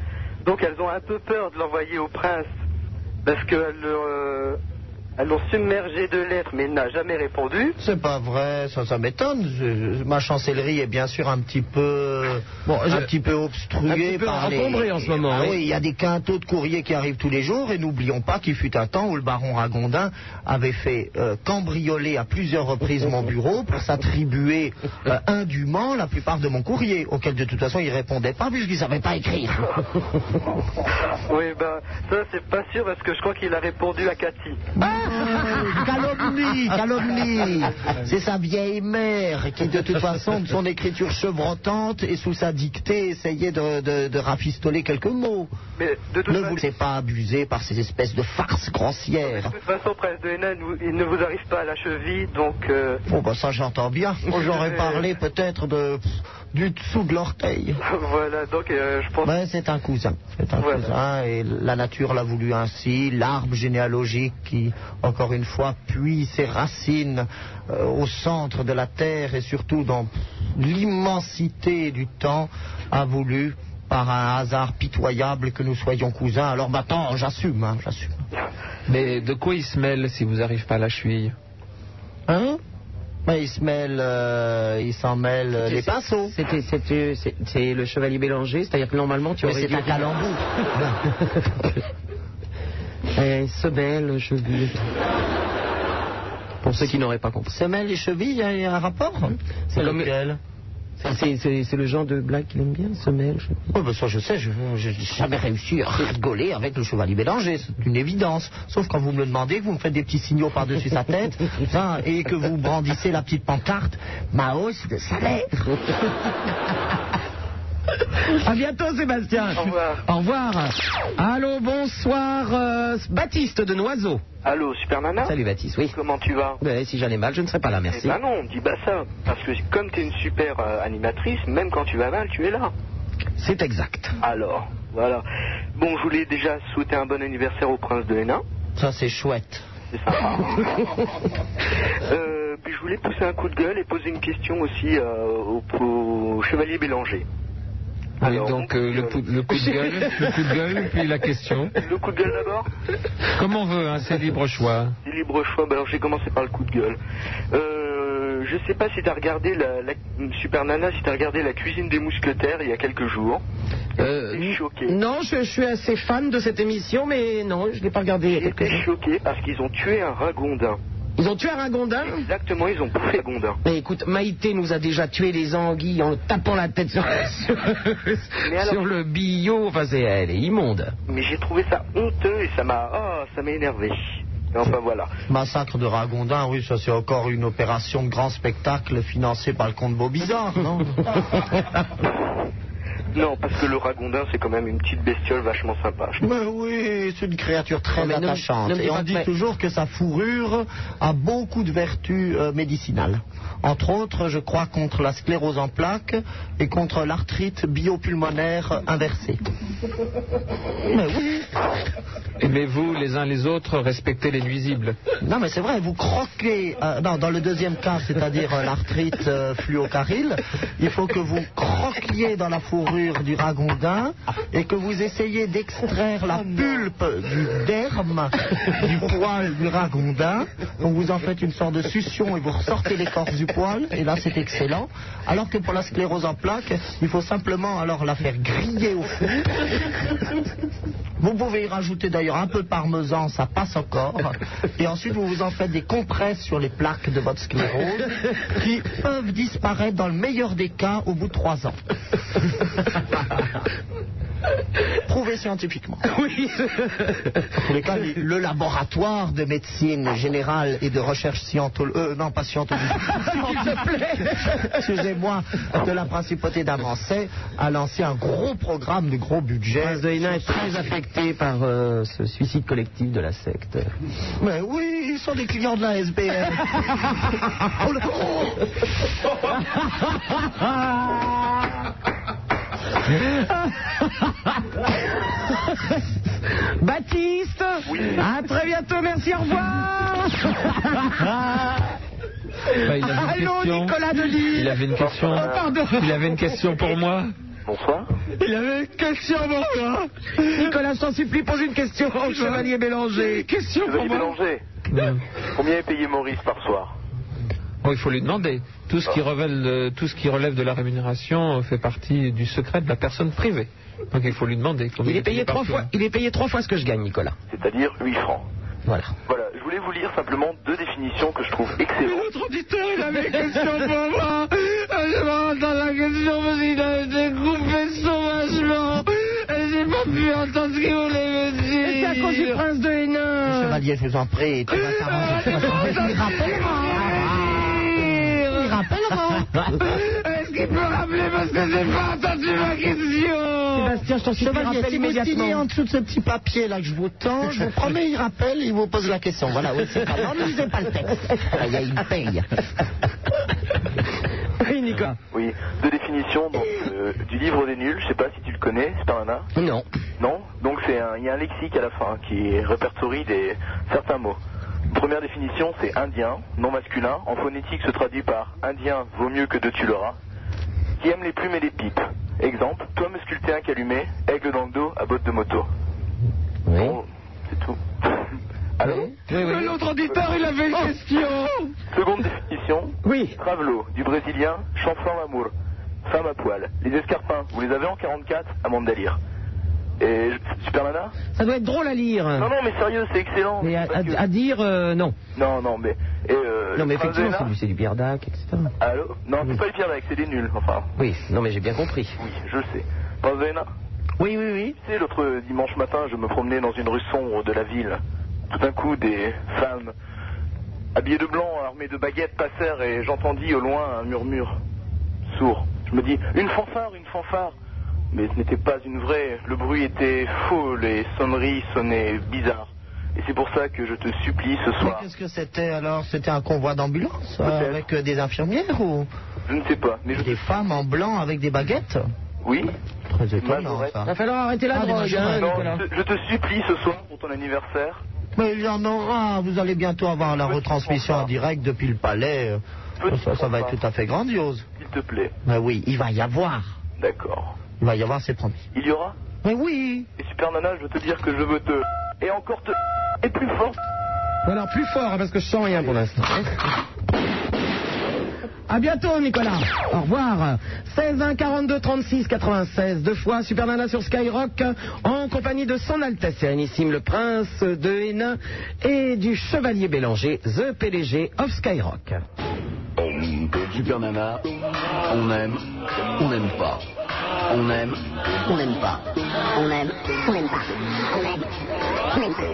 donc elles ont un peu peur de l'envoyer au prince parce qu'elles le, euh, elles l'ont submergé de lettres, mais il n'a jamais répondu. C'est pas vrai, ça, ça m'étonne. Je- je- Ma chancellerie est bien sûr un petit peu, un petit peu obstruée un petit peu par les. encombrée en ce moment, Ah oui. oui, il y a des quintaux de courriers qui arrivent tous les jours, et n'oublions pas qu'il fut un temps où le baron Ragondin avait fait euh, cambrioler à plusieurs reprises mon bureau pour s'attribuer euh, indûment la plupart de mon courrier, auquel de toute façon il répondait pas puisqu'il savait pas écrire. [laughs] Oui, ben ça c'est pas sûr parce que je crois qu'il a répondu à Cathy. Ah, [laughs] calomnie, calomnie. C'est sa vieille mère qui, de toute façon, de son écriture chevrotante et sous sa dictée, essayait de, de- de rafistoler quelques mots. Mais de toute Ne façon- vous laissez pas abuser par ces espèces de farces grossières. De toute façon, Prince de Hénin, il ne vous arrive pas à la cheville, donc... euh, Bon, bah ça j'entends bien. Moi, J'aurais parlé peut-être de du dessous de l'orteil. voilà, donc euh, je pense... Mais c'est un cousin. C'est un cousin et la nature l'a voulu ainsi. L'arbre généalogique qui, encore une fois, puise ses racines euh, au centre de la terre et surtout dans l'immensité du temps, a voulu, par un hasard pitoyable, que nous soyons cousins. Alors maintenant, j'assume, hein, j'assume. Mais de quoi il se mêle si vous n'arrivez pas à la cheville? Hein? Ben, il se mêle, euh, il s'en mêle euh, les pinceaux. C'était, c'était, c'est, c'est le chevalier Bélanger, c'est-à-dire que normalement tu Mais aurais c'est dû- un calembour. [laughs] Eh, semelle, cheville. Pour ceux qui n'auraient pas compris. Semelle et cheville, il y a- il y, a un rapport C'est comme- lequel? C'est, le genre de blague qu'il aime bien, semelle, cheville. Oui, ben ça je sais, je n'ai jamais réussi à rigoler avec le chevalier Bélanger, c'est une évidence. Sauf quand vous me le demandez, que vous me faites des petits signaux par-dessus sa tête, [laughs] hein, et que vous brandissez la petite pancarte, ma hausse de salaire. [laughs] À bientôt, Sébastien. Au revoir. Au revoir. Allô, bonsoir, euh, Baptiste de Noiseau. Allô, Super Nana Salut, Baptiste, oui. Comment tu vas Ben, si j'allais mal, je ne serais pas là, Eh merci. ben non, dis pas ça. Parce que comme tu es une super euh, animatrice, même quand tu vas mal, tu es là. C'est exact. Alors, voilà. Bon, je voulais déjà souhaiter un bon anniversaire au prince de Hénin. Ça c'est chouette. C'est sympa. [laughs] Euh, puis je voulais pousser un coup de gueule et poser une question aussi au, au chevalier Bélanger. Oui, Alors, donc euh, le, coup, le coup de gueule, [laughs] le coup de gueule, puis la question. Le coup de gueule d'abord Comme on veut, hein, c'est libre choix. C'est libre choix. Ben alors j'ai commencé par le coup de gueule. Euh, je sais pas si t'as regardé la, la- Super Nana, si t'as regardé la cuisine des mousquetaires il y a quelques jours. Euh, choqué. non, je, je suis assez fan de cette émission, mais non, je ne l'ai pas quelques J'étais choqué parce qu'ils ont tué un ragondin. Ils ont tué un ragondin Exactement, ils ont bouffé un ragondin. Mais écoute, Maïté nous a déjà tué les anguilles en tapant la tête sur, sur, Mais alors- sur le billot. Enfin, c'est, elle est immonde. Mais j'ai trouvé ça honteux et ça m'a, oh, ça m'a énervé. Enfin voilà. Massacre de Ragondin, oui, ça c'est encore une opération de grand spectacle financée par le comte Beaubizarre, non? [laughs] Non, parce que le ragondin, c'est quand même une petite bestiole vachement sympa. je Mais oui, c'est une créature très Non, attachante. Et on dit mais- toujours que sa fourrure a beaucoup de vertus euh, médicinales. Entre autres, je crois, contre la sclérose en plaques et contre l'arthrite biopulmonaire inversée. Mais oui. Aimez-vous les uns les autres, respectez les nuisibles. Non, mais c'est vrai, vous croquez. euh, non, dans le deuxième cas, c'est-à-dire euh, l'arthrite euh, fluocarile, il faut que vous croquiez dans la fourrure du ragondin et que vous essayiez d'extraire la pulpe du derme du poil du ragondin. Donc vous en faites une sorte de succion et vous ressortez l'écorce du poil, et là c'est excellent. Alors que pour la sclérose en plaques, il faut simplement alors la faire griller au four. Vous pouvez y rajouter d'ailleurs un peu parmesan, ça passe encore. Et ensuite, vous vous en faites des compresses sur les plaques de votre sclérose qui peuvent disparaître dans le meilleur des cas au bout de trois ans. Prouvé scientifiquement. [laughs] Oui. En tous les cas, le laboratoire de médecine générale et de recherche scientologique, euh, non pas scientologique, [laughs] s'il te plaît, excusez-moi, de la principauté d'Avancey a lancé un gros programme de gros budget. Prince de Hénin est très affecté par euh, ce suicide collectif de la secte. Mais oui, ils sont des clients de la SBL. [laughs] Oh, le- [laughs] Baptiste À très bientôt, merci, au revoir [laughs] Bah, il avait une Allô, question. Nicolas Delis Il avait une question. Oh, pardon. Il avait une question pour moi. Bonsoir. Il avait une question pour toi Nicolas, je t'en supplie, pose une question au chevalier Bélanger. Question Chevalier Bélanger, combien est payé Maurice par soir? Bon, il faut lui demander. Tout ce qui relève de, tout ce qui relève de la rémunération fait partie du secret de la personne privée. Donc il faut lui demander. combien Il est payé trois fois, il est payé trois fois ce que je gagne, Nicolas. C'est-à-dire 8 francs. Voilà. Voilà, je voulais vous lire simplement deux définitions que je trouve excellentes. Notre auditeur, il avait une question pour moi. Je vais entendre la question parce qu'il a été coupé sauvagement. Et j'ai pas pu entendre ce qu'il voulait me dire. Et c'est à cause du prince de Hénin. Chevalier, je vous en prie, tu vas t'arranger. Il rappellera. Il rappellera. Est-ce qu'il peut rappeler parce que j'ai pas entendu ma question Sébastien, je t'en supplie, si vous signez en dessous de ce petit papier là que je vous tends, je vous promets, il rappelle et il vous pose la question. Voilà, oui, c'est pas. Non, ne lisez pas le texte. Il y a une paye. [laughs] Oui, Nicolas. Oui, deux définitions donc, euh, du livre des nuls, je sais pas si tu le connais, c'est pas un nain Non. Non Donc c'est un- il y a un lexique à la fin qui répertorie des, certains mots. Première définition, c'est indien, non masculin. En phonétique, se traduit par indien vaut mieux que de tu l'auras. Qui aime les plumes et les pipes. Exemple, toi me sculpter un calumet, aigle dans le dos, à botte de moto. Oui. Bon, c'est tout. [laughs] Allô Mais l'autre auditeur, il avait une question. Seconde définition. Oui. Travelo, du brésilien, chanson l'amour. Femme à poil. Les escarpins, vous les avez en 44 à Mandalire. Et Super Nana Ça doit être drôle à lire. Non, non, mais sérieux, c'est excellent. Mais à, que- dire, euh, non. Non, non, mais. Et, euh, Non, mais effectivement, c'est du, c'est du Pierre Dac, etc. Allô? Non, c'est pas les pierres c'est des nuls, enfin. Oui, non, mais j'ai bien compris. Oui, je sais. Hénin Oui, oui, oui. Tu sais, l'autre dimanche matin, je me promenais dans une rue sombre de la ville. Tout d'un coup, des femmes habillées de blanc, armées de baguettes, passèrent et j'entendis au loin un murmure sourd. Je me dis, une fanfare, une fanfare. Mais ce n'était pas une vraie. Le bruit était faux, les sonneries sonnaient bizarres. Et c'est pour ça que je te supplie ce Mais soir. qu'est-ce que c'était alors? C'était un convoi d'ambulance euh, avec euh, des infirmières ou? Je ne sais pas, mais je... des femmes en blanc avec des baguettes? Oui Très étonnant ça. Il va falloir arrêter la Ah, drogue, hein. Non, je, te supplie ce soir pour ton anniversaire. Mais il y en aura, vous allez bientôt avoir la retransmission en direct depuis le palais. euh, Ça, ça va être tout à fait grandiose. S'il te plaît. Mais oui, il va y avoir. D'accord. Il va y avoir, c'est promis. Il y aura Mais oui Et Super Nana, je veux te dire que je veux te... Et encore te... Et plus fort. Alors, plus fort, hein, parce que je sens rien pour l'instant. À bientôt, Nicolas. Au revoir. 16 1 42 36 96. Deux fois Super Nana sur Skyrock en compagnie de son Altesse Sérénissime le Prince de Hénin et du Chevalier Bélanger, The PDG of Skyrock. Super Nana, on aime, on n'aime pas. On aime, On n'aime pas. On aime. On n'aime pas. On aime. On n'aime pas.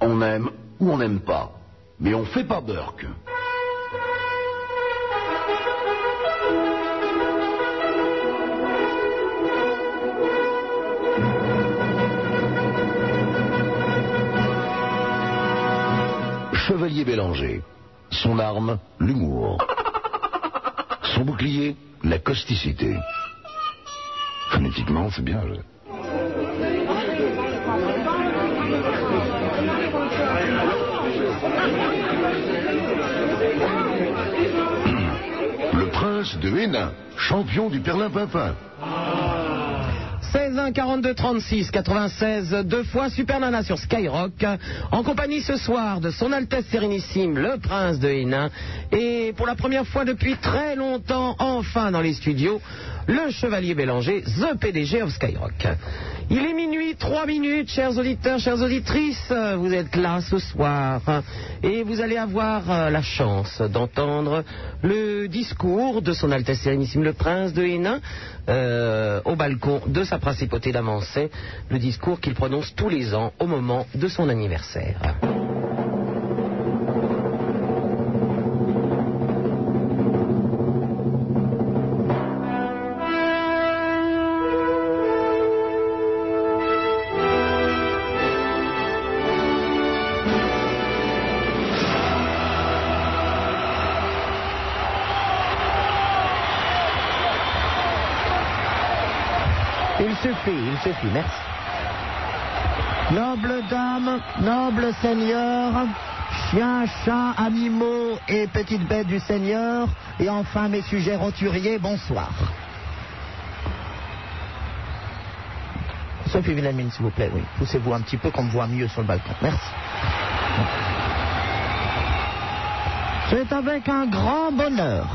on aime ou on n'aime pas. Mais on fait pas Burke. Chevalier Bélanger. Son arme, l'humour. Son bouclier, la causticité. Phonétiquement, c'est bien. Le prince de Hénin, champion du Perlin-Pimpin. 16 1 42 36 96 deux fois Super Nana sur Skyrock en compagnie ce soir de son Altesse Sérénissime le Prince de Hénin. Et pour la première fois depuis très longtemps enfin dans les studios le Chevalier Bélanger The PDG of Skyrock. Il est minuit 3 minutes chers auditeurs, chères auditrices vous êtes là ce soir et vous allez avoir euh, la chance d'entendre le discours de son Altesse Sérénissime le Prince de Hénin euh, au balcon de sa principauté d'Amancet, le discours qu'il prononce tous les ans au moment de son anniversaire. Nobles seigneurs, chiens, chats, animaux et petites bêtes du Seigneur, et enfin mes sujets roturiers, bonsoir. Sophie Wilhelmine, s'il vous plaît, oui. Poussez-vous un petit peu qu'on me voit mieux sur le balcon. Merci. C'est avec un grand bonheur,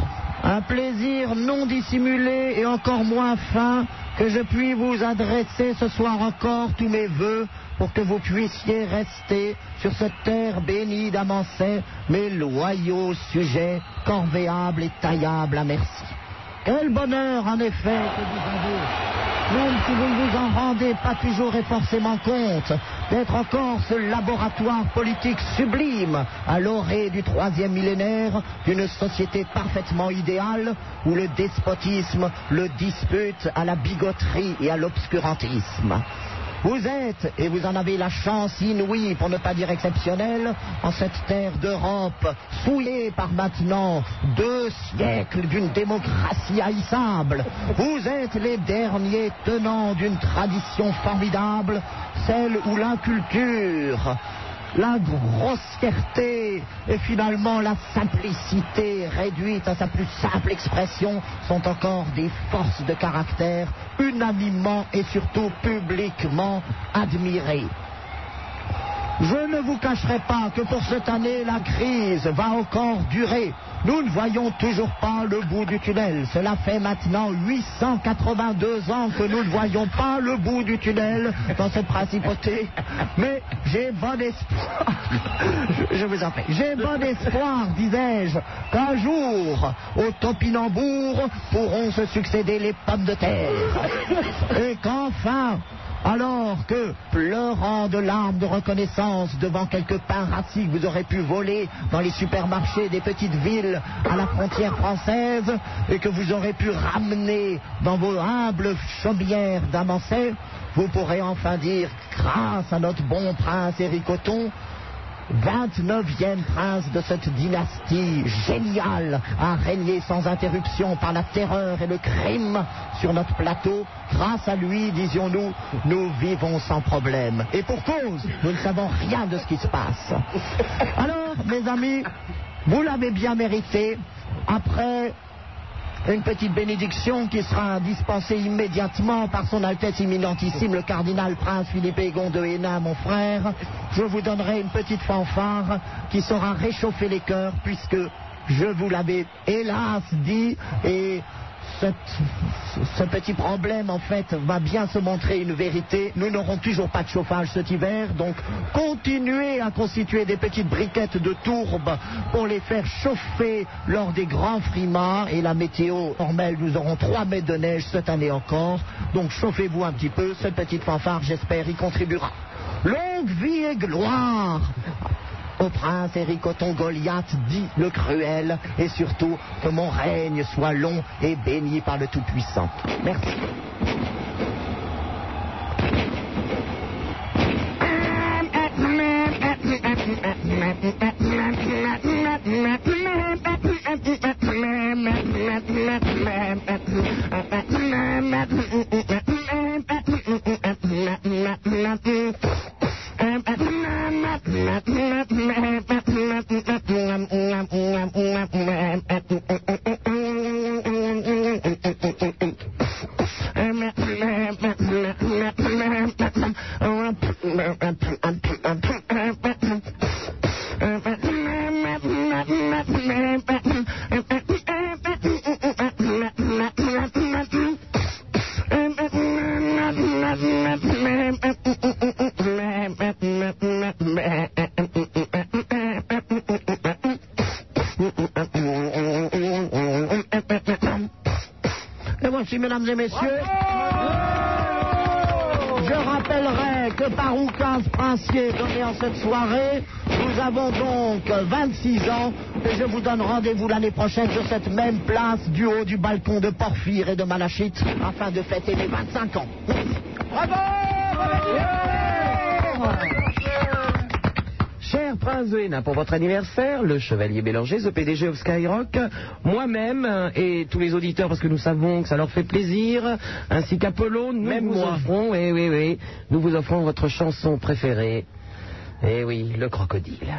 un plaisir non dissimulé et encore moins fin que je puis vous adresser ce soir encore tous mes voeux pour que vous puissiez rester sur cette terre bénie d'Amancet, mes loyaux sujets, corvéables et taillables à merci. Quel bonheur, en effet, que vous avez, même si vous ne vous en rendez pas toujours et forcément compte, d'être encore ce laboratoire politique sublime à l'orée du troisième millénaire d'une société parfaitement idéale où le despotisme le dispute à la bigoterie et à l'obscurantisme. Vous êtes, et vous en avez la chance inouïe, pour ne pas dire exceptionnelle, en cette terre d'Europe, souillée par maintenant deux siècles d'une démocratie haïssable. Vous êtes les derniers tenants d'une tradition formidable, celle où l'inculture, la grossièreté et finalement la simplicité réduite à sa plus simple expression sont encore des forces de caractère unanimement et surtout publiquement admirées. Je ne vous cacherai pas que pour cette année, la crise va encore durer. Nous ne voyons toujours pas le bout du tunnel. Cela fait maintenant 882 ans que nous ne voyons pas le bout du tunnel dans cette principauté. Mais j'ai bon espoir. Je, vous en prie. J'ai bon espoir, disais-je, qu'un jour, au topinambour pourront se succéder les pommes de terre. Et qu'enfin, alors que, pleurant de larmes de reconnaissance devant quelques pains rassis que vous aurez pu voler dans les supermarchés des petites villes à la frontière française et que vous aurez pu ramener dans vos humbles chaumières d'Amancet, vous pourrez enfin dire, grâce à notre bon prince Éric Othon, 29e prince de cette dynastie géniale a régné sans interruption par la terreur et le crime sur notre plateau. Grâce à lui, disions-nous, nous vivons sans problème. Et pour cause, nous ne savons rien de ce qui se passe. Alors, mes amis, vous l'avez bien mérité. Après une petite bénédiction qui sera dispensée immédiatement par son Altesse imminentissime le cardinal prince Philippe Egon de Hénin, mon frère. Je vous donnerai une petite fanfare qui saura réchauffer les cœurs puisque je vous l'avais hélas dit et ce petit problème, en fait, va bien se montrer une vérité. Nous n'aurons toujours pas de chauffage cet hiver, donc continuez à constituer des petites briquettes de tourbe pour les faire chauffer lors des grands frimas. Et la météo normale, nous aurons 3 mètres de neige cette année encore. Donc chauffez-vous un petit peu. Cette petite fanfare, j'espère, y contribuera. Longue vie et gloire au prince Éric Othon Goliath, dit le cruel, et surtout que mon règne soit long et béni par le Tout-Puissant. Merci. [laughs] I'm Et voici, mesdames et messieurs, je rappellerai que par ou 15 princiers donnés en cette soirée, nous avons donc 26 ans et je vous donne rendez-vous l'année prochaine sur cette même place du haut du balcon de Porphyre et de Malachite afin de fêter mes 25 ans. Cher Prince de Hénin, pour votre anniversaire, le Chevalier Bélanger, the PDG of Skyrock, moi-même euh, et tous les auditeurs, parce que nous savons que ça leur fait plaisir, ainsi qu'Apollo, nous Même vous moi. offrons, oui, oui, oui, nous vous offrons votre chanson préférée. Eh oui, le crocodile.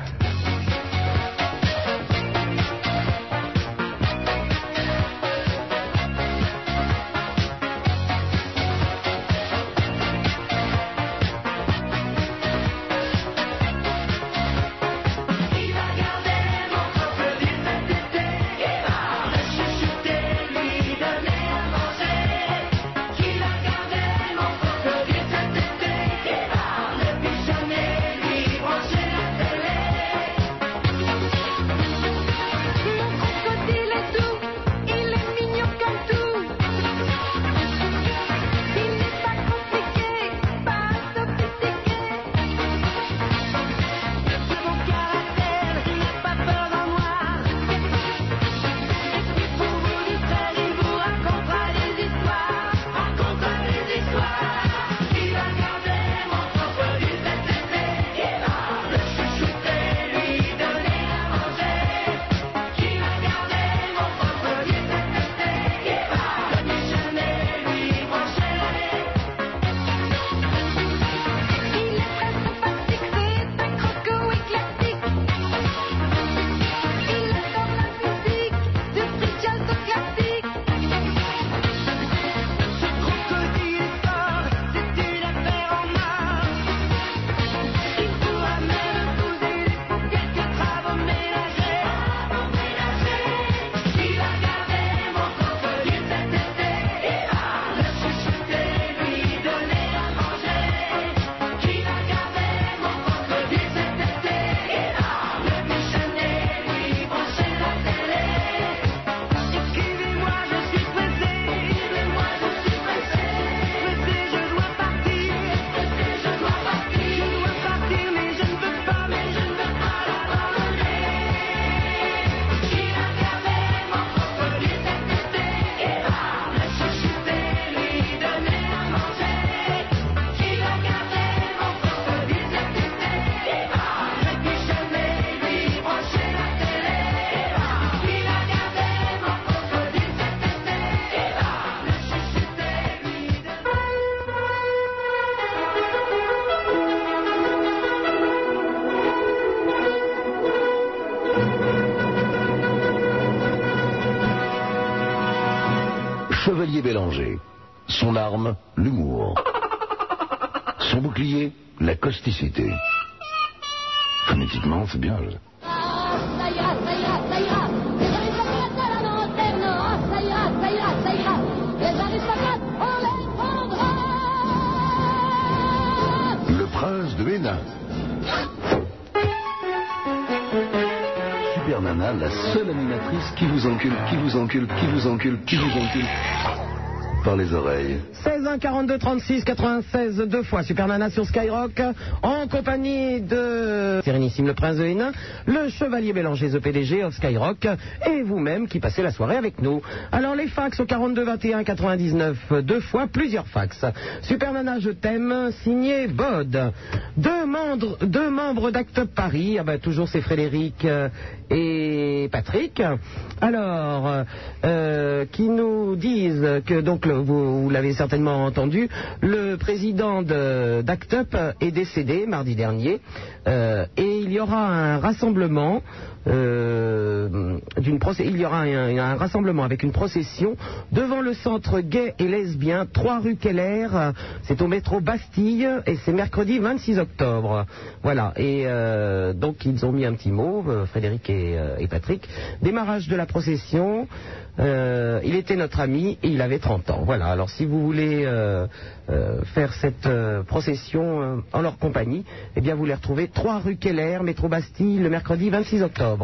L'humour. Son bouclier, la causticité. Phonétiquement, c'est bien. Le prince de Hénin. Super Nana, la seule animatrice qui vous encule, qui vous encule, qui vous encule, qui vous encule. Par les oreilles. 16 1 42 36 96 deux fois Super Nana sur Skyrock en compagnie de Sérénissime le Prince de Hénin, le Chevalier Bélanger the PDG of Skyrock et vous-même qui passez la soirée avec nous. Alors les fax au 42 21 99 deux fois plusieurs fax. Super Nana je t'aime signé Bod. Deux membres deux membres Paris, ah ben, toujours c'est Frédéric euh, et Patrick. Alors euh, qui nous disent que donc vous, l'avez certainement entendu, le président de- d'Act Up est décédé mardi dernier euh, et il y aura un rassemblement. Euh, il y aura un, rassemblement avec une procession devant le centre gay et lesbien 3 rue Keller. C'est au métro Bastille et c'est mercredi 26 octobre. Voilà. Et euh, donc ils ont mis un petit mot euh, Frédéric et, Patrick. Démarrage de la procession. Il était notre ami et il avait 30 ans. Voilà, alors si vous voulez faire cette procession en leur compagnie, eh bien vous les retrouvez 3 rue Keller, métro Bastille, le mercredi 26 octobre.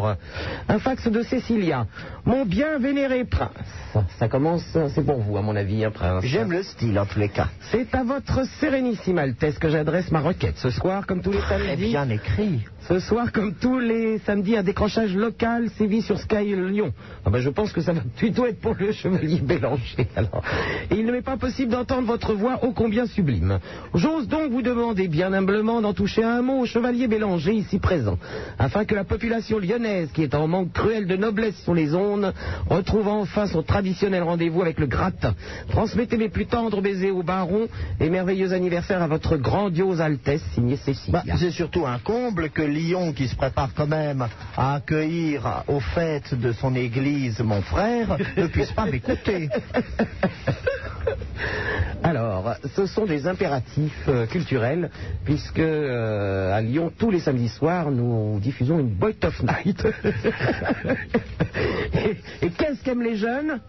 Un fax de Cécilia. Mon bien vénéré prince. Ça commence, c'est pour vous à mon avis, un prince. J'aime le style en tous les cas. C'est à votre sérénissime Altesse que j'adresse ma requête ce soir, comme tous les samedis. Bien écrit. Ce soir, comme tous les samedis, un décrochage local sévit sur Sky Lyon. Ah ben, je pense que ça va plutôt être pour le chevalier Bélanger. Et il ne m'est pas possible d'entendre votre voix ô combien sublime. J'ose donc vous demander bien humblement d'en toucher un mot au chevalier Bélanger ici présent, afin que la population lyonnaise, qui est en manque cruel de noblesse sur les ondes, retrouve enfin son traditionnel rendez-vous avec le gratin. Transmettez mes plus tendres baisers au baron et merveilleux anniversaire à votre grandiose Altesse, signé Cécilia. Bah, c'est surtout un comble que Lyon, qui se prépare quand même à accueillir aux fêtes de son église mon frère, ne puisse pas m'écouter. [laughs] Alors, ce sont des impératifs euh, culturels, puisque euh, à Lyon, tous les samedis soirs, nous diffusons une Boy of Night. [laughs] et qu'est-ce qu'aiment les jeunes?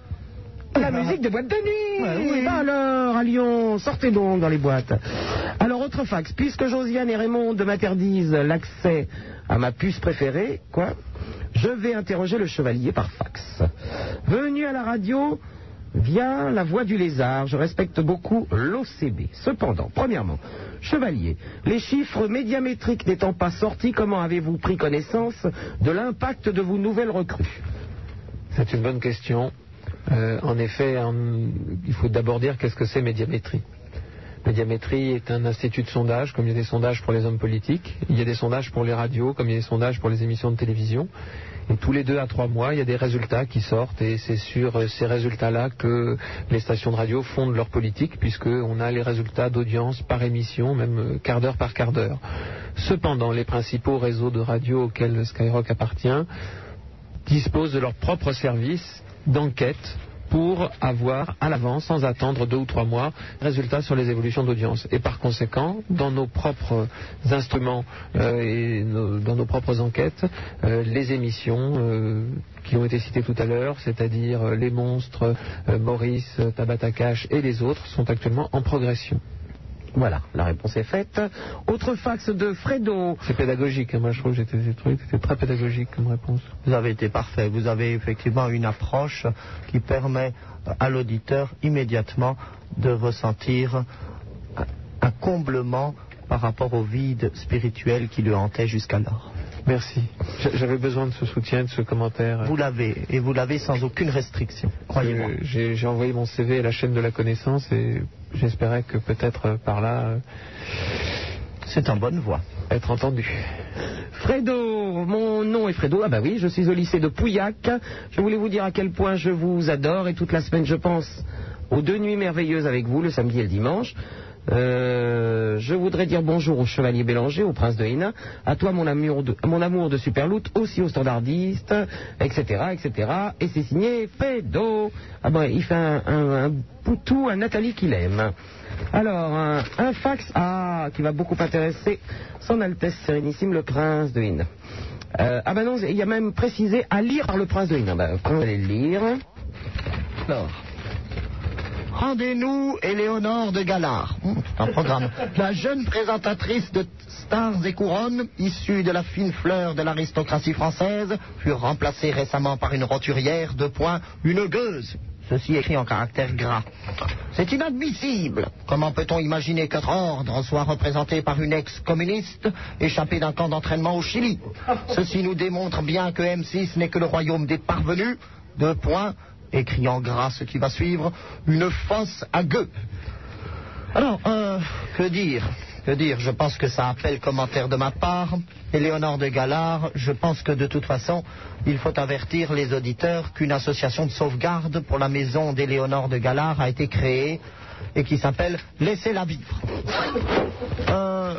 La musique des boîtes de nuit Bah Alors, à Lyon, sortez donc dans les boîtes. Alors, autre fax, puisque Josiane et Raymond m'interdisent l'accès à ma puce préférée, quoi, je vais interroger le chevalier par fax. Venu à la radio via la voix du lézard, je respecte beaucoup l'OCB. Cependant, premièrement, chevalier, les chiffres médiamétriques n'étant pas sortis, comment avez-vous pris connaissance de l'impact de vos nouvelles recrues? C'est une bonne question. Euh, en effet, il faut d'abord dire qu'est-ce que c'est médiamétrie. Médiamétrie est un institut de sondage, comme il y a des sondages pour les hommes politiques, il y a des sondages pour les radios, comme il y a des sondages pour les émissions de télévision. Et tous les deux à trois mois, il y a des résultats qui sortent, et c'est sur euh, ces résultats-là que les stations de radio fondent leur politique, puisqu'on a les résultats d'audience par émission, même euh, quart d'heure par quart d'heure. Cependant, les principaux réseaux de radio auxquels Skyrock appartient disposent de leur propre service d'enquête pour avoir à l'avance, sans attendre deux ou trois mois, résultats sur les évolutions d'audience. Et par conséquent, dans nos propres instruments euh, et dans nos propres enquêtes, euh, les émissions euh, qui ont été citées tout à l'heure, c'est-à-dire Les Monstres, Maurice, Tabata Cash et les autres, sont actuellement en progression. Voilà, la réponse est faite. Autre fax de Fredo. C'est pédagogique, hein, moi je trouve que j'étais c'était très pédagogique comme réponse. Vous avez été parfait. Vous avez effectivement une approche qui permet à l'auditeur immédiatement de ressentir un- comblement par rapport au vide spirituel qui le hantait jusqu'alors. Merci. J'a- J'avais besoin de ce soutien, de ce commentaire. Vous l'avez, et vous l'avez sans aucune restriction, croyez-moi. J'ai envoyé mon CV à la chaîne de la connaissance et j'espérais que peut-être euh, par là. euh, C'est en bonne voie. Être entendu. Fredo, mon nom est Fredo. Ah bah oui, je suis au lycée de Pouillac. Je voulais vous dire à quel point je vous adore et toute la semaine je pense aux deux nuits merveilleuses avec vous, le samedi et le dimanche. Euh, je voudrais dire bonjour au chevalier Bélanger, au prince de Hénin, à toi mon amour de, mon Superloot, aussi aux standardistes, etc., etc. Et c'est signé Fredo. Ah ben, il fait un, un, un à Nathalie qu'il aime. Alors, un, fax ah, qui va beaucoup intéresser son Altesse Sérénissime, le prince de Hénin. Euh, ah ben non, il y a même précisé à lire par le prince de Hénin. Ben, vous le lire. Rendez-nous Éléonore de Galard. Hum, c'est un programme. [laughs] La jeune présentatrice de Stars et Couronnes, issue de la fine fleur de l'aristocratie française, fut remplacée récemment par une roturière de points, une gueuse. Ceci écrit en caractère gras. C'est inadmissible. Comment peut-on imaginer que notre ordre soit représenté par une ex-communiste échappée d'un camp d'entraînement au Chili? [laughs] Ceci nous démontre bien que M6 n'est que le royaume des parvenus. Deux points, écrit en gras ce qui va suivre, une fosse à gueux. Alors, euh, que dire Que dire? Je pense que ça appelle commentaire de ma part. Éléonore de Galard, je pense que de toute façon, il faut avertir les auditeurs qu'une association de sauvegarde pour la maison d'Éléonore de Galard a été créée et qui s'appelle Laissez-la vivre. Euh,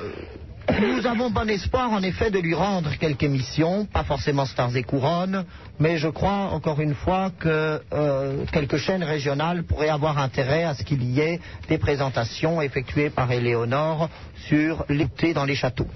nous avons bon espoir, en effet, de lui rendre quelques émissions, pas forcément Stars et Couronnes, mais je crois, encore une fois, que euh, quelques chaînes régionales pourraient avoir intérêt à ce qu'il y ait des présentations effectuées par Éléonore sur l'été dans les châteaux.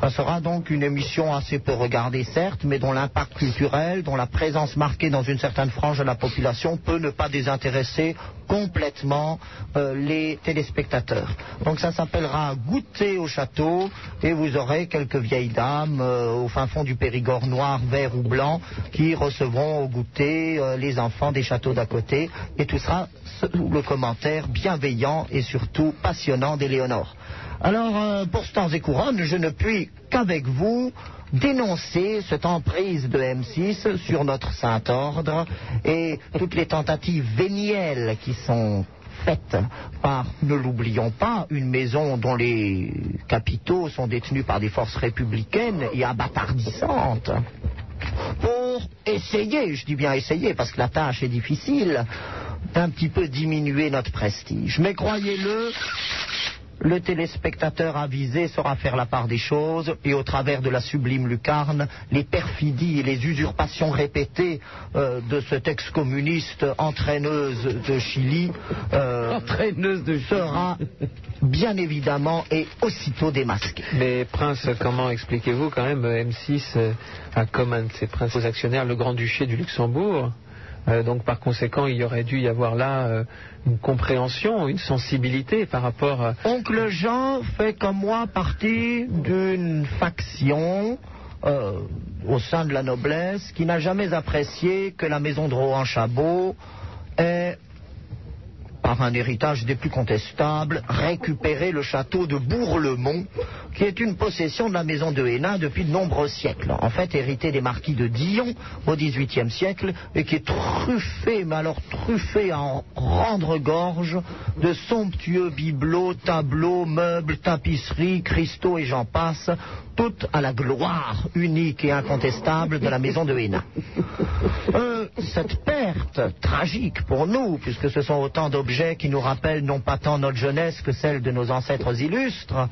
Ça sera donc une émission assez peu regardée, certes, mais dont l'impact culturel, dont la présence marquée dans une certaine frange de la population peut ne pas désintéresser complètement euh, les téléspectateurs. Donc ça s'appellera Goûter au château et vous aurez quelques vieilles dames euh, au fin fond du Périgord noir, vert ou blanc qui recevront au goûter euh, les enfants des châteaux d'à côté et tout sera sous le commentaire bienveillant et surtout passionnant d'Éléonore. Alors, euh, pour Stars et Couronnes, je ne puis qu'avec vous dénoncer cette emprise de M6 sur notre Saint-Ordre et toutes les tentatives vénielles qui sont faite par, ne l'oublions pas, une maison dont les capitaux sont détenus par des forces républicaines et abattardissantes pour essayer, je dis bien essayer parce que la tâche est difficile, d'un petit peu diminuer notre prestige. Mais croyez-le, le téléspectateur avisé saura faire la part des choses et au travers de la sublime lucarne, les perfidies et les usurpations répétées euh, de cette ex-communiste entraîneuse de Chili euh, sera bien évidemment et aussitôt démasquée. Mais Prince, comment expliquez-vous quand même euh, M6 euh, a comme un de ses principaux actionnaires le Grand-Duché du Luxembourg? Euh, donc par conséquent, il y aurait dû y avoir là euh, une compréhension, une sensibilité par rapport à... Oncle Jean fait comme moi partie d'une faction euh, au sein de la noblesse qui n'a jamais apprécié que la maison de Rohan-Chabot par un héritage des plus contestables, récupéré le château de Bourg-le-Mont, qui est une possession de la maison de Hénin depuis de nombreux siècles. En fait, hérité des marquis de Dillon au XVIIIe siècle et qui est truffé, mais alors truffé à en rendre gorge de somptueux bibelots, tableaux, meubles, tapisseries, cristaux et j'en passe, toutes à la gloire unique et incontestable de la maison de Hénin. Euh, cette perte tragique pour nous, puisque ce sont autant d'objets qui nous rappellent non pas tant notre jeunesse que celle de nos ancêtres illustres,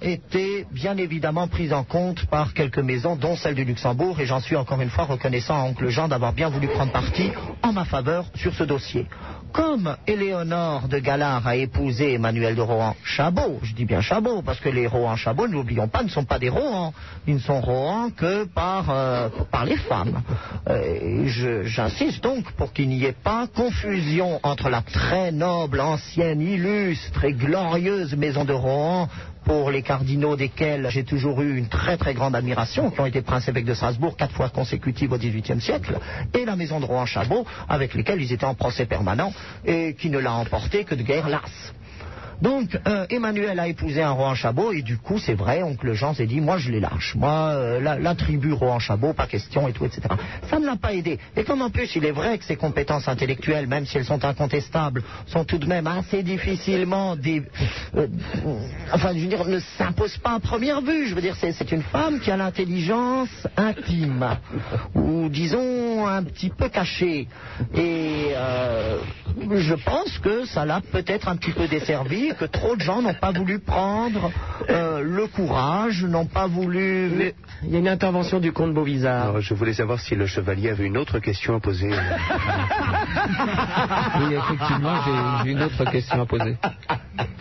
été bien évidemment prise en compte par quelques maisons, dont celle du Luxembourg, et j'en suis encore une fois reconnaissant à Oncle Jean d'avoir bien voulu prendre parti en ma faveur sur ce dossier. Comme Éléonore de Galard a épousé Emmanuel de Rohan-Chabot, je dis bien Chabot, parce que les Rohan-Chabot, ne l'oublions pas, ne sont pas des Rohan. Ils ne sont Rohan que par, euh, par les femmes. Euh, J'insiste donc pour qu'il n'y ait pas confusion entre la très noble, ancienne, illustre et glorieuse maison de Rohan pour les cardinaux desquels j'ai toujours eu une très très grande admiration, qui ont été princes-évêques de Strasbourg quatre fois consécutives au XVIIIe siècle, et la maison de Rohan-Chabot, avec lesquels ils étaient en procès permanent, et qui ne l'a emporté que de guerre lasse. Donc, euh, Emmanuel a épousé un Rohan-Chabot, et du coup, c'est vrai, oncle Jean s'est dit, moi je les lâche. Moi, euh, la, tribu Rohan-Chabot, pas question, et tout, etc. Ça ne l'a pas aidé. Et comme en plus, il est vrai que ses compétences intellectuelles, même si elles sont incontestables, sont tout de même assez difficilement... Des, euh, enfin, je veux dire, ne s'imposent pas à première vue. Je veux dire, c'est une femme qui a l'intelligence intime, ou disons, un petit peu cachée. Et je pense que ça l'a peut-être un petit peu desservi, que trop de gens n'ont pas voulu prendre euh, le courage, n'ont pas voulu... Il y a une intervention du comte Beauvisard. Je voulais savoir si le chevalier avait une autre question à poser. [laughs] Oui, effectivement, j'ai une autre question à poser.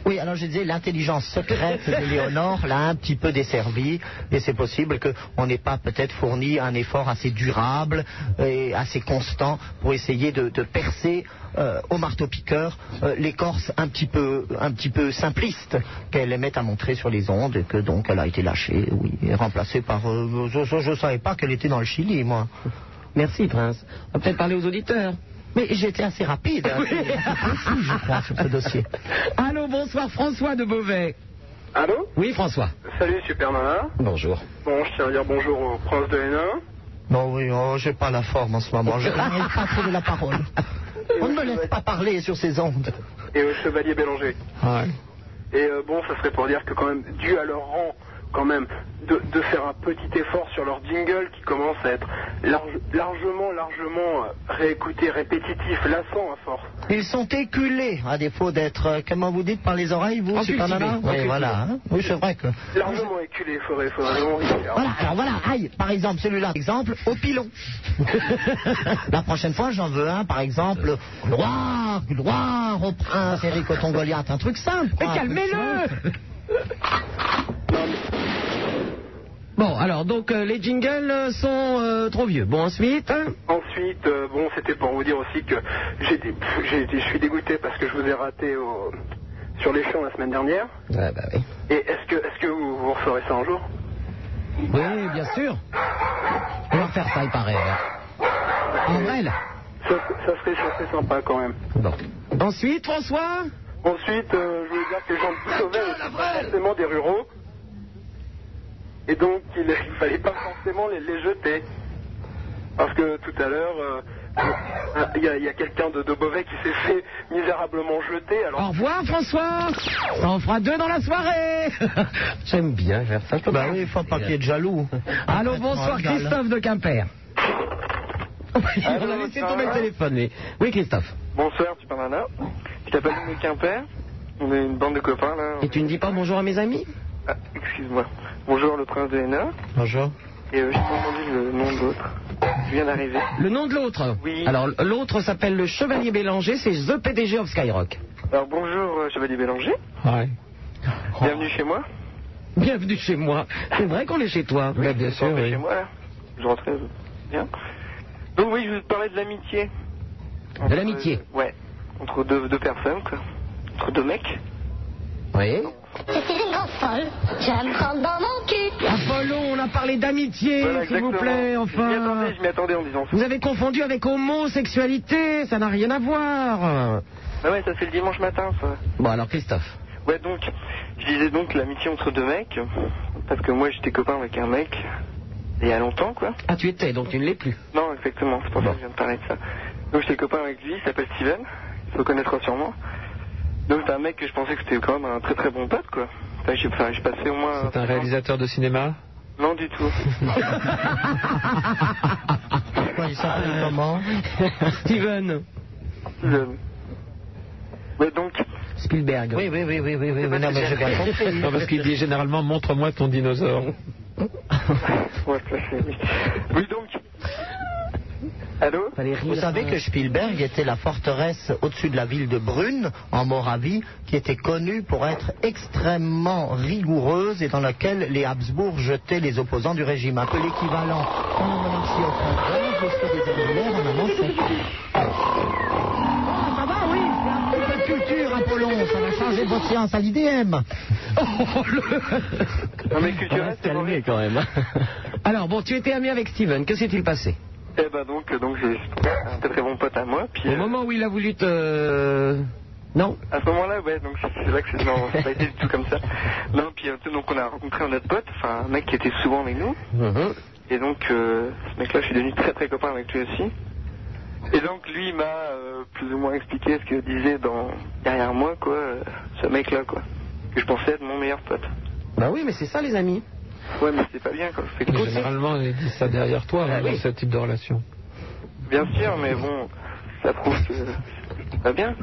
Oui, alors je disais, l'intelligence secrète de Léonore l'a un petit peu desservi, et c'est possible qu'on n'ait pas peut-être fourni un effort assez durable et assez constant pour essayer de, percer euh, au marteau-piqueur euh, l'écorce un petit peu, un petit peu simpliste qu'elle aimait à montrer sur les ondes, et que donc elle a été lâchée, oui, et remplacée par... euh, je ne savais pas qu'elle était dans le Chili, moi. Merci, Prince. On va peut-être parler aux auditeurs. Mais j'étais assez rapide, hein, précis, [laughs] je crois, sur ce dossier. Allô, bonsoir, François de Beauvais. Allô Oui, François. Salut Super Nana. Bonjour. Bon, je tiens à dire bonjour au prince de Hénin. Non, oui, oh, j'ai pas la forme en ce moment. Je [laughs] n'arrive pas à trouver la parole. On ne me laisse pas parler sur ces ondes. et au chevalier Bélanger. Et euh, bon, ça serait pour dire que quand même, dû à leur rang, quand même, de, de faire un petit effort sur leur jingle qui commence à être large- largement, largement euh, réécouté, répétitif, lassant à force. Ils sont éculés, à défaut d'être, euh, comment vous dites, par les oreilles, vous, Nana Oui, voilà. hein. Oui, c'est vrai que... Largement éculé, il faudrait, faudrait vraiment. Voilà, alors voilà, aïe, par exemple, celui-là, exemple, au pilon. La prochaine fois, j'en veux un, par exemple, gloire, gloire au prince Eric Goliath, un truc simple. Mais quoi, calmez-le. Bon, alors, donc, euh, les jingles euh, sont euh, trop vieux. Bon, ensuite... hein Ensuite, euh, bon, c'était pour vous dire aussi que je suis dégoûté parce que je vous ai raté au- sur les champs la semaine dernière. Ouais, bah oui. Et est-ce que, est-ce que vous, vous referez ça un jour? Oui, bien sûr. On va faire ça, il paraît. En vrai, là. ça, ça serait, ça serait sympa quand même. Bon. Ensuite, François? Ensuite, euh, je voulais dire que les gens de sont pas forcément des ruraux. Et donc, il ne fallait pas forcément les, les jeter. Parce que tout à l'heure, euh, Il y a, quelqu'un de, de Beauvais qui s'est fait misérablement jeter. Alors... Au revoir François Ça en fera deux dans la soirée [laughs] J'aime bien faire ça. Bah oui, il faut pas qu'il y ait de jaloux. [laughs] Allô, bonsoir. Christophe de Quimper. On a laissé tomber le téléphone. mais- Oui Christophe. Bonsoir, Super Nana. Je t'appelle Nick Quimper. On est une bande de copains là. Et tu ne dis pas bonjour à mes amis Ah, excuse-moi. Bonjour, le prince de Hénin. Bonjour. Et euh, j'ai pas entendu le nom de l'autre. Je viens d'arriver. Le nom de l'autre Oui. Alors l'autre s'appelle le Chevalier Bélanger, c'est The PDG of Skyrock. Alors bonjour, euh, Chevalier Bélanger. Ouais. Bienvenue chez moi. Bienvenue chez moi. C'est vrai qu'on est chez toi. Bah, bien sûr, oui. chez moi là. Je rentrais. Bien. Donc oui, je te parler de l'amitié. De l'amitié Euh, ouais. Entre deux, deux personnes, quoi. Entre deux mecs. Oui. Je suis une grande folle, me prendre dans mon cul. Apollon, on a parlé d'amitié, Voilà, s'il vous plaît, Je m'y enfin. attendais, je m'y attendais en disant ça. Vous avez confondu avec homosexualité, ça n'a rien à voir. Ah ouais, ça c'est le dimanche matin, ça. Bon alors Christophe. Ouais, donc, je disais donc l'amitié entre deux mecs, parce que moi j'étais copain avec un mec il y a longtemps, quoi. Ah tu étais, donc tu ne l'es plus. Non, effectivement, c'est pour ça que je viens de parler de ça. Donc j'étais copain avec lui, il s'appelle Steven, il se connaîtra sûrement. Donc c'est un mec que je pensais que c'était quand même un très très bon pote, quoi. Enfin, j'ai enfin, passé au moins... C'est un réalisateur de cinéma? Non, du tout. [laughs] Il s'appelle comment? Steven. Steven. Ouais, donc, Spielberg. Oui, oui, oui, oui, oui, oui, oui, non, mais j'ai bien compris. Non, parce qu'il dit généralement montre-moi ton dinosaure. [laughs] Oui, donc... Allô? Vous savez que Spielberg était la forteresse au-dessus de la ville de Brune, en Moravie, qui était connue pour être extrêmement rigoureuse et dans laquelle les Habsbourg jetaient les opposants du régime. Un peu l'équivalent la monarchie jusqu'à des en changer votre séance à l'IDM. Oh, le... Non mais culturel, c'est mauvais. quand même. [laughs] Alors bon, tu étais ami avec Steven, que s'est-il passé? Eh ben donc, donc j'ai un très très bon pote à moi, puis... Au euh, moment où il a voulu te... Non? À ce moment-là, ouais, donc c'est vrai que c'est, non, ça n'a pas été du tout comme ça. Non, puis euh, donc on a rencontré un autre pote, enfin un mec qui était souvent avec nous, Mhm. et donc euh, ce mec-là, je suis devenu très très copain avec lui aussi. Et donc lui il m'a euh, plus ou moins expliqué ce que disait dans derrière moi, quoi, euh, ce mec-là, quoi, que je pensais être mon meilleur pote. Bah oui, mais c'est ça les amis. Ouais, mais c'est pas bien, quoi. C'est Mais Généralement, il dit ça derrière toi Ah hein, oui. dans ce type de relation. Bien sûr, mais bon, ça prouve que c'est pas bien.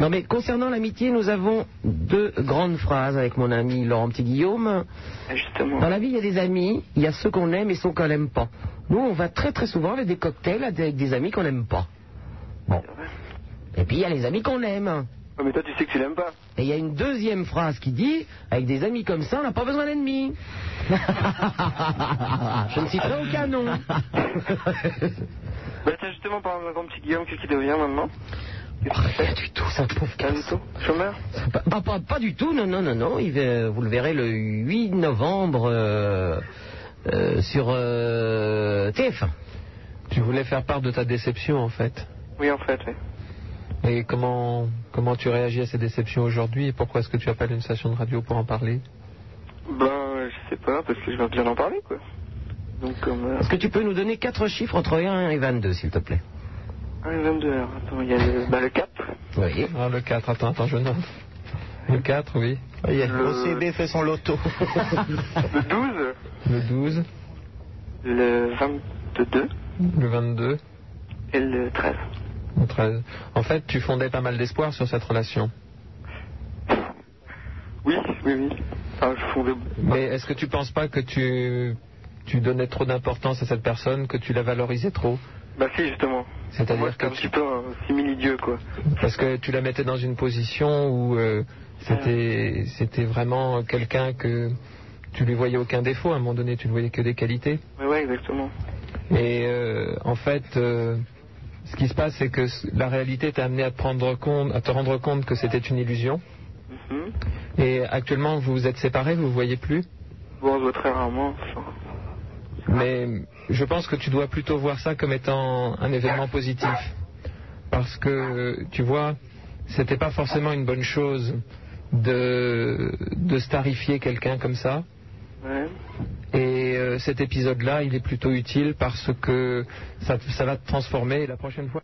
Non mais concernant l'amitié, nous avons deux grandes phrases avec mon ami Laurent Petit-Guillaume. Justement. Dans la vie, il y a des amis, il y a ceux qu'on aime et ceux qu'on n'aime pas. Nous, on va très très souvent avec des cocktails avec des amis qu'on n'aime pas. Bon. Et puis il y a les amis qu'on aime. Mais toi, tu sais que tu l'aimes pas. Et il y a une deuxième phrase qui dit, avec des amis comme ça, on n'a pas besoin d'ennemis. [laughs] Je ne citerai aucun nom. Bah tiens, justement, par exemple, petit Guillaume, qu'est-ce qu'il devient maintenant? Rien du tout, ça pauvre Rien du tout Chômeur Pas, pas- pas- pas du tout, non, non, non, non. Il va- vous le verrez le 8 novembre euh, euh, sur euh, TF1. Tu voulais faire part de ta déception en fait. Oui, en fait, oui. Et comment, comment tu réagis à ces déceptions aujourd'hui et pourquoi est-ce que tu appelles une station de radio pour en parler? Ben, je sais pas, parce que je viens bien d'en parler, quoi. Euh, Est-ce que tu peux nous donner quatre chiffres entre 1 et 22, s'il te plaît? 1 et 22 heures. Attends, il y a le, bah, le 4. Oui. Ah, le 4, attends, attends, je note. Le 4, oui. Le- OCB fait son loto. [laughs] Le 12. Le 12, Le 22. le 22, Et le 13. le 13. En fait, tu fondais pas mal d'espoir sur cette relation. Oui, oui, oui. Enfin, je fondais... Mais est-ce que tu penses pas que tu, tu donnais trop d'importance à cette personne, que tu la valorisais trop? Bah si, justement. C'est-à-dire que un petit peu un simili-dieu, quoi. Parce que tu la mettais dans une position où euh, c'était c'était vraiment quelqu'un que tu lui voyais aucun défaut. À un moment donné, tu ne voyais que des qualités. Ouais, ouais, exactement. Et euh, en fait, euh, ce qui se passe, c'est que la réalité t'a amené à te, prendre compte, à te rendre compte que c'était une illusion. Mhm. Et actuellement, vous vous êtes séparés, vous ne vous voyez plus. Bon, on se voit très rarement. Mais je pense que tu dois plutôt voir ça comme étant un événement positif. Parce que, tu vois, c'était pas forcément une bonne chose de, de starifier quelqu'un comme ça. Ouais. Et euh, cet épisode-là, il est plutôt utile parce que ça, ça va te transformer. La prochaine fois,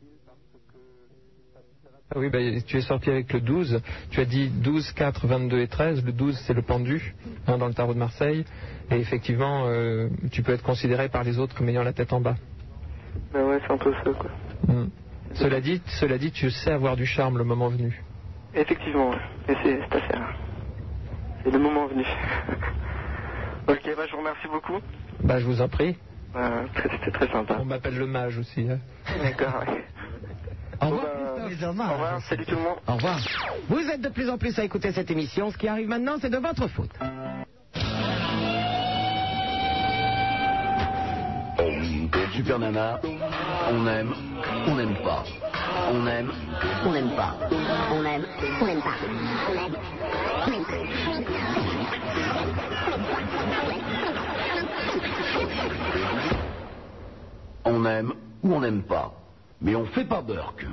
Oui, bah, tu es sorti avec le 12. Tu as dit 12, 4, 22 et 13. Le 12, c'est le pendu hein, dans le tarot de Marseille. Et effectivement, euh, tu peux être considéré par les autres comme ayant la tête en bas. Ben ouais, c'est un peu ça, quoi. Mm. Cela dit, cela dit, tu sais avoir du charme le moment venu. Effectivement, ouais. Et c'est assez rare. C'est le moment venu. [laughs] ok, bah je vous remercie beaucoup. Bah, je vous en prie. Très- C'était très sympa. On m'appelle le mage aussi. hein. D'accord, ouais. Au revoir, Christophe. Au revoir. Salut tout le monde. Au revoir. Vous êtes de plus en plus à écouter cette émission. Ce qui arrive maintenant, c'est de votre faute. Super Nana, on aime, on n'aime pas. On aime, On n'aime pas. On aime, on n'aime pas. On aime, on n'aime on aime ou on n'aime pas. Mais on fait pas Burke.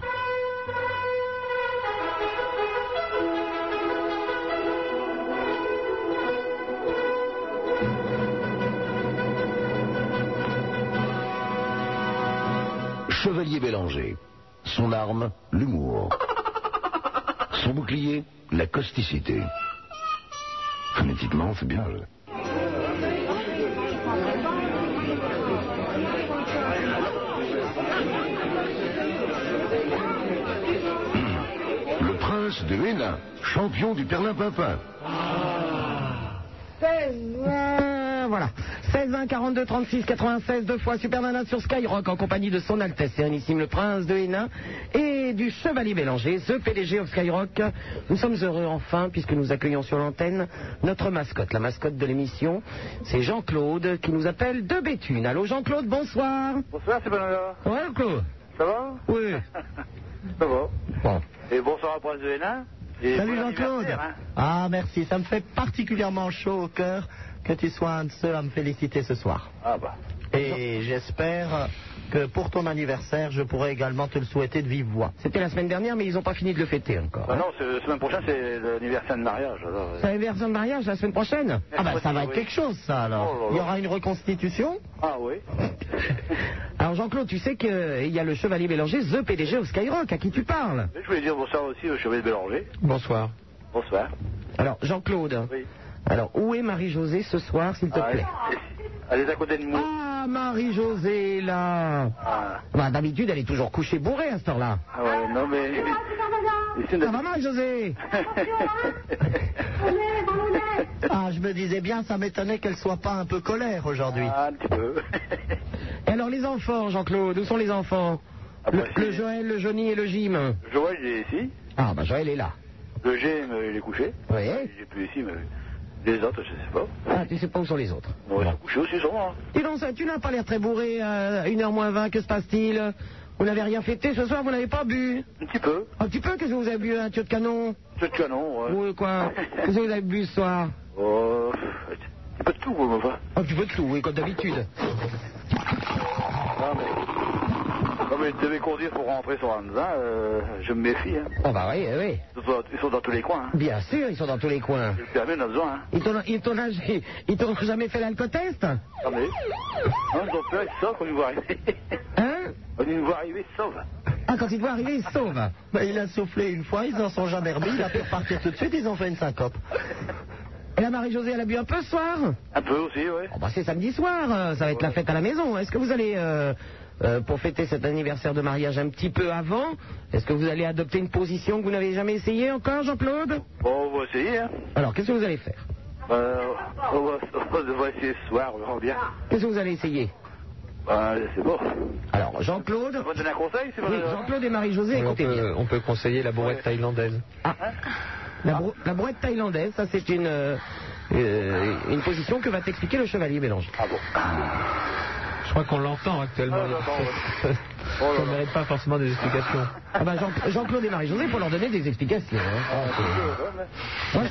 Chevalier Bélanger. Son arme, l'humour. Son bouclier, la causticité. Phonétiquement, c'est bien. Prince de Hénin, champion du Perlin-Pimpin. 16 20, voilà. 16 20 42 36 96 deux fois Super Nana sur Skyrock en compagnie de son Altesse Sérénissime le Prince de Hénin et du Chevalier Bélanger, ce PDG of Skyrock. Nous sommes heureux enfin puisque nous accueillons sur l'antenne notre mascotte, la mascotte de l'émission. C'est Jean-Claude qui nous appelle de Béthune. Allô Jean-Claude, bonsoir. Bonsoir, c'est Banana. Ouais Claude Ça va? Oui. [laughs] Ça va. Bon. Et bonsoir à Prince de Hénin. Salut Jean-Claude. hein. Ah merci, ça me fait particulièrement chaud au cœur que tu sois un de ceux à me féliciter ce soir. Ah bah. Et j'espère que pour ton anniversaire, je pourrai également te le souhaiter de vive voix. C'était la semaine dernière mais ils n'ont pas fini de le fêter encore. Bah non, la semaine prochaine, c'est l'anniversaire de mariage. Alors, euh. C'est l'anniversaire de mariage la semaine prochaine? Ah bah ça va être quelque chose ça alors. Oh là là. Il y aura une reconstitution? Ah oui. [laughs] Alors Jean-Claude, tu sais qu'il y a le Chevalier Bélanger, The PDG of Skyrock, à qui tu parles? Je voulais dire bonsoir aussi au Chevalier Bélanger. Bonsoir. Bonsoir. Alors Jean-Claude, Oui. alors où est Marie-Josée ce soir, s'il te Ah, plaît? Elle est à côté de moi. Ah, Marie-Josée, là Ah, bah, D'habitude, elle est toujours couchée bourrée à cette heure-là. ah ouais, non mais. Ça va, Marie-Josée [laughs] Ah je me disais bien, ça m'étonnait qu'elle soit pas un peu colère aujourd'hui. Ah, un petit peu. Et alors les enfants, Jean-Claude, où sont les enfants Ah, le, bah, le Joël, le Johnny et le Jim Joël, il est ici. Ah, bah Joël est là. Le G, il est couché. Oui Il est plus ici, mais les autres, je sais pas. Ah, tu sais pas où sont les autres Non, ils sont couchés aussi, sûrement. Dis donc, ça, tu n'as pas l'air très bourré à 1h moins 20, que se passe-t-il? Vous n'avez rien fêté ce soir, vous n'avez pas bu? Un petit peu. Un petit peu, qu'est-ce que vous avez bu Un tuyau de canon? C'est de canon, ouais. Oui, quoi? Qu'est-ce que vous avez bu ce soir? Oh, un petit peu de tout, moi, enfin. Un petit peu de tout, oui, comme d'habitude. Non, mais. Mais ils devaient conduire pour rentrer sur Anza, euh, je me méfie, hein. Oh, bah oui, oui. Ils sont, ils sont dans tous les coins, hein. Bien sûr, ils sont dans tous les coins. Le permis, on a besoin, hein. Ils t'ont ils ils jamais fait l'alcotest? Ah, mais. Non, ils ont peur, ils sortent quand ils nous voient arriver. [laughs] Hein? Quand ils nous voient arriver, ils sauvent. Ah, quand ils voient arriver, ils sauvent. Bah, il a soufflé une fois, ils en sont jamais remis, il a pu repartir tout de suite, ils ont fait une syncope. Et la Marie-Josée, elle a bu un peu ce soir? Un peu aussi, ouais. Oh, bah, c'est samedi soir, euh, ça va être la fête à la maison. Est-ce que vous allez, euh, euh, pour fêter cet anniversaire de mariage un petit peu avant, est-ce que vous allez adopter une position que vous n'avez jamais essayée encore, Jean-Claude? Bon, on va essayer, hein. Alors, qu'est-ce que vous allez faire? Euh, on, va, on va essayer ce soir, on verra bien. Qu'est-ce que vous allez essayer? Bah, c'est bon. Alors, Jean-Claude? On va donner un conseil, c'est Oui, Jean-Claude et Marie-Josée, Oui, on, écoutez bien. peut, on peut conseiller la bourrette thaïlandaise. La, brou- la brouette thaïlandaise, ça c'est une, euh, une position que va t'expliquer le chevalier Bélanger. Ah bon Je crois qu'on l'entend actuellement. Ah. Ça ne mérite pas forcément des explications. Ah bah Jean- Jean-Claude et Marie-Josée, il faut leur donner des explications. hein.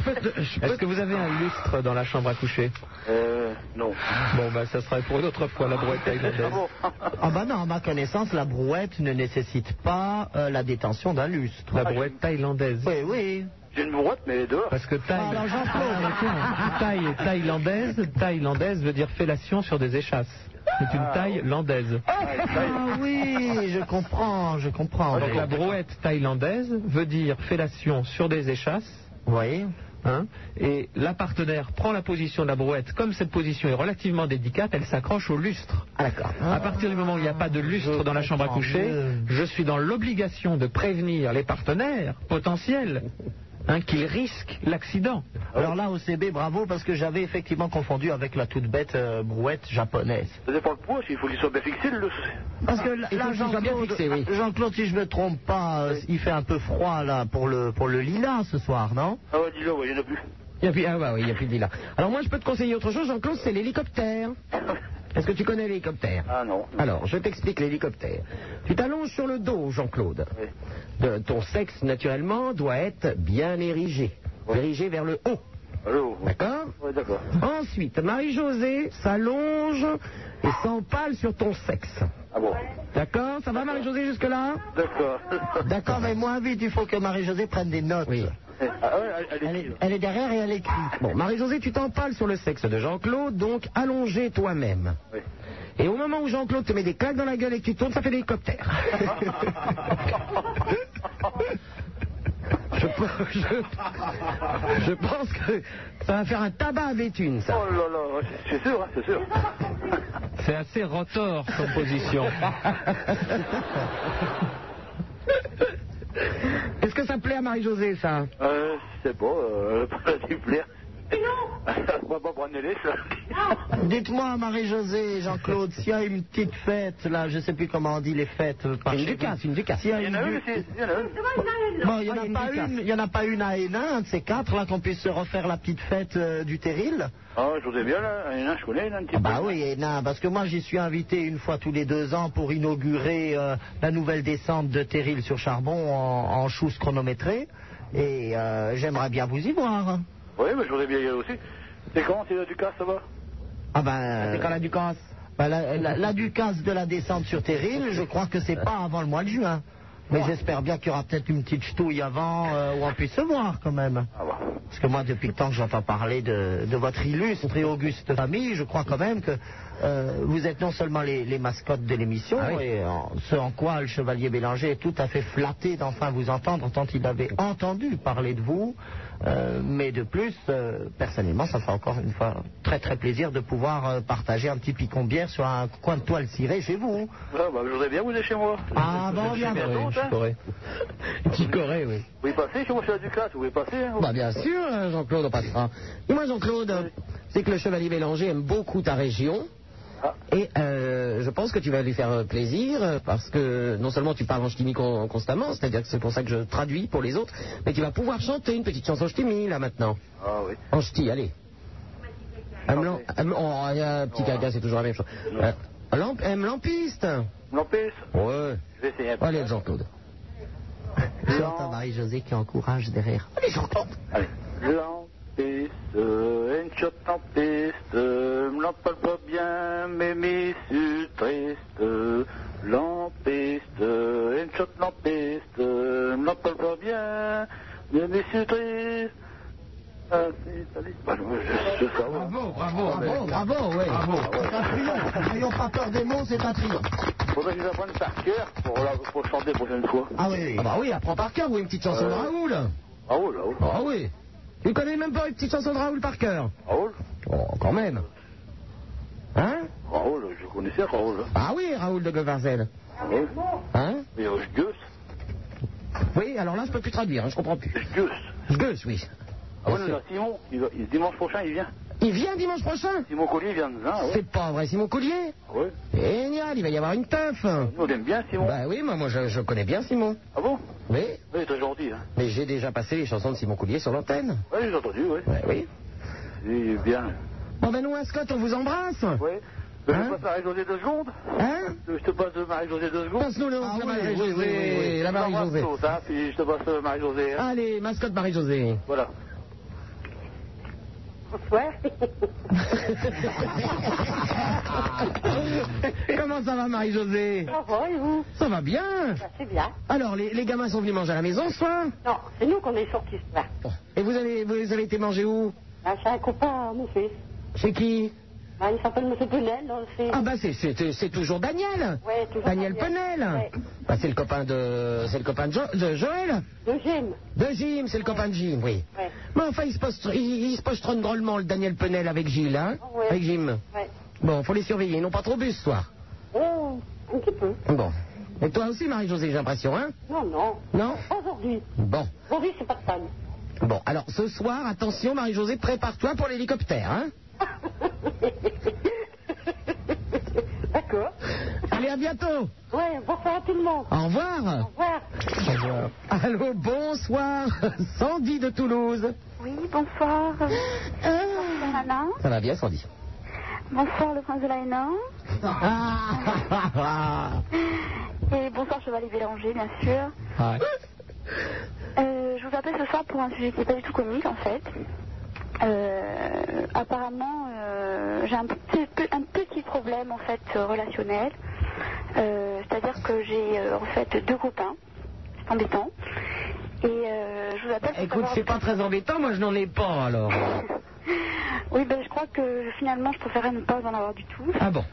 Peux Est-ce que vous avez un lustre dans la chambre à coucher? Euh, non. Bon, bah, ça sera pour une autre fois, la bourrette thaïlandaise. Ah Ah bah non, à ma connaissance, la brouette ne nécessite pas euh, la détention d'un lustre. La brouette thaïlandaise. Oui, oui. J'ai une brouette, mais dehors. Parce que thaï... Alors. Ah, [laughs] thaï- thaïlandaise, thaïlandaise veut dire fellation sur des échasses. C'est une Ah, thaïlandaise. Ah oui oui, je comprends, je comprends. Donc la brouette thaïlandaise veut dire fellation sur des échasses. Oui. Hein, et la partenaire prend la position de la brouette. Comme cette position est relativement délicate, elle s'accroche au lustre. Ah, d'accord. À partir du moment où il n'y a pas de lustre dans la chambre à coucher, je suis dans l'obligation de prévenir les partenaires potentiels hein, qu'ils risquent l'accident. Alors là, OCB, bravo, parce que j'avais effectivement confondu avec la toute bête euh, brouette japonaise. Ça dépend le poids, il faut qu'il soit bien fixé le. Parce que là, soit bien Jean-Claude, oui. Si je me trompe pas, euh, il fait un peu froid là pour le pour le lilas ce soir, non? Ah ouais, dis-le, ouais, il n'y en a plus. Il y a plus, ah bah oui, il n'y a plus de lilas. Alors moi, je peux te conseiller autre chose, Jean-Claude, c'est l'hélicoptère. [laughs] Est-ce que tu connais l'hélicoptère Ah non. Alors, je t'explique l'hélicoptère. Tu t'allonges sur le dos, Jean-Claude. De- ton sexe, naturellement, doit être bien érigé. Érigé vers le haut. Allô D'accord Ouais, d'accord. Ensuite, Marie-Josée s'allonge et s'empale sur ton sexe. Ah bon D'accord Ça va, Marie-Josée, jusque-là D'accord. D'accord, mais moins vite, il faut que Marie-Josée prenne des notes. Oui. Ah ouais, elle, Elle est, elle est derrière et elle écrit. Bon, Marie-Josée, tu t'empales sur le sexe de Jean-Claude, donc allongé toi-même. Oui. Et au moment où Jean-Claude te met des claques dans la gueule et que tu tournes, ça fait l'hélicoptère. [laughs] je, je, je pense que ça va faire un tabac à Béthune, ça. Oh là là, c'est sûr, hein, c'est sûr. C'est assez rotor comme position. [laughs] Est-ce que ça plaît à Marie-Josée, ça? Euh, je sais euh. [laughs] Non On va pas prendre les ça. Dites-moi, Marie-Josée, Jean-Claude, s'il y a une petite fête, là, je sais plus comment on dit les fêtes euh, par Une ducasse, une ducasse. Il y en a une une du- aussi, il y en a une. Bon, il n'y en, Ah, a pas une- il y en a pas une à Hénin, un de ces quatre, là, qu'on puisse se refaire la petite fête euh, du Terril Ah, je vous ai bien là, un, je connais, a un petit Ah bah peu. oui, Hénin, parce que moi j'y suis invité une fois tous les deux ans pour inaugurer euh, la nouvelle descente de Terril sur Charbon en, en chousse chronométrée. Et euh, j'aimerais bien vous y voir. Oui, mais je voudrais bien y aller aussi. C'est quand, c'est là du cas, ça va Ah ben. C'est quand la ducasse ben, la, la- la ducasse de la descente sur Terril, je crois que c'est pas avant le mois de juin. Mais j'espère bien qu'il y aura peut-être une petite ch'touille avant euh, où on puisse se voir quand même. Ah bah. Parce que moi, depuis le temps que j'entends parler de, de votre illustre et auguste famille, je crois quand même que euh, vous êtes non seulement les, les mascottes de l'émission, Ah oui. et en- ce en quoi le chevalier Bélanger est tout à fait flatté d'enfin vous entendre, tant il avait entendu parler de vous. Euh, mais de plus, euh, personnellement, ça me fait encore une fois très très plaisir de pouvoir euh, partager un petit picon bière sur un coin de toile cirée chez vous. Ah, bah, je voudrais bien vous aller chez moi. Ah bon, bien. bientôt, Oui, je hein. pourrais. [laughs] Qui corée, oui. Vous pouvez passer chez moi chez la Ducasse, vous pouvez passer. Hein, Bah bien sûr, euh, Jean-Claude, on passera. Dis-moi, Jean-Claude, c'est que le chevalier Bélanger aime beaucoup ta région. Ah. Et euh, je pense que tu vas lui faire euh, plaisir euh, parce que non seulement tu parles en ch'timi con- constamment, c'est-à-dire que c'est pour ça que je traduis pour les autres, mais tu vas pouvoir chanter une petite chanson ch'timi là maintenant. Ah oui. En ch'ti, allez. Amelan- Am- oh, il y a un petit caca, c'est toujours la même chose. Euh, lamp- aime lampiste. Lampis Ouais. Je vais essayer un peu. Allez, Jean-Claude. J'entends Marie-Josée qui encourage derrière. Allez, Jean-Claude. Allez. Euh, une chotte lampiste, euh, l'empale pas bien, mais suis triste. Lampiste, euh, une chotte lampiste, l'empale pas bien, mais suis triste. Ah. Bah. Bravo, bravo, Bravo, bravo, ouais. C'est un triomphe. N'ayons pas peur des mots, c'est un triomphe. Faudrait que j'apprenne par cœur pour, la, pour chanter la prochaine fois. Ah oui, oui. Ah bah oui, apprends par cœur ou une petite chanson de Raoul. Raoul, Raoul. Ah oui. Tu connais même pas une petite chanson de Raoul par cœur Raoul Oh, quand même. Hein Raoul, je connaissais Raoul. hein. Ah oui, Raoul de Govarzel. Raoul. Hein Et euh, Gus. Oui, alors là, je peux plus traduire, hein, je comprends plus. Gus. Gus, oui. Ah là, Simon, il il- dimanche prochain, il vient. Il vient dimanche prochain Simon Collier vient de là, ouais. C'est pas vrai, Simon Collier Ouais. Génial, il va y avoir une teuf. Nous, on aime bien Simon. Bah oui, moi, moi je, je connais bien Simon. Ah bon? Oui, Oui, très gentil. Hein. mais j'ai déjà passé les chansons de Simon Collier sur l'antenne. Oui, j'ai entendu, oui. Ouais, oui. Il est bien. Bon ben nous, à Scott, on vous embrasse. Oui. Je Hein te passe Marie-Josée deux secondes Hein Je te passe Marie-Josée deux secondes Passe-nous le Ah la oui, Marie-Josée. oui, oui, oui, oui. La Marie-Josée. hein, je te passe Marie-Josée. hein. Allez, mascotte Marie-Josée. Voilà. Bonsoir. [laughs] Comment ça va Marie-Josée? Ça va et vous? Ça va bien. C'est bien. Alors, les, les gamins sont venus manger à la maison ce soir? Non, c'est nous qu'on est sortis ce soir. Et vous avez, vous avez été manger où? Là, c'est un copain mon fils. Chez qui? Ah, il s'appelle Monsieur Penel. c'est- Ah bah c'est- toujours Daniel. Ouais, toujours Daniel Penel. Ouais. Bah, c'est le copain de c'est le copain de, Jo- de Joël. De Jim. De Jim, c'est le copain de Jim, oui. Ouais. Mais enfin, il se pose, il, il se drôlement le Daniel Penel avec Gilles, hein. Avec Jim. Ouais. Bon, faut les surveiller, ils n'ont pas trop bu ce soir. Oh, un petit peu. Bon. Et toi aussi, Marie-Josée, j'ai l'impression, hein Non, non. Non Aujourd'hui. Bon. Aujourd'hui, c'est pas de. Bon, alors ce soir, attention, Marie-Josée, prépare-toi pour l'hélicoptère, hein [laughs] D'accord. Allez, à bientôt. Ouais, bonsoir à tout le monde. Au revoir. Au revoir. Allô, bonsoir. Sandy de Toulouse. Oui, bonsoir. Bonsoir, Anna. Ça va bien, Sandy? Bonsoir, le prince de la Hénin. Ah. Et bonsoir, Chevalier Bélanger, bien sûr. Euh, je vous appelle ce soir pour un sujet qui n'est pas du tout comique, en fait. Euh, apparemment, euh, j'ai un un petit problème, en fait, euh, relationnel. Euh, C'est-à-dire que j'ai, euh, en fait, deux copains. C'est embêtant. Et euh, je vous appelle Écoute, c'est pas très embêtant, moi je n'en ai pas alors. [laughs] Oui, ben, je crois que finalement, je préférais ne pas en avoir du tout. Ah bon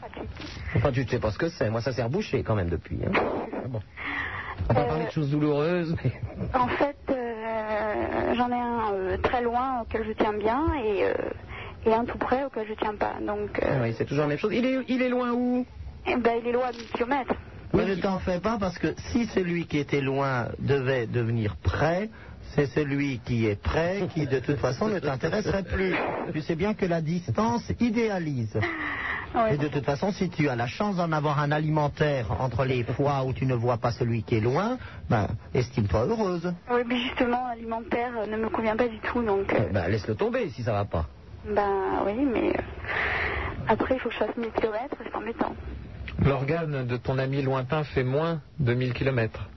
Enfin, tu ne sais pas ce que c'est. Moi, ça s'est rebouché quand même depuis. Hein. [laughs] Ah bon. On va parler de choses douloureuses. mais- En fait, euh, j'en ai un euh, très loin auquel je tiens bien et, euh, et un tout près auquel je tiens pas. Donc, euh, Ah Oui, c'est toujours la même chose. Il est, il est loin où? eh ben, il est loin à 1000 km. Mais ne t'en fais pas parce que si celui qui était loin devait devenir près, c'est celui qui est près qui de toute façon ne t'intéresserait plus. Tu sais bien que la distance idéalise. Et de toute façon, si tu as la chance d'en avoir un alimentaire entre les fois où tu ne vois pas celui qui est loin, ben, estime-toi heureuse. Oui, mais justement, alimentaire euh, ne me convient pas du tout. Donc, euh, Bah, laisse-le tomber si ça va pas. ben oui, mais euh, après, il faut que je fasse 1000 km, c'est embêtant. L'organe de ton ami lointain fait moins de 1000 km.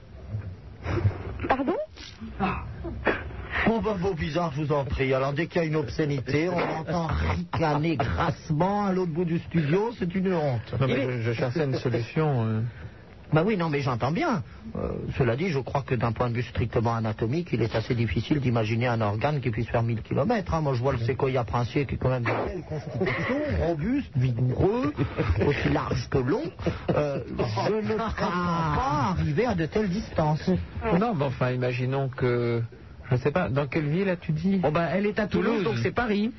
Pardon Oh ben vos bizarres, je vous en prie. Alors dès qu'il y a une obscénité, on entend ricaner grassement à l'autre bout du studio, c'est une honte. Non, mais je, je cherchais une solution. euh. Bah oui, non, mais j'entends bien. Euh, cela dit, je crois que d'un point de vue strictement anatomique, il est assez difficile d'imaginer un organe qui puisse faire 1000 km. Moi, je vois le séquoia princier qui est quand même de belle constitution, robuste, vigoureux, aussi large que long. Euh, je ne prétends pas arriver à de telles distances. Non, mais enfin, imaginons que. Je ne sais pas, dans quelle ville as-tu dit? Bon, bah, elle est à Toulouse, donc c'est Paris.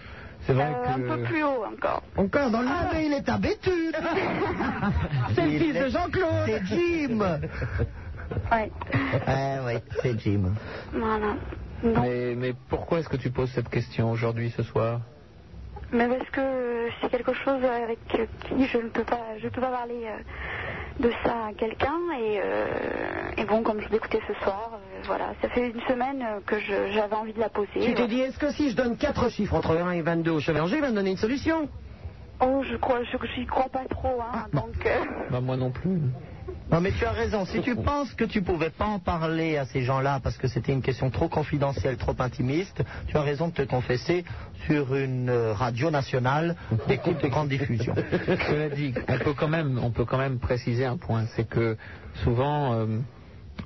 C'est vrai Euh, que. Un peu plus haut encore. Encore dans le. Ah, mais il est à Béthune [laughs] C'est le Il fils de Jean-Claude. C'est Jim Ouais. Eh oui, c'est Jim. Voilà. Mais, mais pourquoi est-ce que tu poses cette question aujourd'hui, ce soir? Mais parce que c'est quelque chose avec qui je ne peux pas, je peux pas parler euh, de ça à quelqu'un et, euh, et bon, comme je l'écoutais ce soir, euh, voilà, ça fait une semaine que je- j'avais envie de la poser. Tu t'es dit, est-ce que si je donne 4 chiffres entre 1 et 22 au chevalier, il va me donner une solution? Oh, je crois, je j'y crois pas trop, hein, donc. euh, Bah, moi non plus. Non mais tu as raison, si tu penses que tu pouvais pas en parler à ces gens-là parce que c'était une question trop confidentielle, trop intimiste, tu as raison de te confesser sur une euh, radio nationale d'écoute de grande diffusion. [laughs] Cela dit, on peut quand même, on peut quand même préciser un point, c'est que souvent, euh,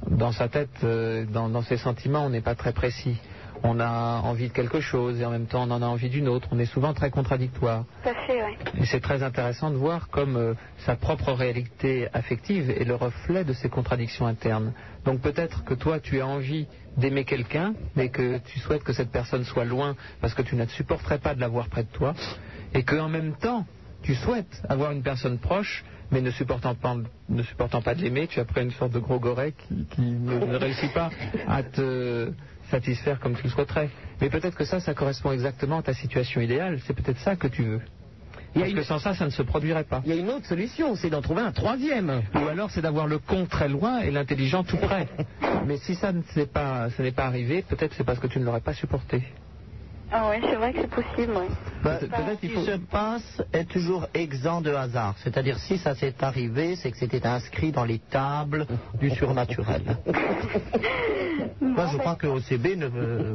dans sa tête, euh, dans, dans ses sentiments, on n'est pas très précis. On a envie de quelque chose et en même temps on en a envie d'une autre. On est souvent très contradictoire. Tout à fait, ouais. Et c'est très intéressant de voir comme euh, sa propre réalité affective est le reflet de ses contradictions internes. Donc peut-être que toi tu as envie d'aimer quelqu'un, mais que tu souhaites que cette personne soit loin parce que tu ne supporterais pas de l'avoir près de toi, et qu'en même temps tu souhaites avoir une personne proche, mais ne supportant pas, ne supportant pas de l'aimer, tu as pris une sorte de gros goret qui, qui ne, ne réussit pas à te satisfaire comme tu le souhaiterais. Mais peut-être que ça, ça correspond exactement à ta situation idéale. C'est peut-être ça que tu veux. Parce que sans ça, ça ne se produirait pas. Il y a une autre solution, c'est d'en trouver un troisième. Ou alors c'est d'avoir le con très loin et l'intelligent tout près. [laughs] Mais si ça ne s'est pas, n'est pas arrivé, peut-être c'est parce que tu ne l'aurais pas supporté. Ah ouais, c'est vrai que c'est possible, oui. Bah, ce qui se passe est toujours exempt de hasard. C'est-à-dire, si ça s'est arrivé, c'est que c'était inscrit dans les tables du surnaturel. [laughs] Moi, je crois que OCB, ne, veut-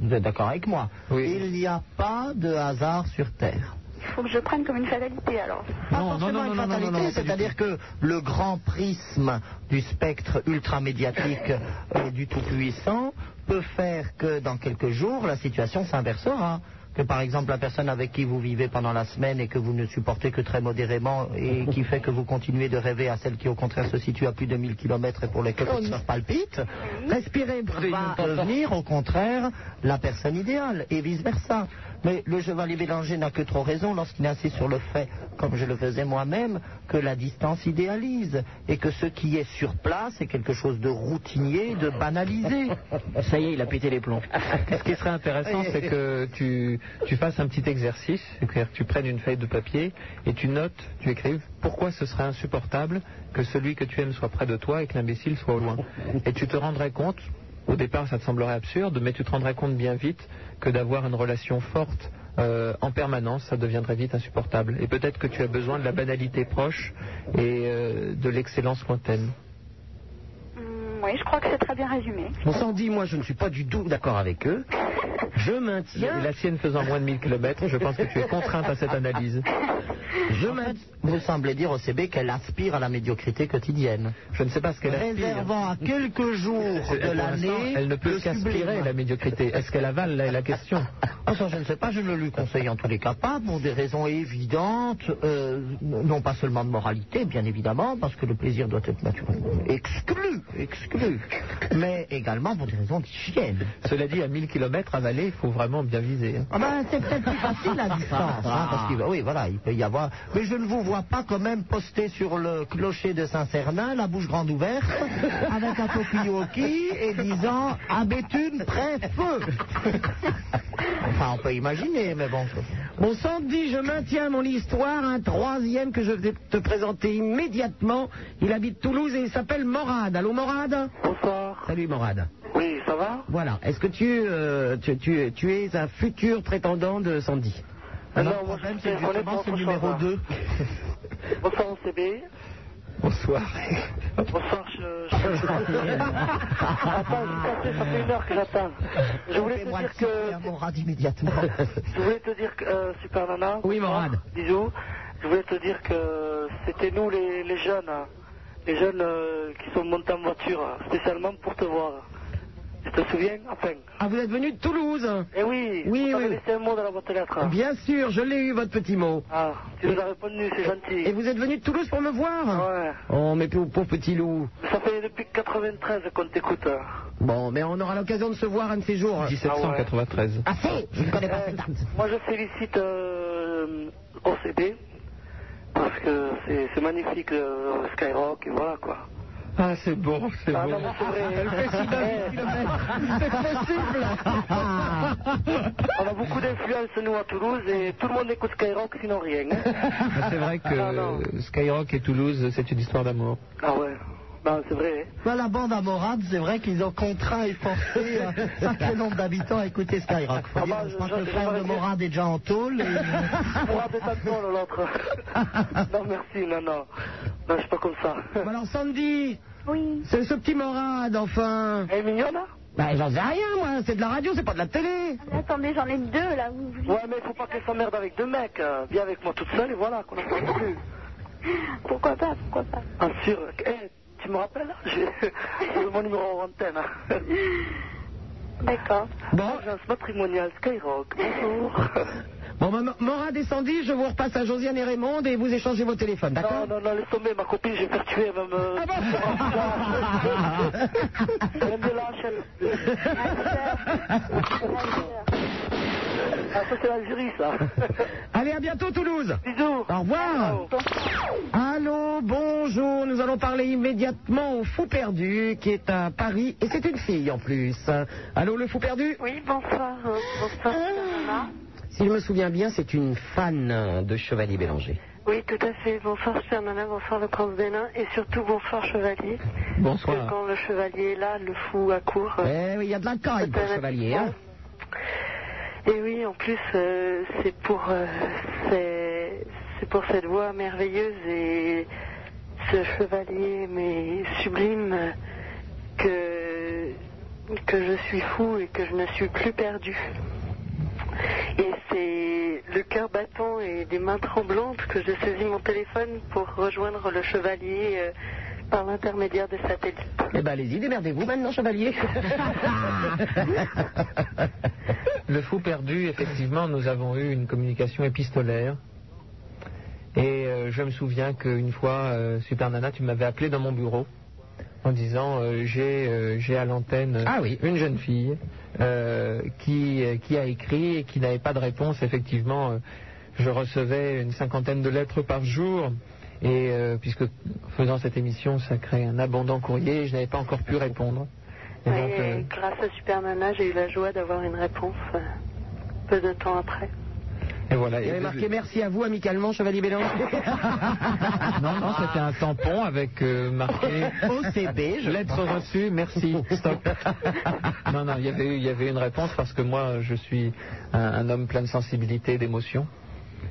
vous êtes d'accord avec moi, il n'y a pas de hasard sur Terre. Il faut que je prenne comme une fatalité alors. Pas forcément une fatalité, c'est-à-dire que le grand prisme du spectre ultramédiatique euh, du Tout-Puissant peut faire que dans quelques jours, la situation s'inversera. que par exemple la personne avec qui vous vivez pendant la semaine et que vous ne supportez que très modérément et qui fait que vous continuez de rêver à celle qui au contraire se situe à plus de 1000 km et pour lesquelles votre cœur palpite, respirez, va devenir au contraire la personne idéale et vice-versa. Mais le chevalier Bélanger n'a que trop raison lorsqu'il insiste sur le fait, comme je le faisais moi-même, que la distance idéalise et que ce qui est sur place est quelque chose de routinier, de banalisé. [laughs] Ça y est, il a pété les plombs. Ce qui serait intéressant, c'est que tu, tu fasses un petit exercice, c'est-à-dire que tu prennes une feuille de papier et tu notes, tu écrives pourquoi ce serait insupportable que celui que tu aimes soit près de toi et que l'imbécile soit au loin. Et tu te rendrais compte, au départ ça te semblerait absurde, mais tu te rendrais compte bien vite que d'avoir une relation forte euh, en permanence, ça deviendrait vite insupportable. Et peut-être que tu as besoin de la banalité proche et euh, de l'excellence lointaine. Hum, oui, je crois que c'est très bien résumé. Bon, Sandy, moi, je ne suis pas du tout d'accord avec eux. Je maintiens. La sienne faisant moins de 1000 km, je pense que tu es contrainte à cette analyse. [laughs] Je Vous semblez dire au CB qu'elle aspire à la médiocrité quotidienne. Je ne sais pas ce qu'elle aspire. Réservant à quelques jours de l'année. Elle ne peut qu'aspirer sublime. la médiocrité. Est-ce qu'elle avale est la question? Ah, ça, je ne sais pas, je ne lui conseille en tous les cas pas, pour des raisons évidentes, euh, non pas seulement de moralité, bien évidemment, parce que le plaisir doit être naturellement exclu, exclu, mais également pour des raisons d'hygiène. Cela dit, à 1000 km avalé, il faut vraiment bien viser. hein. Ah ben, c'est peut-être plus facile à distance, hein, parce oui, voilà, il peut y avoir. Mais je ne vous vois pas quand même poster sur le clocher de Saint-Cernin, la bouche grande ouverte, avec un toki et disant à Béthune, prêt, feu. [laughs] enfin, on peut imaginer, mais bon. Bon, Sandy, je maintiens mon histoire. Un troisième que je vais te présenter immédiatement. Il habite Toulouse et il s'appelle Morad. Allô, Morad? Bonsoir. Salut, Morad. Oui, ça va? Voilà. Est-ce que tu, euh, tu, tu- tu es un futur prétendant de Sandy? Non, moi, je c'est justement ce numéro 2. Bonsoir au CB. Bonsoir. Bonsoir, je... je... Attends, je suis ça fait une heure que j'attends. Je voulais te dire que... Morad immédiatement. Je voulais te dire que... euh, Super Nana. Oui, Morad. Bisous. Je voulais te dire que c'était nous les, les jeunes, hein. les jeunes euh, qui sont montés en voiture, hein, spécialement pour te voir. Tu te souviens Enfin. Ah, vous êtes venu de Toulouse Eh oui, Oui, t'avait oui. laissé un mot dans la boîte aux lettres. Bien sûr, je l'ai eu, votre petit mot. Ah, tu nous as répondu, c'est gentil. Et vous êtes venu de Toulouse pour me voir Ouais. Oh, mais pauvre, pauvre petit loup. Ça fait depuis 93 qu'on t'écoute. hein. Bon, mais on aura l'occasion de se voir un de ces jours. 1793. Ah, si Je ne connais pas cette date. Moi, je félicite euh, OCD parce que c'est c'est magnifique euh, Skyrock et voilà quoi. Ah, c'est bon, c'est Ah bon. non, c'est vrai. Elle fait si Eh, On a beaucoup d'influence nous à Toulouse et tout le monde écoute Skyrock sinon rien. hein. Ah, C'est vrai que Ah, non. Skyrock et Toulouse, c'est une histoire d'amour. Ah ouais, non, c'est vrai. Bah, la bande à Morad, c'est vrai qu'ils ont contraint et forcé [laughs] un sacré nombre d'habitants à écouter Skyrock. Faut Ah dire, bah, je je- que le frère de j'aimerais Morad est déjà en tôle. et- Pour rater ta tôle, l'autre. [laughs] non, merci, non, non. Non, je suis pas comme ça. Bon, alors, Sandy Oui. C'est ce petit Morad, enfin. Elle est mignonne, hein Bah, j'en sais rien, moi. C'est de la radio, c'est pas de la télé. Mais attendez, j'en ai deux là. Vous... Ouais, mais il faut pas qu'elle s'emmerde avec deux mecs. euh, Viens avec moi toute seule et voilà, qu'on n'en parle plus. [laughs] Pourquoi pas, pourquoi pas. Ah, sûr. Eh, tu me rappelles? J'ai j'ai mon numéro en antenne. hein. [laughs] D'accord. Bon, Agence matrimoniale Skyrock. Bonjour. [laughs] bon bah, Morad et Sandy, je vous repasse à Josiane et Raymond et vous échangez vos téléphones, d'accord? Non, non, non, laisse tomber, ma copine, je vais [laughs] faire tuer. Ah aime bien la chaîne. Ah, ça, c'est l'Algérie, ça. [laughs] Allez, à bientôt, Toulouse. Bisous. Au revoir. Allô, bonjour. Nous allons parler immédiatement au fou perdu qui est à Paris et c'est une fille en plus. Allô, le fou perdu? Oui, bonsoir. euh, bonsoir, Nana. Si je me souviens bien, c'est une fan de Chevalier Bélanger. Oui, tout à fait. Bonsoir, Nana. Bonsoir, le prince Bénin. Et surtout, bonsoir, Chevalier. Parce Bonsoir. que quand le chevalier est là, le fou accourt. Eh oui, il y a de la caille pour le Chevalier. Hein Et oui, en plus, euh, c'est pour, euh, c'est, pour cette voix merveilleuse et ce chevalier mais sublime que que je suis fou et que je ne suis plus perdu. Et c'est le cœur battant et des mains tremblantes que je saisis mon téléphone pour rejoindre le chevalier euh, par l'intermédiaire des satellites. Eh ben allez-y, démerdez-vous maintenant, chevalier. Le fou perdu, effectivement, nous avons eu une communication épistolaire. Et euh, je me souviens qu'une fois, euh, Super Nana, tu m'avais appelé dans mon bureau en disant euh, j'ai euh, j'ai à l'antenne une jeune fille euh, qui, euh, qui a écrit et qui n'avait pas de réponse. Effectivement, euh, je recevais une cinquantaine de lettres par jour. Et euh, puisque faisant cette émission, ça crée un abondant courrier, je n'avais pas encore pu répondre. Et Et donc, euh, grâce à Super Nana, j'ai eu la joie d'avoir une réponse euh, peu de temps après. et voilà. Il y avait marqué merci à vous amicalement, chevalier Bélanger. [laughs] Non, non, c'était un tampon avec euh, marqué [laughs] OCB, je lettre crois. reçue, merci, stop. non, non, il y avait eu- il y avait une réponse parce que moi, je suis un, un homme plein de sensibilité et d'émotion.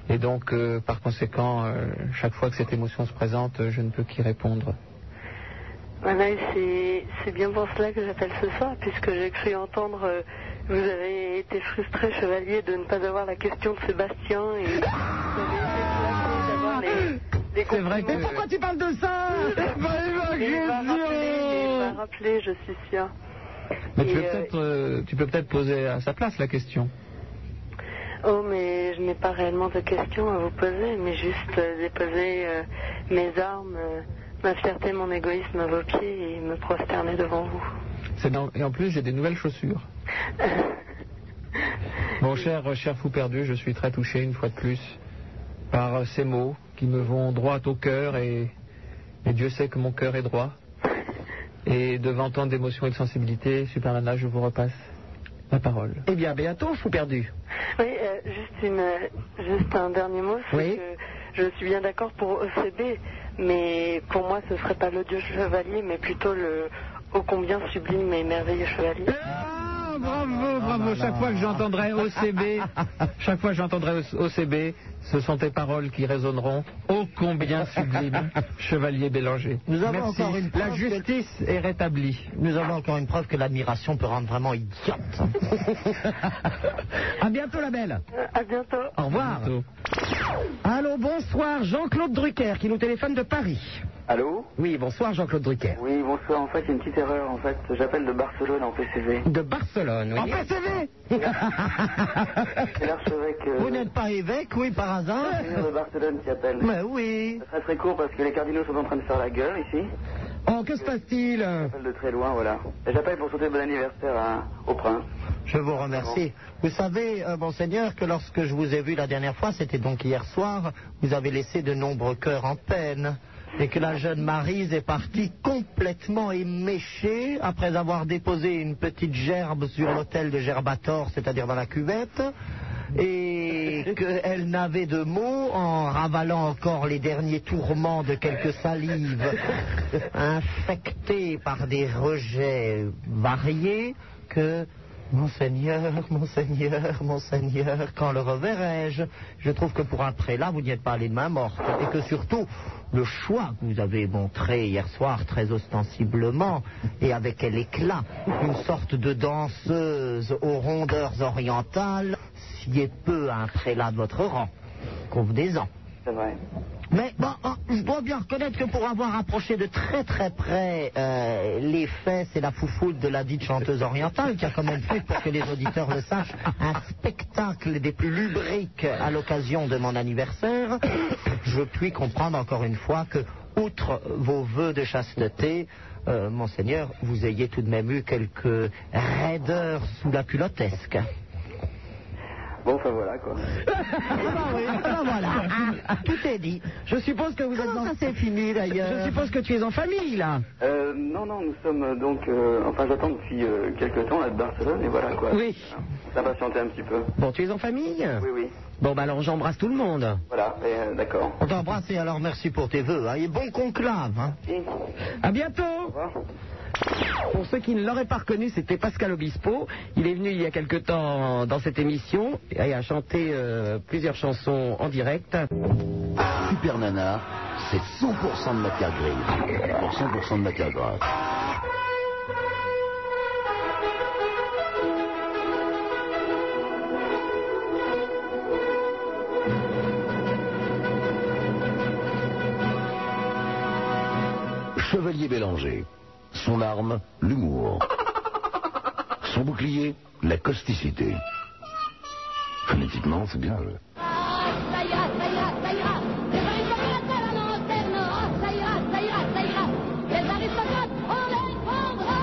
Et donc, euh, par conséquent, euh, chaque fois que cette émotion se présente, euh, je ne peux qu'y répondre. Voilà, et c'est bien pour cela que j'appelle ce soir, puisque j'ai cru entendre euh, vous avez été frustré, chevalier, de ne pas avoir la question de Sébastien et vous avez été flatté d'avoir les, les C'est vrai, mais pourquoi tu parles de ça [laughs] Il va rappeler, rappeler, je suis sûre. Mais tu Et, peux peut-être tu peux peut-être poser à sa place la question. Oh, mais je n'ai pas réellement de questions à vous poser, mais juste euh, déposer euh, mes armes, euh, ma fierté, mon égoïsme à vos pieds et me prosterner devant vous. C'est dans- Et en plus, j'ai des nouvelles chaussures. [laughs] Mon cher, cher fou perdu, je suis très touché une fois de plus par euh, ces mots qui me vont droit au cœur et, et Dieu sait que mon cœur est droit. [laughs] Et devant tant d'émotions et de sensibilité, Super Nana, je vous repasse la parole. Eh bien, bientôt, fou perdu. Oui, euh, juste, une, euh, juste un dernier mot, c'est Oui. que je suis bien d'accord pour OCB, mais pour moi ce serait pas l'odieux chevalier, mais plutôt le ô combien sublime et merveilleux chevalier. Ah, bravo, bravo. [laughs] Chaque fois que j'entendrai OCB, chaque fois que j'entendrai OCB, ce sont tes paroles qui résonneront. Ô combien sublime, [laughs] Chevalier Bélanger. Nous avons Merci. encore une La justice est rétablie. Nous avons encore une preuve que l'admiration peut rendre vraiment idiote. [laughs] À bientôt, la belle. Euh, à bientôt. Au revoir. Allô, bonsoir, Jean-Claude Drucker qui nous téléphone de Paris. Allô Oui, bonsoir, Jean-Claude Drucker. Oui, bonsoir. En fait, il y a une petite erreur. En fait, j'appelle de Barcelone en PCV. De Barcelone, oui. En PCV C'est l'archevêque euh, Vous n'êtes pas évêque, oui, par hasard Monseigneur de Barcelone qui appelle. Mais oui. C'est très très court parce que les cardinaux sont en train de faire la gueule ici. Oh, que se passe-t-il J'appelle de très loin, voilà. Et j'appelle pour souhaiter bon anniversaire à- au prince. Je vous remercie. Vous savez, euh, monseigneur, que lorsque je vous ai vu la dernière fois, c'était donc hier soir, vous avez laissé de nombreux cœurs en peine. Et que la jeune Marise est partie complètement éméchée après avoir déposé une petite gerbe sur l'hôtel de Gerbator, c'est-à-dire dans la cuvette, et qu'elle n'avait de mots en ravalant encore les derniers tourments de quelques salives [laughs] infectées par des rejets variés que Monseigneur, Monseigneur, Monseigneur, quand le reverrai-je? Je trouve que pour un prélat, vous n'y êtes pas allé de main morte. Et que surtout, le choix que vous avez montré hier soir très ostensiblement et avec quel éclat, une sorte de danseuse aux rondeurs orientales, sied peu à un prélat de votre rang. Convenez-en. C'est vrai. Mais bon, oh, je dois bien reconnaître que pour avoir approché de très très près euh, les fesses et la foufoule de la dite chanteuse orientale, qui a quand même fait, pour que les auditeurs le sachent, un spectacle des plus lubriques à l'occasion de mon anniversaire, je puis comprendre encore une fois que, outre vos vœux de chasteté, euh, monseigneur, vous ayez tout de même eu quelques raideurs sous la culottesque. Bon, enfin voilà quoi. Ah bah oui, ah voilà, Ah, tout est dit. Je suppose que vous êtes Comment en... ça s'est fini d'ailleurs Je suppose que tu es en famille, là. Euh, non, non, nous sommes euh, donc. euh, enfin, j'attends depuis euh, quelques temps là de Barcelone et voilà quoi. Oui. Ça a patienté un petit peu. Bon, tu es en famille? Oui, oui. Bon, bah alors j'embrasse tout le monde. Voilà, et, euh, d'accord. On t'embrasse et alors merci pour tes vœux. Hein. Et bon conclave. Hein. À bientôt. Pour ceux qui ne l'auraient pas reconnu, c'était Pascal Obispo. Il est venu il y a quelque temps dans cette émission et a chanté euh, plusieurs chansons en direct. Super Nana, c'est 100% de matière grise pour 100% de matière grasse. chevalier Bélanger. Son arme, l'humour. Son bouclier, la causticité. Phonétiquement, c'est bien. prendra.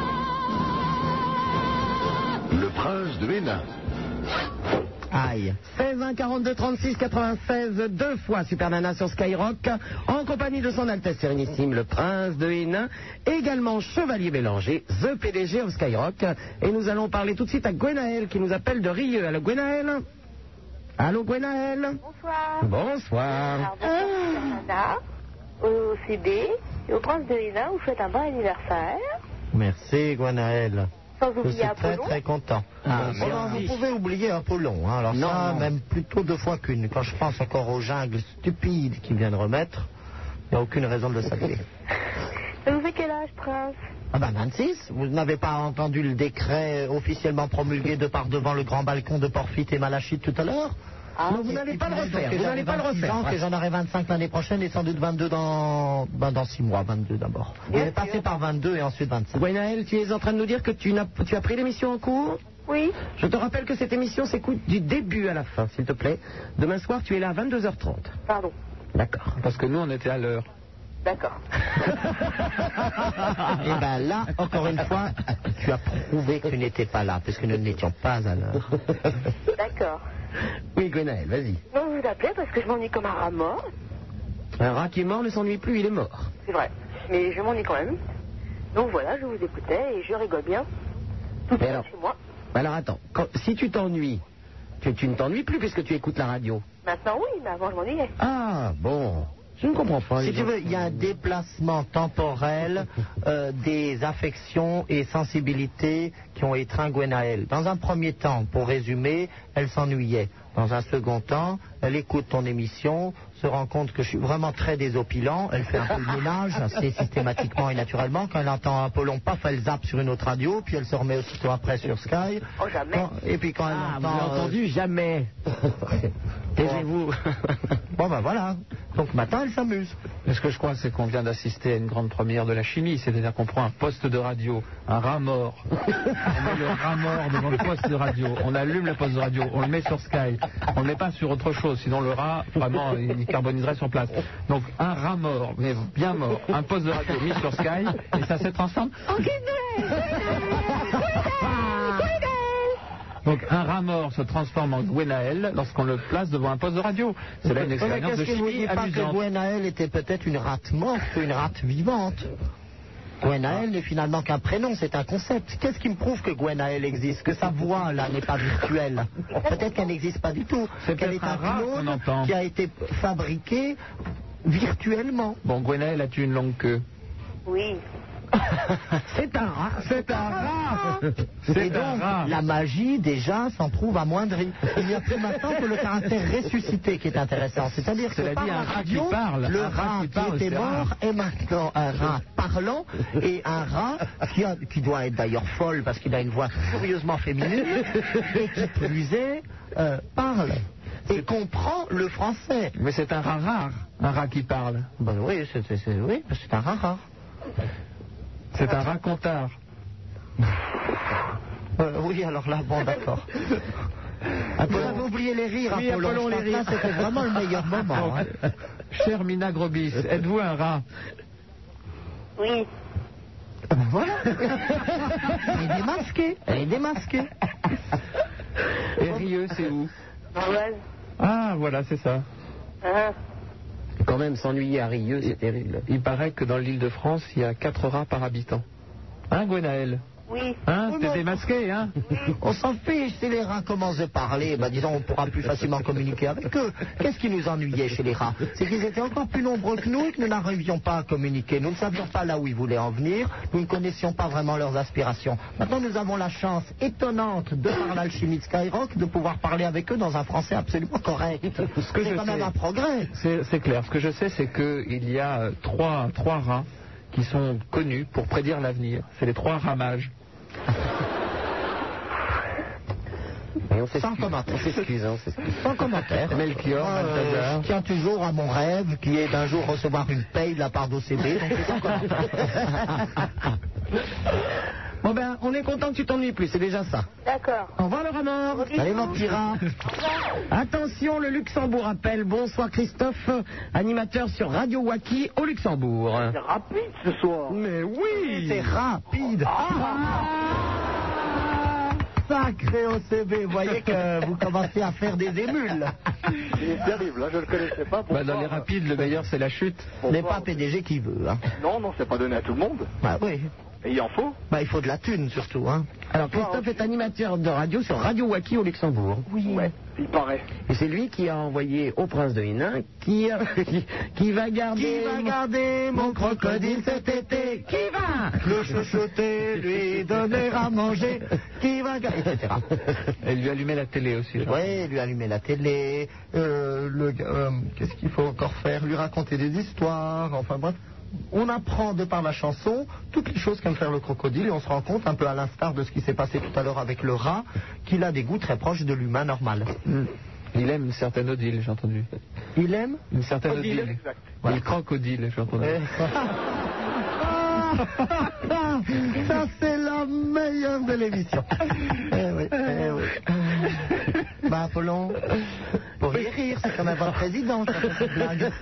Le prince de Hénin. Aïe. 16 1 42 36 96 deux fois Super Nana sur Skyrock en compagnie de son Altesse Sérénissime le Prince de Hénin, également Chevalier Bélanger, The PDG of Skyrock. Et nous allons parler tout de suite à Gwenaël qui nous appelle de Rieux. Allô Gwenaël Allô Gwenaël Bonsoir. Bonsoir. Alors, au CB et au Prince de Hénin, vous faites un bon anniversaire. Merci, Gwenaël. Sans Je suis très Apollon. très content. Ah, non, merci. vous pouvez oublier Apollon. Hein. Alors Non, ça, non. même plutôt deux fois qu'une. Quand je pense encore aux jungles stupides qu'il vient de remettre, il n'y a aucune raison de le saluer. [laughs] Vous fait quel âge, Prince? Ah ben 26, vous n'avez pas entendu le décret officiellement promulgué de par devant le grand balcon de Porphyre et Malachite tout à l'heure? Ah, Non, vous n'allez pas le refaire. Vous j'en n'allez ai pas le 26 refaire. ans, que j'en aurai 25 l'année prochaine et sans doute 22 dans, ben, dans 6 mois, 22 d'abord. Vous allez passer par 22 et ensuite 25. Gwenaël, tu es en train de nous dire que tu, n'as- tu as pris l'émission en cours Oui. Je te rappelle que cette émission s'écoute du début à la fin, s'il te plaît. Demain soir, tu es là à 22h30. Pardon. D'accord. Parce que nous, on était à l'heure. D'accord. Et ben là, encore une fois, tu as prouvé que tu n'étais pas là, parce que nous n'étions pas à l'heure. D'accord. Oui, Gwenaël, vas-y. Non, je vous appelais parce que je m'ennuie comme un rat mort. Un rat qui est mort ne s'ennuie plus, il est mort. C'est vrai. Mais je m'ennuie quand même. Donc voilà, je vous écoutais et je rigole bien. Tout Mais alors- chez moi. Alors attends, quand- si tu t'ennuies, tu, tu ne t'ennuies plus puisque tu écoutes la radio. Maintenant, oui, mais avant, je m'ennuyais. Ah, bon. Je ne comprends pas. Si tu veux, il y a un déplacement temporel euh, des affections et sensibilités qui ont étreint Gwenaël. Dans un premier temps, pour résumer, elle s'ennuyait. Dans un second temps, elle écoute ton émission, se rend compte que je suis vraiment très désopilant, elle fait un peu le ménage assez systématiquement et naturellement. Quand elle entend Apollon, paf, elle zappe sur une autre radio, puis elle se remet aussitôt après sur Sky. Oh, jamais. Quand- et puis quand elle Ah, vous entend... euh, entendu Jamais. [laughs] Taisez-vous. [laughs] Bon ben voilà. Donc maintenant, elle s'amuse. Mais ce que je crois, c'est qu'on vient d'assister à une grande première de la chimie, c'est-à-dire qu'on prend un poste de radio, un rat mort, [laughs] on met le rat mort devant le poste de radio, on allume le poste de radio, on le met sur Sky, on le met pas sur autre chose, sinon le rat, vraiment, il carboniserait sur place. Donc un rat mort, mais bien mort, un poste de radio mis sur Sky, et ça se transforme en [laughs] Donc un rat mort se transforme en Gwenaël lorsqu'on le place devant un poste de radio. C'est là une mais expérience de chimie dit pas que amusante. Gwenaël était peut-être une rate morte ou une rate vivante Gwenaël n'est finalement qu'un prénom, c'est un concept. Qu'est-ce qui me prouve que Gwenaël existe? Que sa voix, là, n'est pas virtuelle Peut-être qu'elle n'existe pas du tout. C'est Qu'elle peut-être est un clone qui a été fabriqué virtuellement. Bon, Gwenaël as-tu une longue queue? Oui. [laughs] C'est un rat. C'est un rat Et C'est un donc, rat la magie, déjà, s'en trouve amoindrie. Il n'y a plus maintenant que le caractère ressuscité qui est intéressant. C'est-à-dire que par dit, la un rat radio, qui parle, le un rat rat qui qui, parle, était c'est mort est maintenant un rat parlant et un rat qui, a- qui doit être d'ailleurs folle parce qu'il a une voix curieusement féminine et qui plus est, euh, parle et comprend le français. Mais c'est un rat rare, un rat qui parle. Ben c'est oui, c'est un rat rare. C'est un racontard. [laughs] Euh, oui, alors là, bon, d'accord. [laughs] Vous avez oublié les rires, Oui, Apollon. Apollon, Je les rires. C'était vraiment le meilleur moment. hein. [laughs] Cher Mina Grobis, êtes-vous un rat? Oui. Ah ben voilà. Elle est démasquée. Elle est démasquée. Et Rieux, c'est où? Ah, voilà, c'est ça. Hein Quand même, s'ennuyer à Rieux, c'est terrible. Il paraît que dans l'île de France, il y a 4 rats par habitant. Hein, Gwenaël Oui. Hein Oui, T'es démasqué, hein On s'en fiche, si les rats commencent à parler, ben disons, on pourra plus facilement communiquer avec eux. Qu'est-ce qui nous ennuyait chez les rats C'est qu'ils étaient encore plus nombreux que nous et que nous n'arrivions pas à communiquer. Nous ne savions pas là où ils voulaient en venir, nous ne connaissions pas vraiment leurs aspirations. Maintenant, nous avons la chance étonnante, de par l'alchimie de Skyrock, de pouvoir parler avec eux dans un français absolument correct. Ce que C'est je quand même sais- un progrès. C'est clair. Ce que je sais, c'est qu'il y a trois, trois rats qui sont connus pour prédire l'avenir. C'est les trois [laughs] Sans commentaire. On s'excuse, hein, on s'excuse. Sans commentaire. Melchior, euh, je tiens toujours à mon rêve qui est d'un jour recevoir une paye de la part d'OCB. [laughs] donc c'est sans commentaire. [laughs] Bon ben, on est content que tu t'ennuies plus, c'est déjà ça. D'accord. Au revoir le remords. Allez mon petit rat. Attention, le Luxembourg appelle. Bonsoir Christophe, animateur sur Radio Waki au Luxembourg. C'est rapide ce soir. Mais oui C'est rapide. Sacré OCB, vous voyez que vous commencez à faire des émules. Il est terrible, hein, je ne le connaissais pas. Bah, dans les rapides, le meilleur, c'est la chute. Ce n'est pas PDG qui veut. Hein. Non, non, c'est pas donné à tout le monde. Bah oui. Et il en faut. Bah il faut de la thune surtout. Hein. Alors Christophe est animateur de radio sur Radio Waki au Luxembourg. Oui. Ouais, il paraît. Et c'est lui qui a envoyé au prince de Hénin qui, qui, [laughs] qui va garder... Qui va garder mon crocodile cet été Qui va Le chuchoter, lui donner à manger. Qui va garder etc. Elle lui allumait la télé aussi. Oui, lui allumer la télé. euh, euh, Qu'est-ce qu'il faut encore faire? Lui raconter des histoires. Enfin bref. On apprend de par la chanson toutes les choses qu'aime faire le crocodile et on se rend compte, un peu à l'instar de ce qui s'est passé tout à l'heure avec le rat, qu'il a des goûts très proches de l'humain normal. Il aime une certaine Odile, j'ai entendu. Il aime Une certaine Odile. Odile. Il crocodile, j'ai entendu. [laughs] Ça, c'est la meilleure de l'émission. Eh oui, eh oui. [laughs] Bah, Apollon, pour y rire, c'est quand même votre président, ça fait cette blague.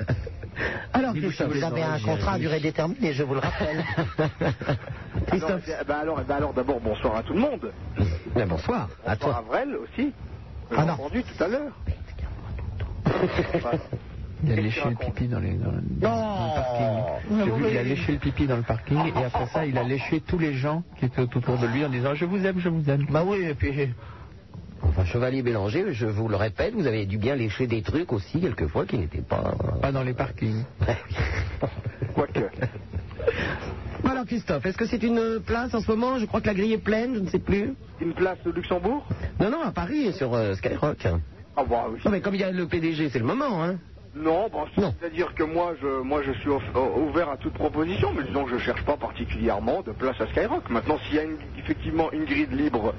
Alors, Christophe, vous avez un contrat à durée déterminée, je vous le rappelle. [laughs] Alors, eh ben alors, eh ben alors d'abord, bonsoir à tout le monde. Ben, bonsoir, à Bonsoir toi. à Vrel aussi. J'ai Ah non. entendu tout à l'heure. [laughs] Il a léché le pipi dans, les, dans, le- dans le parking. J'ai vu, il a léché le pipi dans le parking et après ça, il a léché tous les gens qui étaient autour de lui en disant Je vous aime, je vous aime. Bah oui, et puis... Enfin, Chevalier Bélanger, je vous le répète, vous avez dû bien lécher des trucs aussi, quelquefois, qui n'étaient pas... Pas dans les parkings. [laughs] Quoique. Alors Christophe, est-ce que c'est une place en ce moment? Je crois que la grille est pleine, je ne sais plus. Une place au Luxembourg? Non, non, à Paris, sur euh, Skyrock. Ah bah oui. Non, mais comme il y a le PDG, c'est le moment, hein. Non, bon, Non. c'est-à-dire que moi je, moi, je suis euh, ouvert à toute proposition, mais disons que je ne cherche pas particulièrement de place à Skyrock. Maintenant, s'il y a une- effectivement une grille libre,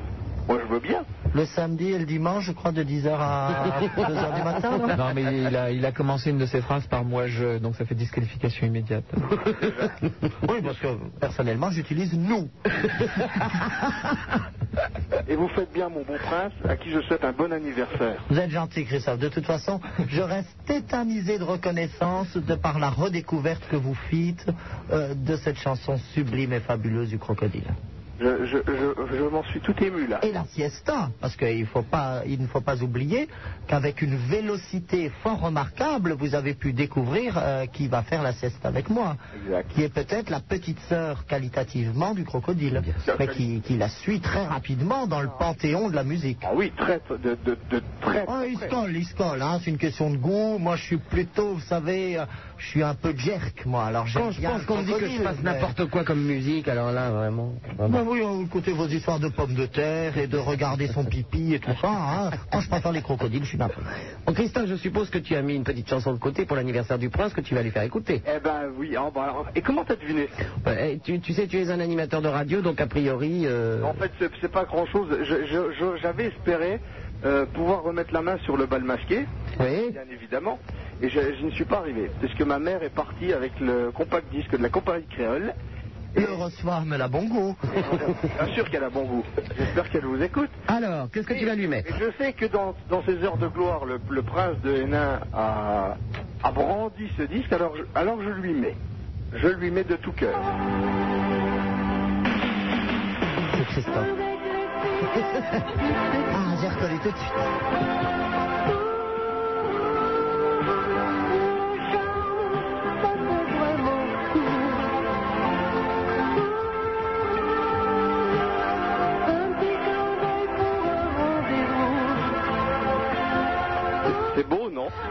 moi je veux bien. Le samedi et le dimanche, je crois, de 10h à 2h du matin, non Non, mais il a, il a commencé une de ses phrases par moi je, donc ça fait disqualification immédiate. [laughs] Oui, parce que personnellement, j'utilise nous. [laughs] Et vous faites bien, mon bon prince, à qui je souhaite un bon anniversaire. Vous êtes gentil, Christophe. De toute façon, je reste tétanisé de reconnaissance de par la redécouverte que vous fîtes euh, de cette chanson sublime et fabuleuse du crocodile. Je, je, je, je m'en suis tout ému là. Et la siesta, parce qu'il faut pas, il ne faut pas oublier qu'avec une vélocité fort remarquable, vous avez pu découvrir euh, qui va faire la siesta avec moi, Exact. qui est peut-être la petite sœur qualitativement du crocodile, mais qui, qui la suit très rapidement dans le panthéon de la musique. Ah oui, très, de, de, de très. Oh, il se colle, il se colle, hein, c'est une question de goût. Moi, je suis plutôt, vous savez, euh, je suis un peu jerk, moi. Alors, j'aime Quand je pense qu'on me dit que je mais- n'importe quoi comme musique, alors là, vraiment... Ben oui, écoutez vos histoires de pommes de terre et de regarder son pipi et tout ça. Hein. Moi, je préfère les crocodiles, je suis n'importe Bon, Christophe, je suppose que tu as mis une petite chanson de côté pour l'anniversaire du prince que tu vas lui faire écouter. Eh ben oui, ah, bah, alors, et comment t'as deviné? Eh, tu, tu sais, tu es un animateur de radio, donc a priori... euh, En fait, c'est- pas je- je- J'avais espéré euh, pouvoir remettre la main sur le bal masqué, Oui. bien évidemment, et je, je n'y suis pas arrivé, puisque ma mère est partie avec le compact disque de la compagnie créole. Le reçoit, mais la bon goût. [laughs] Bien sûr qu'elle a bon goût. J'espère qu'elle vous écoute. Alors, qu'est-ce que tu vas lui mettre Et je sais que dans, dans ces heures de gloire, le, le prince de Hénin a, a brandi ce disque, alors je, alors je lui mets. Je lui mets de tout cœur. C'est Christophe. [laughs] ah, j'ai reconnu tout de suite.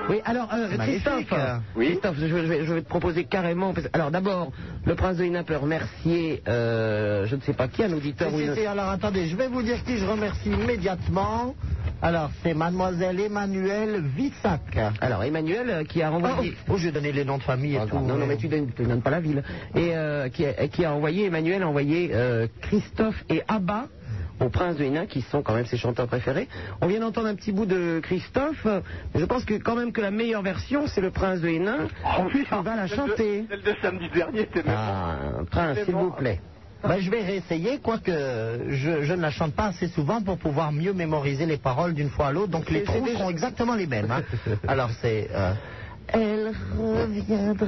Oui, alors, euh. Christophe, Oui. Christophe, je, je vais, je vais te proposer carrément... Alors, d'abord, le prince de Hénin peut remercier, euh, je ne sais pas qui, un auditeur ou une... alors attendez, je vais vous dire qui je remercie immédiatement. Alors, c'est mademoiselle Emmanuelle Vissac. Alors, Emmanuel, euh, qui a renvoyé... oh, je vais donner les noms de famille et Ah, tout. non, non, mais tu donnes, tu donnes pas la ville. Et euh, qui, a, qui a envoyé, Emmanuel a envoyé euh, Christophe et Abba au prince de Hénin, qui sont quand même ses chanteurs préférés. On vient d'entendre un petit bout de Christophe, mais je pense que quand même que la meilleure version, c'est le prince de Hénin, qui va la chanter. Celle de samedi dernier était même. Ah, prince, s'il vous plaît. Ben, je vais réessayer, quoique je, je ne la chante pas assez souvent pour pouvoir mieux mémoriser les paroles d'une fois à l'autre. Donc les trous seront exactement les mêmes. hein. [laughs] Alors c'est... euh, Elle reviendra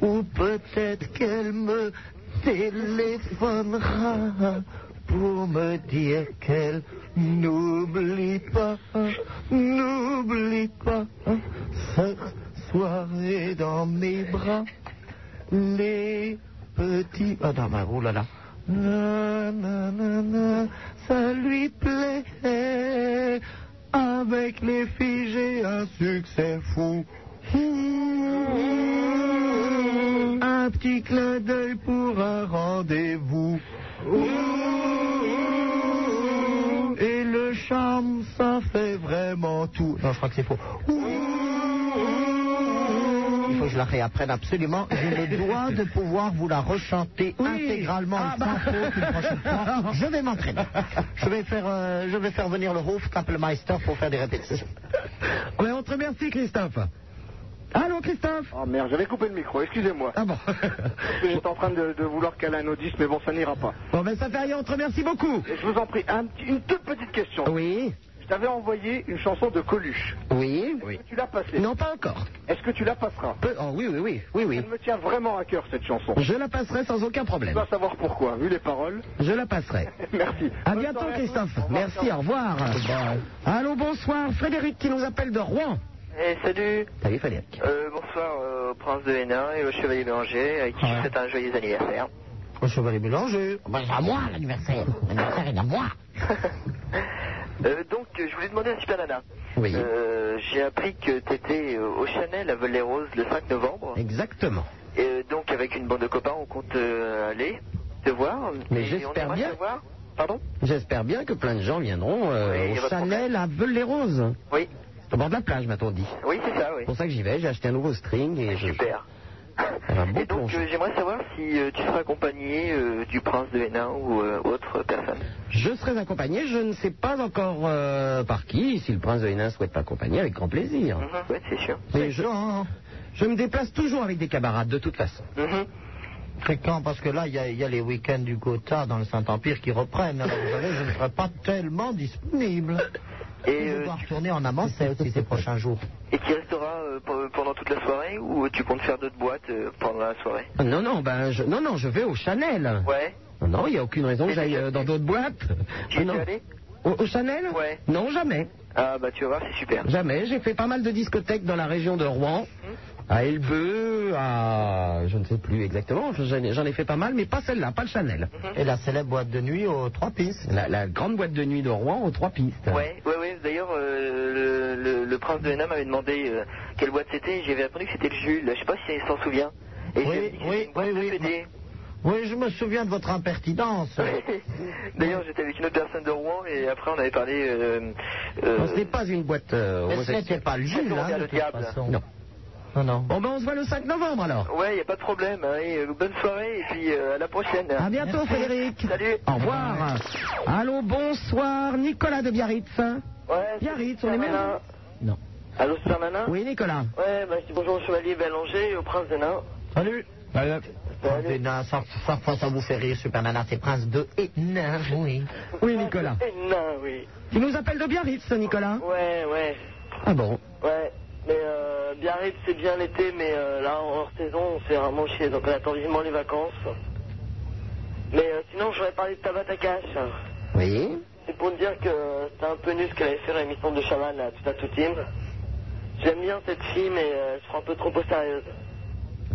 ou peut-être qu'elle me téléphonera pour me dire qu'elle n'oublie pas, n'oublie pas cette soirée dans mes bras, les petits... Ah non, ben, oh là là. Na, ça lui plaît. Avec les filles, j'ai un succès fou. Un petit clin d'œil pour un rendez-vous. Et le charme, ça fait vraiment tout. Non, je crois que c'est faux. Il faut que je la réapprenne absolument. J'ai le droit de pouvoir vous la rechanter intégralement et sans faute une prochaine fois. [laughs] Je vais m'entraîner. Je vais faire, euh, je vais faire venir le Hofkapelmeister pour faire des répétitions. Ouais, on te remercie, Christophe. Allô, Christophe Oh merde, j'avais coupé le micro, excusez-moi. Ah bon J'étais en train de, de vouloir caler un audis, mais bon, ça n'ira pas. Bon, ben ça fait rien, on te remercie beaucoup. Et je vous en prie, un petit- une toute petite question. Oui. Je t'avais envoyé une chanson de Coluche. Oui. Est-ce que tu l'as passée Non, pas encore. Est-ce que tu la passeras Peu- oh, oui, oui, oui, oui, oui. Elle me tient vraiment à cœur, cette chanson. Je la passerai sans aucun Tu problème. vas savoir pourquoi, vu les paroles. Je la passerai. [laughs] Merci. À Bonne bientôt, soirée Christophe. tous. Au revoir, Merci, au revoir. Allô, bonsoir. Frédéric qui nous appelle de Rouen. Eh, salut. Salut, Frédéric. Euh, bonsoir euh, au prince de Hénin et au chevalier Bélanger, avec qui je souhaite un joyeux anniversaire. Au chevalier mélanger. Ben, c'est à moi l'anniversaire. L'anniversaire est à moi. [laughs] Euh, donc, euh, je voulais demander à Super Nana. Oui. Euh, J'ai appris que tu étais au Chanel à Vol-les-Roses le 5 novembre. Exactement. Et euh, donc, avec une bande de copains, on compte euh, aller te voir. Mais j'espère bien. Pardon? J'espère bien que plein de gens viendront euh, Oui, au Chanel à Veul-les-Roses. Oui. Au bord de la plage, m'a-t-on dit. Oui, c'est ça, oui. C'est pour ça que j'y vais. J'ai acheté un nouveau string et je. Super. Ça va beaucoup Et donc, euh, j'aimerais savoir si euh, tu seras accompagné euh, du prince de Hénin ou euh, autre personne. Je serai accompagné, je ne sais pas encore euh, par qui. Si le prince de Hénin souhaite m'accompagner, avec grand plaisir. Mhm, oui, c'est sûr. Mais je, je me déplace toujours avec des camarades, de toute façon. Mhm. Fréquent, parce que là, il y, a- il y a les week-ends du Gotha dans le Saint-Empire qui reprennent. Alors, vous savez, je ne serai pas tellement disponible. Et, euh, dois retourner en Amancet aussi ces prochains jours. Et tu resteras euh, pe- pendant toute la soirée ou tu comptes faire d'autres boîtes euh, pendant la soirée? Non, non, ben, je, non, non, je vais au Chanel. Ouais. Non, il n'y a aucune raison que j'aille euh, dans d'autres boîtes. Tu es allé Au, au Chanel? Ouais. Non, jamais. Ah bah tu vas voir, c'est super. Jamais. J'ai fait pas mal de discothèques dans la région de Rouen. Hum. À Elbeux, à... je ne sais plus exactement, j'en ai, fait pas mal, mais pas celle-là, pas le Chanel. Et la célèbre boîte de nuit aux trois pistes. La, la grande boîte de nuit de Rouen aux trois pistes. Ouais, ouais, ouais. D'ailleurs, euh, le, le, le prince de Hénin m'avait demandé euh, quelle boîte c'était et j'avais répondu que c'était le Jules. Je sais pas si il s'en souvient. Et boîte de PD. Oui, je me souviens de votre impertinence. [laughs] D'ailleurs, j'étais avec une autre personne de Rouen et après on avait parlé. Euh, euh, ce n'est pas une boîte euh, Mais ce n'était pas le Jules, hein, de le toute diable façon. Non. Non, non. Bon, ben on se voit le 5 novembre alors. Ouais, y a pas de problème. hein, et, euh, bonne soirée et puis euh, à la prochaine. À bientôt, Frédéric. Salut. Au revoir. Allô, bonsoir, Nicolas de Biarritz. Ouais. Biarritz, on est même. Non. Allô, Super Nana Oui, Nicolas. Ouais, bah je dis bonjour au chevalier Bélanger et au prince de Nain. Salut. Voilà. Prince de Nain, ça, chaque fois ça vous fait rire, Super Nana, c'est Prince de Hénin, oui. Oui, Nicolas. Et Nain, oui. Tu nous appelles de Biarritz, Nicolas Ouais, ouais. Ah bon? Ouais. Mais euh, Biarritz, c'est bien l'été, mais euh, là, en hors saison, on se fait vraiment chier. Donc on attend vivement les vacances. Mais euh, sinon, j'aurais parlé de Tabata Cash. Oui. C'est pour te dire que euh, c'était un peu nul ce qu'elle avait fait dans l'émission de Chaman, là, tout à tout team. J'aime bien cette fille, mais euh, elle se prend un peu trop au sérieux.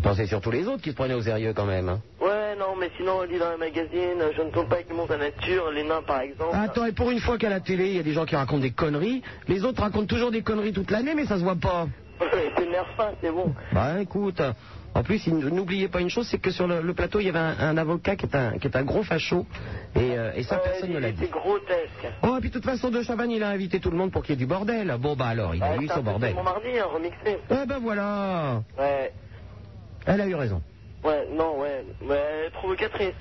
Pensez surtout les autres qui se prenaient au sérieux quand même. hein. Ouais, non, mais sinon, elle dit dans le magazine, euh, je ne tombe pas avec le monde de la nature, les nains par exemple. Attends, et pour une fois qu'à la télé, il y a des gens qui racontent des conneries, les autres racontent toujours des conneries toute l'année, mais ça se voit pas. [laughs] c'est nerf fin, c'est bon. Bah écoute, en plus, n'oubliez pas une chose, c'est que sur le, le plateau, il y avait un, un avocat qui est un, qui est un gros facho, et, euh, et ça, personne ne l'a dit. C'est grotesque. Oh, et puis de toute façon, De Chavannes, il a invité tout le monde pour qu'il y ait du bordel. Bon, bah alors, il a eu son bordel. Mon mardi, hein, remixé. Eh ben voilà, Ouais, elle a eu raison. Ouais, non, ouais, ouais, provocatrice.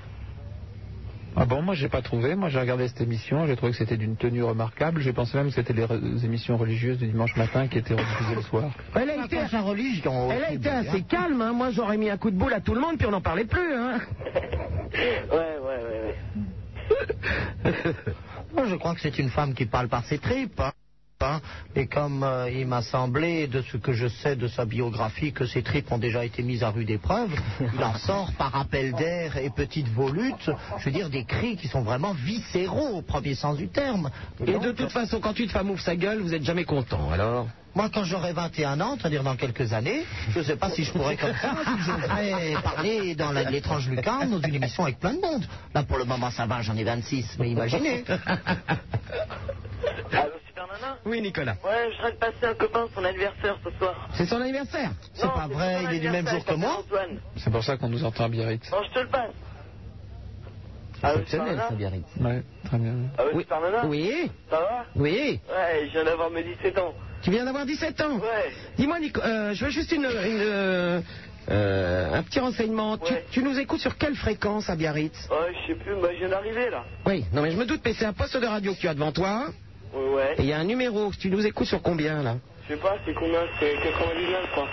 Ah bon, moi j'ai pas trouvé. Moi j'ai regardé cette émission, j'ai trouvé que c'était d'une tenue remarquable. J'ai pensé même que c'était les re- émissions religieuses du dimanche matin qui étaient rediffusées le soir. Elle a été, sa religion. elle a été assez calme. hein. Moi, j'aurais mis un coup de boule à tout le monde, puis on n'en parlait plus. Hein. [laughs] Ouais, ouais, ouais, ouais. [laughs] Moi, je crois que c'est une femme qui parle par ses tripes. hein. Hein. Et comme euh, il m'a semblé, de ce que je sais de sa biographie, que ses tripes ont déjà été mises à rude épreuve, [laughs] il en sort par appel d'air et petite volute, je veux dire des cris qui sont vraiment viscéraux au premier sens du terme. Et de toute façon, quand une femme ouvre sa gueule, vous êtes jamais content. Alors? Moi, quand j'aurai 21 ans, c'est-à-dire dans quelques années, je ne sais pas si je pourrais comme ça, si j'oserais parler dans l'étrange lucarne dans une émission avec plein de monde. Là, pour le moment, ça va, j'en ai 26, mais imaginez. [laughs] Oui, Nicolas. Ouais, je serais de passer un copain son anniversaire ce soir. C'est son anniversaire. C'est pas vrai, il est du même jour que moi. C'est pour ça qu'on nous entend à Biarritz. Bon, je te le passe. Super Exceptionnel, Nana ça, Biarritz. Ouais, très bien. Ah Oui. Oui, Ça va? Oui. Ouais, je viens d'avoir mes 17 ans. Tu viens d'avoir 17 ans? Ouais. Dis-moi, Nico, euh, je veux juste une, une, euh, euh, un petit renseignement. Tu, Ouais. tu nous écoutes sur quelle fréquence à Biarritz Ouais, je sais plus, bah, je viens d'arriver là. Oui, non mais je me doute, mais c'est un poste de radio que tu as devant toi. Ouais, ouais. Et il y a un numéro. Tu nous écoutes sur combien là Je sais pas, c'est combien C'est 99, je crois.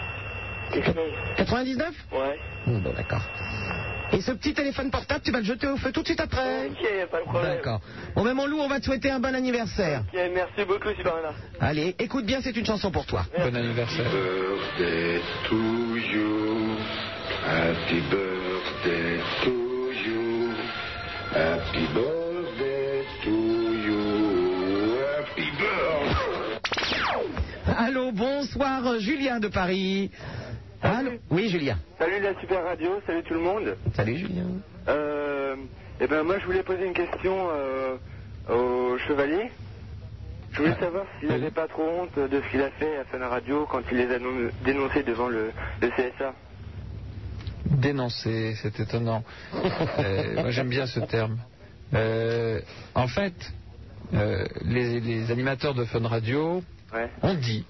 Quelque chose. 99 Ouais. Hum, Bon, d'accord. Et ce petit téléphone portable, tu vas le jeter au feu tout de suite après Ok, y a pas de problème. D'accord. Bon, ben mon loup, on va te souhaiter un bon anniversaire. Ok, merci beaucoup, Super Nana. Allez, écoute bien, c'est une chanson pour toi. Bon anniversaire. birthday to you. Happy birthday to you. Happy birthday Allô, bonsoir, euh, Julien de Paris. Allô Oui, Julien. Salut la Super Radio, salut tout le monde. Salut, Julien. Euh, eh ben moi je voulais poser une question euh, au chevalier. Je voulais savoir s'il n'avait pas trop honte de ce qu'il a fait à Fun Radio quand il les a dénoncés devant le, le CSA. Dénoncer, c'est étonnant. Euh, moi j'aime bien ce terme. Euh, en fait, euh, les, les animateurs de Fun Radio Ouais. ont dit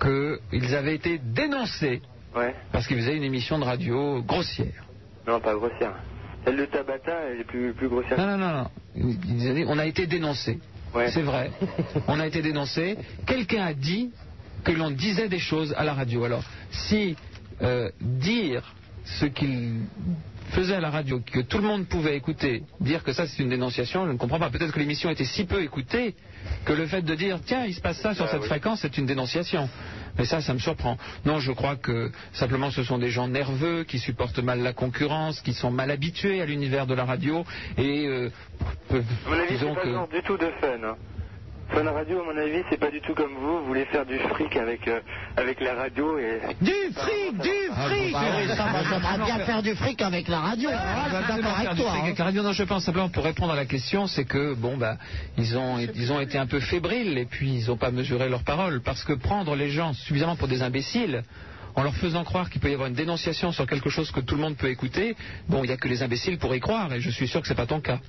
qu'ils avaient été dénoncés Ouais. parce qu'ils faisaient une émission de radio grossière. Non, pas grossière. Celle de Tabata, elle est plus, plus grossière. Non, non, non, non. Ils disaient, on a été dénoncés. Ouais. C'est vrai. [laughs] On a été dénoncés. Quelqu'un a dit que l'on disait des choses à la radio. Alors, si euh, dire ce qu'il faisait à la radio, que tout le monde pouvait écouter, dire que ça c'est une dénonciation, je ne comprends pas. Peut-être que l'émission était si peu écoutée que le fait de dire tiens, il se passe ça sur Ah cette oui. fréquence, c'est une dénonciation. Mais ça, ça me surprend. Non, je crois que simplement ce sont des gens nerveux qui supportent mal la concurrence, qui sont mal habitués à l'univers de la radio et euh, peuvent, À mon avis, c'est disons pas que genre du tout de fun. Hein. Fun Radio, à mon avis, c'est pas du tout comme vous. Vous voulez faire du fric avec, euh, avec la radio et. Du fric, du fric Bah oui, ça, moi, j'aimerais bien faire du fric avec la radio. Ah, je suis d'accord avec toi. fric hein. avec la radio. Non, je pense simplement pour répondre à la question, c'est que bon bah ils ont ils ont été un peu fébriles et puis ils n'ont pas mesuré leurs paroles parce que prendre les gens suffisamment pour des imbéciles. En leur faisant croire qu'il peut y avoir une dénonciation sur quelque chose que tout le monde peut écouter, bon, il n'y a que les imbéciles pour y croire, et je suis sûr que c'est pas ton cas.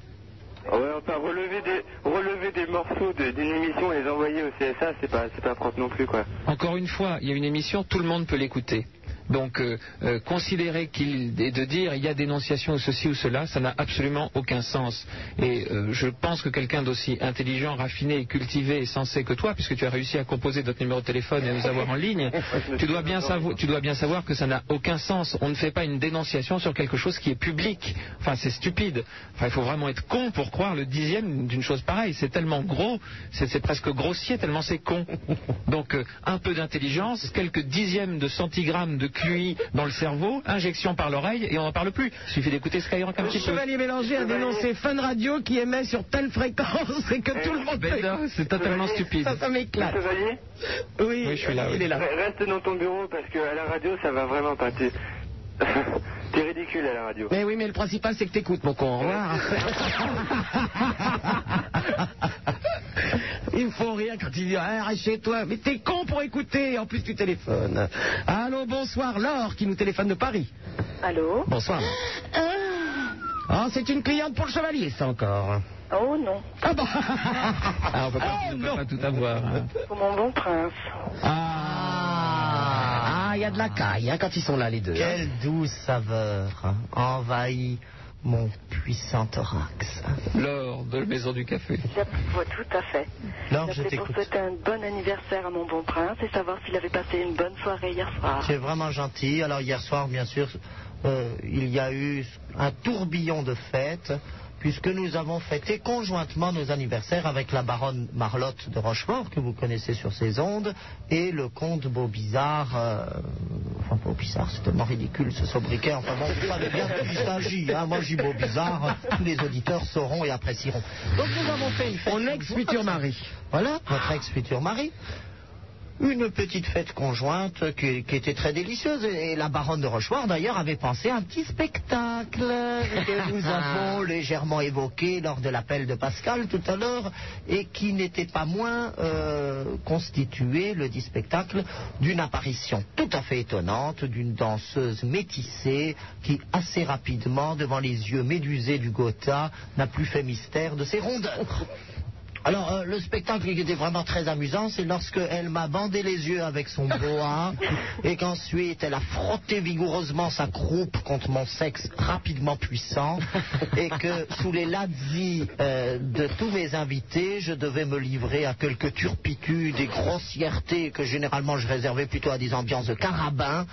Ouais, enfin, relever des, relever des morceaux de- d'une émission et les envoyer au CSA, c'est pas, pas propre non plus, quoi. Encore une fois, il y a une émission, tout le monde peut l'écouter. Donc, euh, euh, considérer qu'il et de dire il y a dénonciation ou ceci ou cela, ça n'a absolument aucun sens. Et euh, je pense que quelqu'un d'aussi intelligent, raffiné, cultivé et sensé que toi, puisque tu as réussi à composer notre numéro de téléphone et à nous avoir en ligne, [laughs] tu dois bien savoir, tu dois bien savoir que ça n'a aucun sens. On ne fait pas une dénonciation sur quelque chose qui est public. Enfin, c'est stupide. Enfin, il faut vraiment être con pour croire le dixième d'une chose pareille. C'est tellement gros, c'est presque grossier tellement c'est con. [laughs] Donc, un peu d'intelligence, quelques dixièmes de centigrammes de QI dans le cerveau, injection par l'oreille et on n'en parle plus. Il suffit d'écouter Skyrock un Le petit peu. Chevalier Mélanger a dénoncé Fun Radio qui émet sur telle fréquence et que tout le monde peut- non, c'est totalement stupide. Ça, ça m'éclate. Chevalier Oui, Oui, je suis là, oui. il est là. Reste dans ton bureau parce que à la radio, ça va vraiment pas. T'es [laughs] t'es ridicule à la radio. Mais oui, mais le principal, c'est que t'écoutes, mon con. Au revoir. [laughs] [laughs] Il me faut rire quand il dit ah, reste chez toi. Mais t'es con pour écouter. En plus, tu téléphones. Allô, bonsoir. Laure qui nous téléphone de Paris. Allô Bonsoir. Ah, c'est une cliente pour le chevalier, ça encore. Oh non, Ah bon [laughs] Ah, on peut pas, on peut pas tout avoir. hein. pour mon bon prince. Ah, il y a de la caille hein, quand ils sont là, les deux. hein. Quelle douce saveur, hein, envahie mon puissant thorax. L'or de la maison du café. Oui, tout à fait. Laure, je pour souhaiter un bon anniversaire à mon bon prince et savoir s'il avait passé une bonne soirée hier soir. C'est vraiment gentil. Alors hier soir, bien sûr, euh, il y a eu un tourbillon de fêtes, puisque nous avons fêté conjointement nos anniversaires avec la baronne Marlotte de Rochefort, que vous connaissez sur ces ondes, et le comte Beaubizarre. euh, enfin, Beaubizarre, c'est tellement ridicule ce sobriquet. Enfin bon, vous savez bien de qui il s'agit. Hein. Moi, je dis Beaubizarre, tous les auditeurs sauront et apprécieront. Donc nous avons fait une fête. Mon ex-futur mari. Voilà, votre ex-futur mari. Une petite fête conjointe qui, qui était très délicieuse. Et la baronne de Rochefort, d'ailleurs, avait pensé à un petit spectacle que [laughs] nous avons légèrement évoqué lors de l'appel de Pascal tout à l'heure et qui n'était pas moins euh, constitué, le dit spectacle, d'une apparition tout à fait étonnante d'une danseuse métissée qui, assez rapidement, devant les yeux médusés du Gotha, n'a plus fait mystère de ses rondeurs. Alors, euh, le spectacle qui était vraiment très amusant, c'est lorsque elle m'a bandé les yeux avec son [laughs] boa et qu'ensuite elle a frotté vigoureusement sa croupe contre mon sexe rapidement puissant et que sous les lazzi euh, de tous mes invités, je devais me livrer à quelques turpitudes et grossièretés que généralement je réservais plutôt à des ambiances de carabin.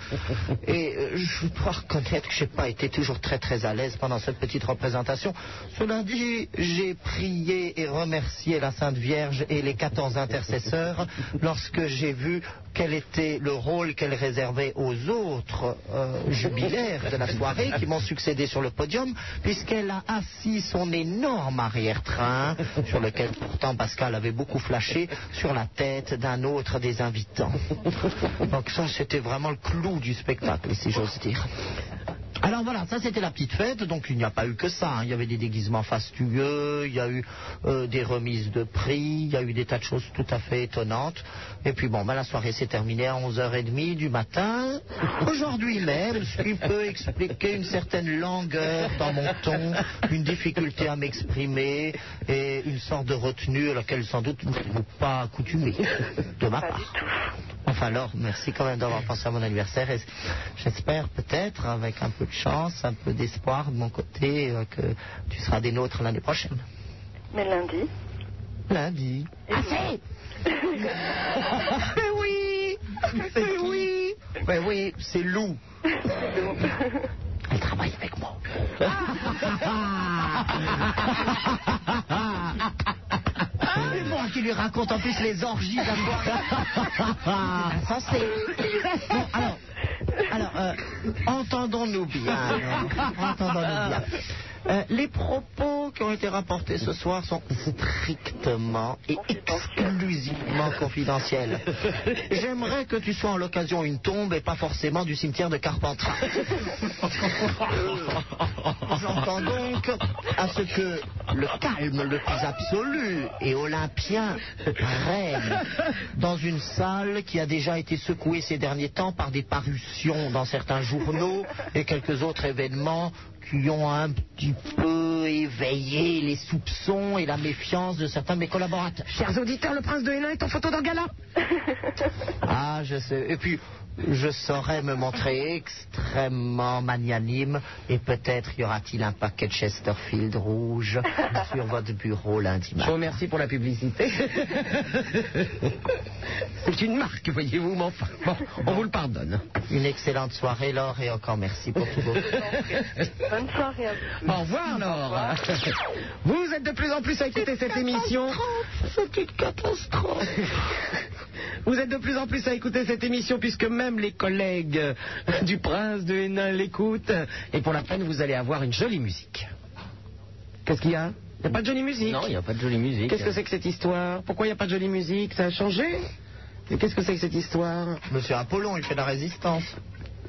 Et euh, je dois reconnaître que je n'ai pas été toujours très très à l'aise pendant cette petite représentation. Cela dit, j'ai prié et remercié la Sainte Vierge et les 14 intercesseurs [laughs] lorsque j'ai vu quel était le rôle qu'elle réservait aux autres euh, jubilaires de la soirée qui m'ont succédé sur le podium, puisqu'elle a assis son énorme arrière-train, sur lequel pourtant Pascal avait beaucoup flashé, sur la tête d'un autre des invitants. [laughs] Donc ça, c'était vraiment le clou du spectacle, si j'ose dire. Alors voilà, ça c'était la petite fête, donc il n'y a pas eu que ça. hein. Il y avait des déguisements fastueux, il y a eu euh, des remises de prix, il y a eu des tas de choses tout à fait étonnantes. Et puis bon, ben, la soirée s'est terminée à 11h30 du matin. Aujourd'hui même, ce qui peut expliquer une certaine langueur dans mon ton, une difficulté à m'exprimer et une sorte de retenue à laquelle sans doute vous n'êtes pas accoutumé de ma part. Enfin alors, merci quand même d'avoir pensé à mon anniversaire et j'espère peut-être, avec un peu de chance, un peu d'espoir de mon côté, euh, que tu seras des nôtres l'année prochaine. Mais lundi Lundi. Assez Mais [laughs] oui Mais oui Mais oui, c'est Lou. Elle travaille avec moi. C'est moi qui lui raconte en plus les orgies. Ça c'est. [laughs] Bon, alors, alors euh, entendons-nous bien. alors. [laughs] Entendons-nous bien. Euh, les propos qui ont été rapportés ce soir sont strictement et exclusivement confidentiels. J'aimerais que tu sois en l'occasion une tombe et pas forcément du cimetière de Carpentras. J'entends donc à ce que le calme le plus absolu et olympien règne dans une salle qui a déjà été secouée ces derniers temps par des parutions dans certains journaux et quelques autres événements qui ont un petit peu éveillé les soupçons et la méfiance de certains de mes collaborateurs. Chers auditeurs, le prince de Hénin est en photo dans le gala. Ah, je sais. Et puis, je saurais me montrer extrêmement magnanime et peut-être y aura-t-il un paquet de Chesterfield rouge [laughs] sur votre bureau lundi Je matin. vous remercie pour la publicité. [laughs] C'est une marque, voyez-vous, mais enfin, bon, on vous le pardonne. Une excellente soirée, Laure, et encore merci pour tout vos... [laughs] Bonne soirée à vous. Au revoir, Laure. Vous êtes de plus en plus à écouter cette émission. C'est une catastrophe. Vous êtes de plus en plus à écouter cette émission puisque même les collègues [laughs] du prince de Hénin l'écoutent. Et pour la peine, vous allez avoir une jolie musique. Qu'est-ce qu'il y a? Il n'y a pas de jolie musique? Non, il n'y a pas de jolie musique. Qu'est-ce que c'est que cette histoire? Pourquoi il n'y a pas de jolie musique? Ça a changé? Et qu'est-ce que c'est que cette histoire? Monsieur Apollon, il fait de la résistance.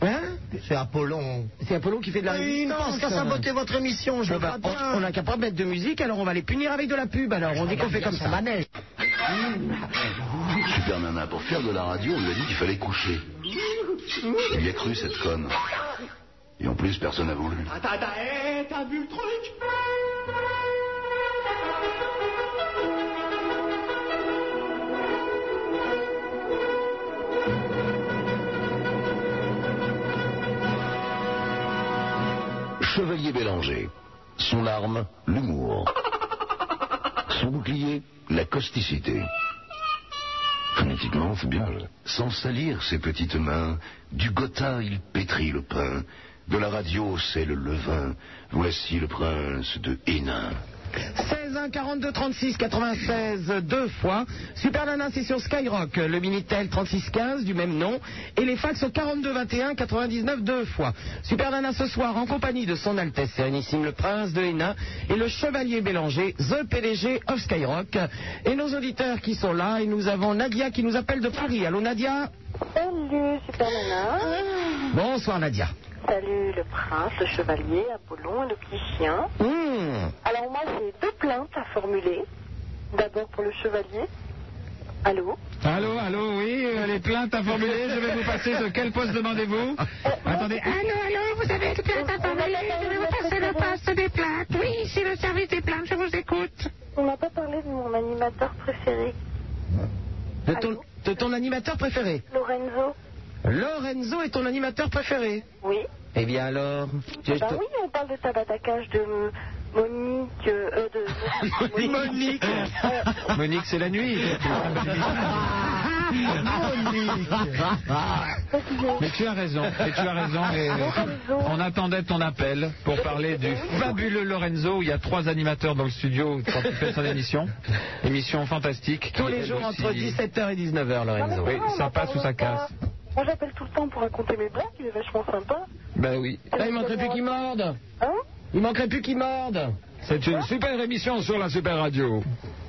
Hein? C'est Apollon. C'est Apollon qui fait de la Il résistance. pense qu'à saboter votre émission, je Eh le ben, on n'a qu'à pas mettre de musique, alors on va les punir avec de la pub. Alors on dit qu'on fait comme ça. Manège. Super Nana, pour faire de la radio, on lui a dit qu'il fallait coucher. Il y a cru, cette conne. Et en plus, personne n'a voulu. Attends, attends, hé, t'as vu le truc Chevalier Bélanger, Son arme, l'humour. Son bouclier, la causticité. Phonétiquement, c'est bien. Sans salir ses petites mains, du gotha il pétrit le pain, de la radio c'est le levain. Voici le prince de Hénin. 16 1 42 36 96 deux fois. Super Nana c'est sur Skyrock, le Minitel 36 15 du même nom et les fax au 42 21 99 deux fois. Super Nana ce soir en compagnie de son Altesse Sérénissime le Prince de Hénin et le Chevalier Bélanger, The PDG of Skyrock et nos auditeurs qui sont là et nous avons Nadia qui nous appelle de Paris. Allô Nadia? Salut, Super Nana. Bonsoir Nadia. Salut le prince, le chevalier, Apollon et le petit chien. Hmm. Alors moi j'ai deux plaintes à formuler. D'abord pour le chevalier. Allô? Allô, allô, oui, euh, les plaintes à formuler, je vais vous passer de quel poste demandez-vous? Attendez, Allô, allô, vous avez des plaintes à formuler Je vais vous passer le poste des plaintes. Oui, c'est le service des plaintes, je vous écoute. On n'a pas parlé de mon animateur préféré, De ton, de ton animateur préféré Lorenzo. Lorenzo est ton animateur préféré Oui. Eh bien alors tu- Bah oui, on parle de tabatacage de euh, Monique, euh, de... [laughs] Monique. [laughs] Monique, c'est la nuit. [laughs] Mais tu as raison, et tu as raison. et on attendait ton appel pour parler du fabuleux Lorenzo. où Il y a trois animateurs dans le studio quand il fait son émission. Émission fantastique. Tous les jours entre 17h et 19h, Lorenzo. Oui, ça passe ou ça casse. Moi j'appelle tout le temps pour raconter mes blagues, il est vachement sympa. Ben oui. Là, il manquerait plus qu'il morde. Hein Il manquerait plus qu'il morde. C'est une super émission sur la super radio.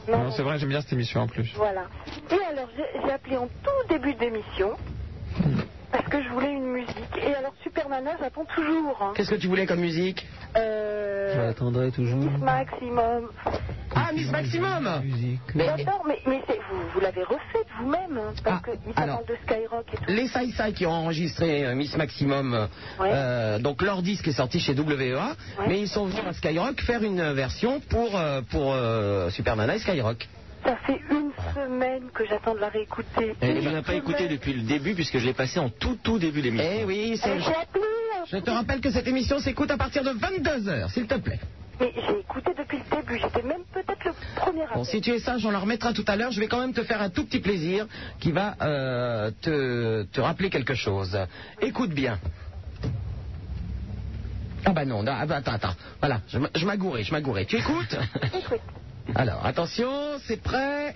Non, c'est vrai, j'aime bien cette émission en plus. Voilà. Et alors j'ai j'ai appelé en tout début d'émission parce que je voulais une musique. Et alors Super Nana, j'attends toujours. hein. Qu'est-ce que tu voulais comme musique Euh... l'attendrai toujours. Maximum. Ah, Miss Maximum Mais- D'accord, mais, mais c'est- vous, vous l'avez refaite vous-même, hein, parce que il alors. parle de Skyrock et tout. Les Sai Sai qui ont enregistré euh, Miss Maximum, euh, euh, donc leur disque est sorti chez WEA, mais ils sont venus à Skyrock faire une version pour, euh, pour euh, Super Nana et Skyrock. Ça fait une semaine que j'attends de la réécouter. Et Une je n'ai pas écouté depuis le début puisque je l'ai passé en tout tout début d'émission. Eh oui, c'est. J'ai appelé. Je te rappelle que cette émission s'écoute à partir de 22h, s'il te plaît. Mais j'ai écouté depuis le début, j'étais même peut-être le premier appel. Bon, si tu es sage, on la remettra tout à l'heure. Je vais quand même te faire un tout petit plaisir qui va euh, te, te rappeler quelque chose. Écoute bien. Ah bah non, non, ah bah attends, attends. Voilà, je m'agourais, je m'agourais. Tu écoutes? Écoute. Alors, attention, c'est prêt.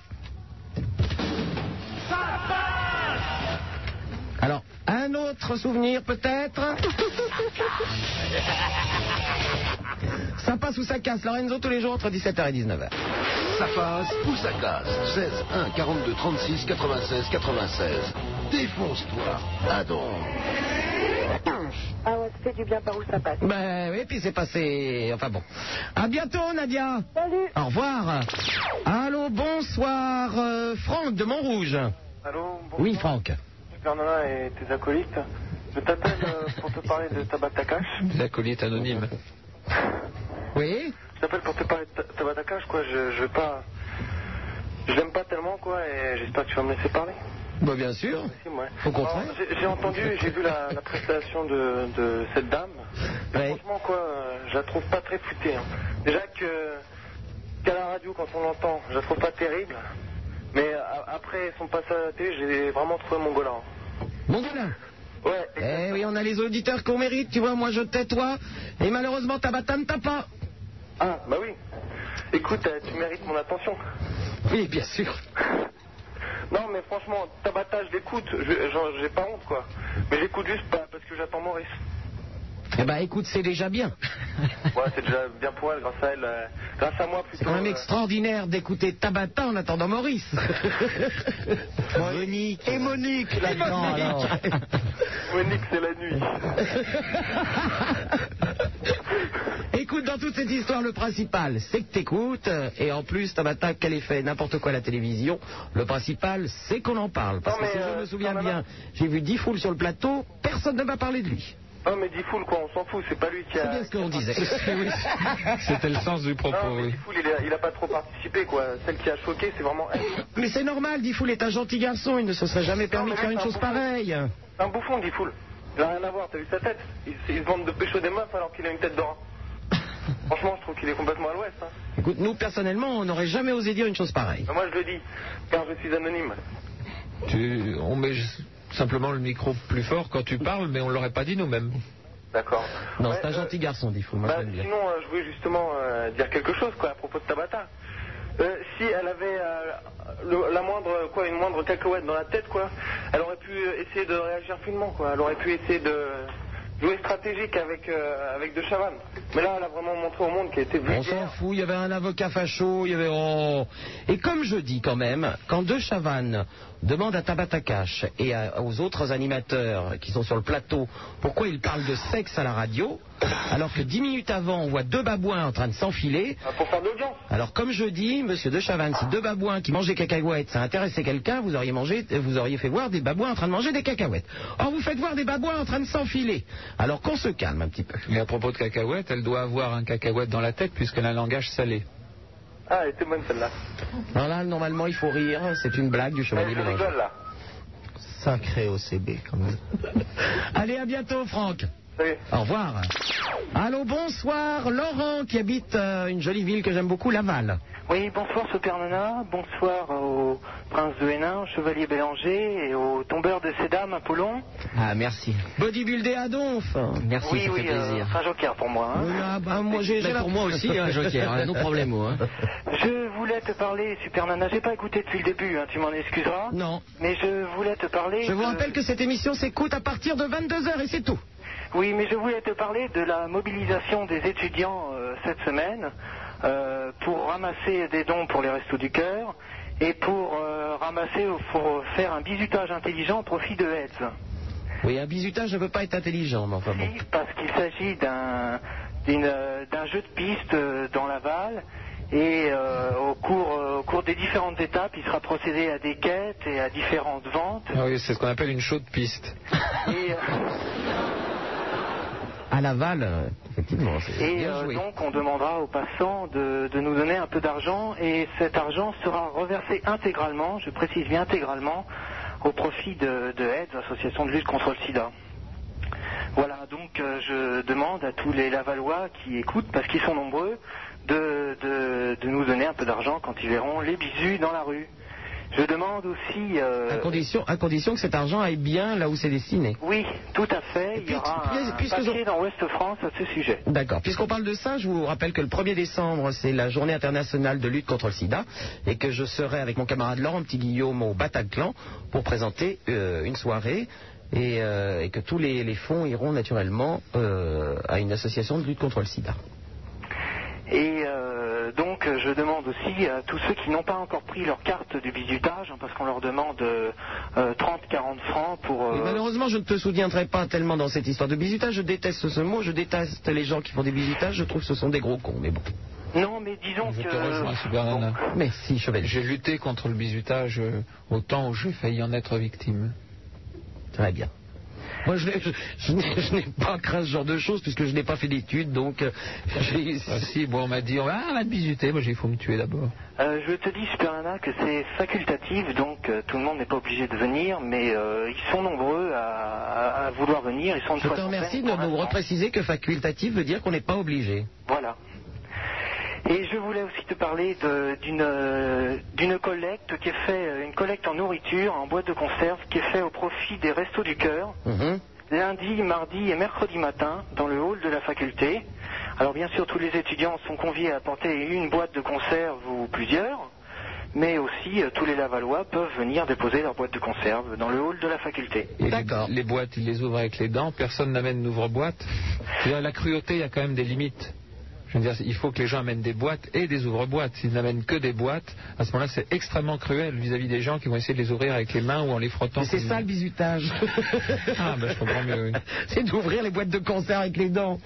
Alors, un autre souvenir peut-être Ça passe ou ça casse Lorenzo tous les jours entre 17h et 19h. Ça passe ou ça casse 16 1 42 36 96 96. Défonce-toi. Ah donc. Ah ouais, ça fait du bien par où ça passe. Ben oui, puis c'est passé. Enfin bon. À bientôt, Nadia. Salut. Au revoir. Allô, bonsoir, euh, Franck de Montrouge. Allô, bonsoir. Oui, Franck. Et tes acolytes. Je t'appelle euh, pour te parler de Tabatakash. Les acolytes anonymes. Oui Je t'appelle pour te parler de Ta- Tabatakash, quoi. Je, je vais pas. Je l'aime pas tellement, quoi, et j'espère que tu vas me laisser parler. Bah bien sûr. Si, ouais. Au contraire. Alors, j'ai- J'ai entendu et j'ai vu la, la prestation de, de cette dame. Franchement, quoi, euh, je la trouve pas très futée. hein. Déjà que qu'à la radio, quand on l'entend, je la trouve pas terrible. Mais a- après son passage à la télé, j'ai vraiment trouvé mon gola. Mongolin Ouais. Eh oui, on a les auditeurs qu'on mérite, tu vois, moi je tais toi, et malheureusement Tabata ne t'a pas. Ah, bah oui. Écoute, euh, tu mérites mon attention. Oui, bien sûr. [laughs] Non, mais franchement, Tabata, je l'écoute. J'ai pas honte, quoi. Mais j'écoute juste pas parce que j'attends Maurice. Eh ben écoute, c'est déjà bien. [laughs] Ouais, c'est déjà bien pour elle, grâce à elle. euh, grâce à moi, plutôt. C'est quand même euh, extraordinaire d'écouter Tabata en attendant Maurice. [laughs] Monique. Et Monique là-dedans alors. [laughs] Monique, c'est la nuit. Écoute, dans toute cette histoire, le principal, c'est que t'écoutes, et en plus, Tabata, qu'elle ait fait n'importe quoi à la télévision, le principal, c'est qu'on en parle. Parce Non, que si je euh, me souviens bien, j'ai vu dix foules sur le plateau, personne ne m'a parlé de lui. Non, mais Diffoul, quoi, on s'en fout. C'est pas lui qui a. C'est bien ce qu'on disait. [laughs] C'était le sens du propos, Non, mais oui. Diffoul, il a, il a pas trop participé, quoi. Celle qui a choqué, c'est vraiment elle. Mais c'est normal, Difool est un gentil garçon, il ne se serait jamais permis de faire une chose pareille. C'est un bouffon, Diffoul. Il a rien à voir, t'as vu sa tête il, il se vante de pécho des meufs alors qu'il a une tête d'or. [laughs] Franchement, je trouve qu'il est complètement à l'ouest. hein. Écoute, nous, personnellement, on n'aurait jamais osé dire une chose pareille. Mais Moi, je le dis, car je suis anonyme. Tu- on met simplement le micro plus fort quand tu parles, mais on l'aurait pas dit nous-mêmes. D'accord. Non, Ouais, c'est un euh, gentil garçon, dit Fou. Moi, Bah, sinon, euh, je voulais justement euh, dire quelque chose quoi, à propos de Tabata. Euh, si elle avait euh, le- la moindre, quoi, une moindre cacahuète dans la tête, quoi, elle aurait pu essayer de réagir finement, quoi. Elle aurait pu essayer de jouer stratégique avec, euh, avec De Chavannes. Mais là, elle a vraiment montré au monde qu'elle était On s'en vulgaire. fout, il y avait un avocat facho, il y avait... oh. Et comme je dis quand même, quand De Chavannes demande à Tabata Cash et à- aux autres animateurs qui sont sur le plateau pourquoi ils parlent de sexe à la radio, alors que dix minutes avant, on voit deux babouins en train de s'enfiler, Ah, Pour faire de l'audience. alors comme je dis, monsieur De Chavannes, si deux babouins qui mangeaient cacahuètes, ça intéressait quelqu'un, vous auriez mangé, vous auriez fait voir des babouins en train de manger des cacahuètes. Or, vous faites voir des babouins en train de s'enfiler. Alors qu'on se calme un petit peu. Et à propos de cacahuètes, elle doit avoir un cacahuète dans la tête puisqu'elle a un langage salé. Ah, elle était bonne celle-là. Alors là, normalement, il faut rire. C'est une blague du chevalier rigole là. Sacré OCB, quand même. Allez, à bientôt, Franck. Salut. Au revoir. Allô, bonsoir. Laurent, qui habite euh, une jolie ville que j'aime beaucoup, Laval. Oui, bonsoir Super Nana, bonsoir au prince de Hénin, au chevalier Bélanger et au tombeur de ces dames, Apollon. Ah, merci. Bodybuildé à Donf. Merci, oui, ça oui, fait euh, plaisir. c'est un joker pour moi. hein. Oui, ah, bah, moi, j'ai, j'ai Mais la- pour moi aussi, hein, joker, hein, Hein. [laughs] Je voulais te parler, Super Nana, j'ai pas écouté depuis le début, hein, tu m'en excuseras. Non. Mais je voulais te parler. Je vous rappelle que cette émission s'écoute à partir de 22h et c'est tout. Oui, mais je voulais te parler de la mobilisation des étudiants euh, cette semaine euh, pour ramasser des dons pour les Restos du Cœur et pour euh, ramasser, pour faire un bizutage intelligent au profit de AIDS. Oui, un bizutage ne peut pas être intelligent, mais enfin bon. Parce qu'il s'agit d'un jeu de piste euh, dans l'aval et euh, au, cours, euh, au cours des différentes étapes, il sera procédé à des quêtes et à différentes ventes. Ah oui, c'est ce qu'on appelle une chaude piste. Et, euh, [laughs] À Laval, effectivement, Et euh, donc on demandera aux passants de, de nous donner un peu d'argent et cet argent sera reversé intégralement, je précise bien intégralement, au profit de, de AIDS, Association de lutte contre le sida. Voilà, donc euh, je demande à tous les Lavallois qui écoutent, parce qu'ils sont nombreux, de, de, de nous donner un peu d'argent quand ils verront les bisous dans la rue. Je demande aussi... euh, À condition, à condition que cet argent aille bien là où c'est destiné. oui, tout à fait, il y aura un puisque papier dans Ouest France à ce sujet. D'accord. Puisqu'on parle de ça, je vous rappelle que le 1er décembre, c'est la journée internationale de lutte contre le sida et que je serai avec mon camarade Laurent Petit-Guillaume au Bataclan pour présenter euh, une soirée et, euh, et que tous les, les fonds iront naturellement euh, à une association de lutte contre le sida. Et euh, donc je demande aussi à tous ceux qui n'ont pas encore pris leur carte du bisutage, hein, parce qu'on leur demande euh, 30-40 francs pour... euh, malheureusement, je ne te soutiendrai pas tellement dans cette histoire de bisutage. Je déteste ce mot, je déteste les gens qui font des bisutages. Je trouve que ce sont des gros cons, mais bon. Non, mais disons Je que... te rejoins, Super. Merci, chevalier. J'ai lutté contre le bizutage euh, au temps où j'ai failli en être victime. Très bien. Moi, je n'ai- je- je n'ai je n'ai pas craint ce genre de choses puisque je n'ai pas fait d'études, donc euh, j'ai... Si, bon, on m'a dit, ah, on va te bisuter. Moi, j'ai il faut me tuer d'abord. Euh, je te dis, Super Nana, que c'est facultatif, donc euh, tout le monde n'est pas obligé de venir, mais euh, ils sont nombreux à, à- à vouloir venir. Ils sont Je te remercie de nous repréciser que facultatif veut dire qu'on n'est pas obligé. Voilà. Et je voulais aussi te parler de- d'une euh, d'une collecte qui est faite, une collecte en nourriture, en boîte de conserve, qui est faite au profit des Restos du Cœur, Mhm. lundi, mardi et mercredi matin, dans le hall de la faculté. Alors bien sûr, tous les étudiants sont conviés à apporter une boîte de conserve ou plusieurs, mais aussi euh, tous les Lavallois peuvent venir déposer leur boîte de conserve dans le hall de la faculté. Et les, boîtes, ils les ouvrent avec les dents. Personne n'amène d'ouvre-boîte. La cruauté, il y a quand même des limites. Je veux dire, il faut que les gens amènent des boîtes et des ouvre-boîtes. S'ils n'amènent que des boîtes, à ce moment-là, c'est extrêmement cruel vis-à-vis des gens qui vont essayer de les ouvrir avec les mains ou en les frottant. C'est ça le bisutage. [laughs] Ah, ben je comprends mieux, oui. [laughs] c'est d'ouvrir les boîtes de conserve avec les dents.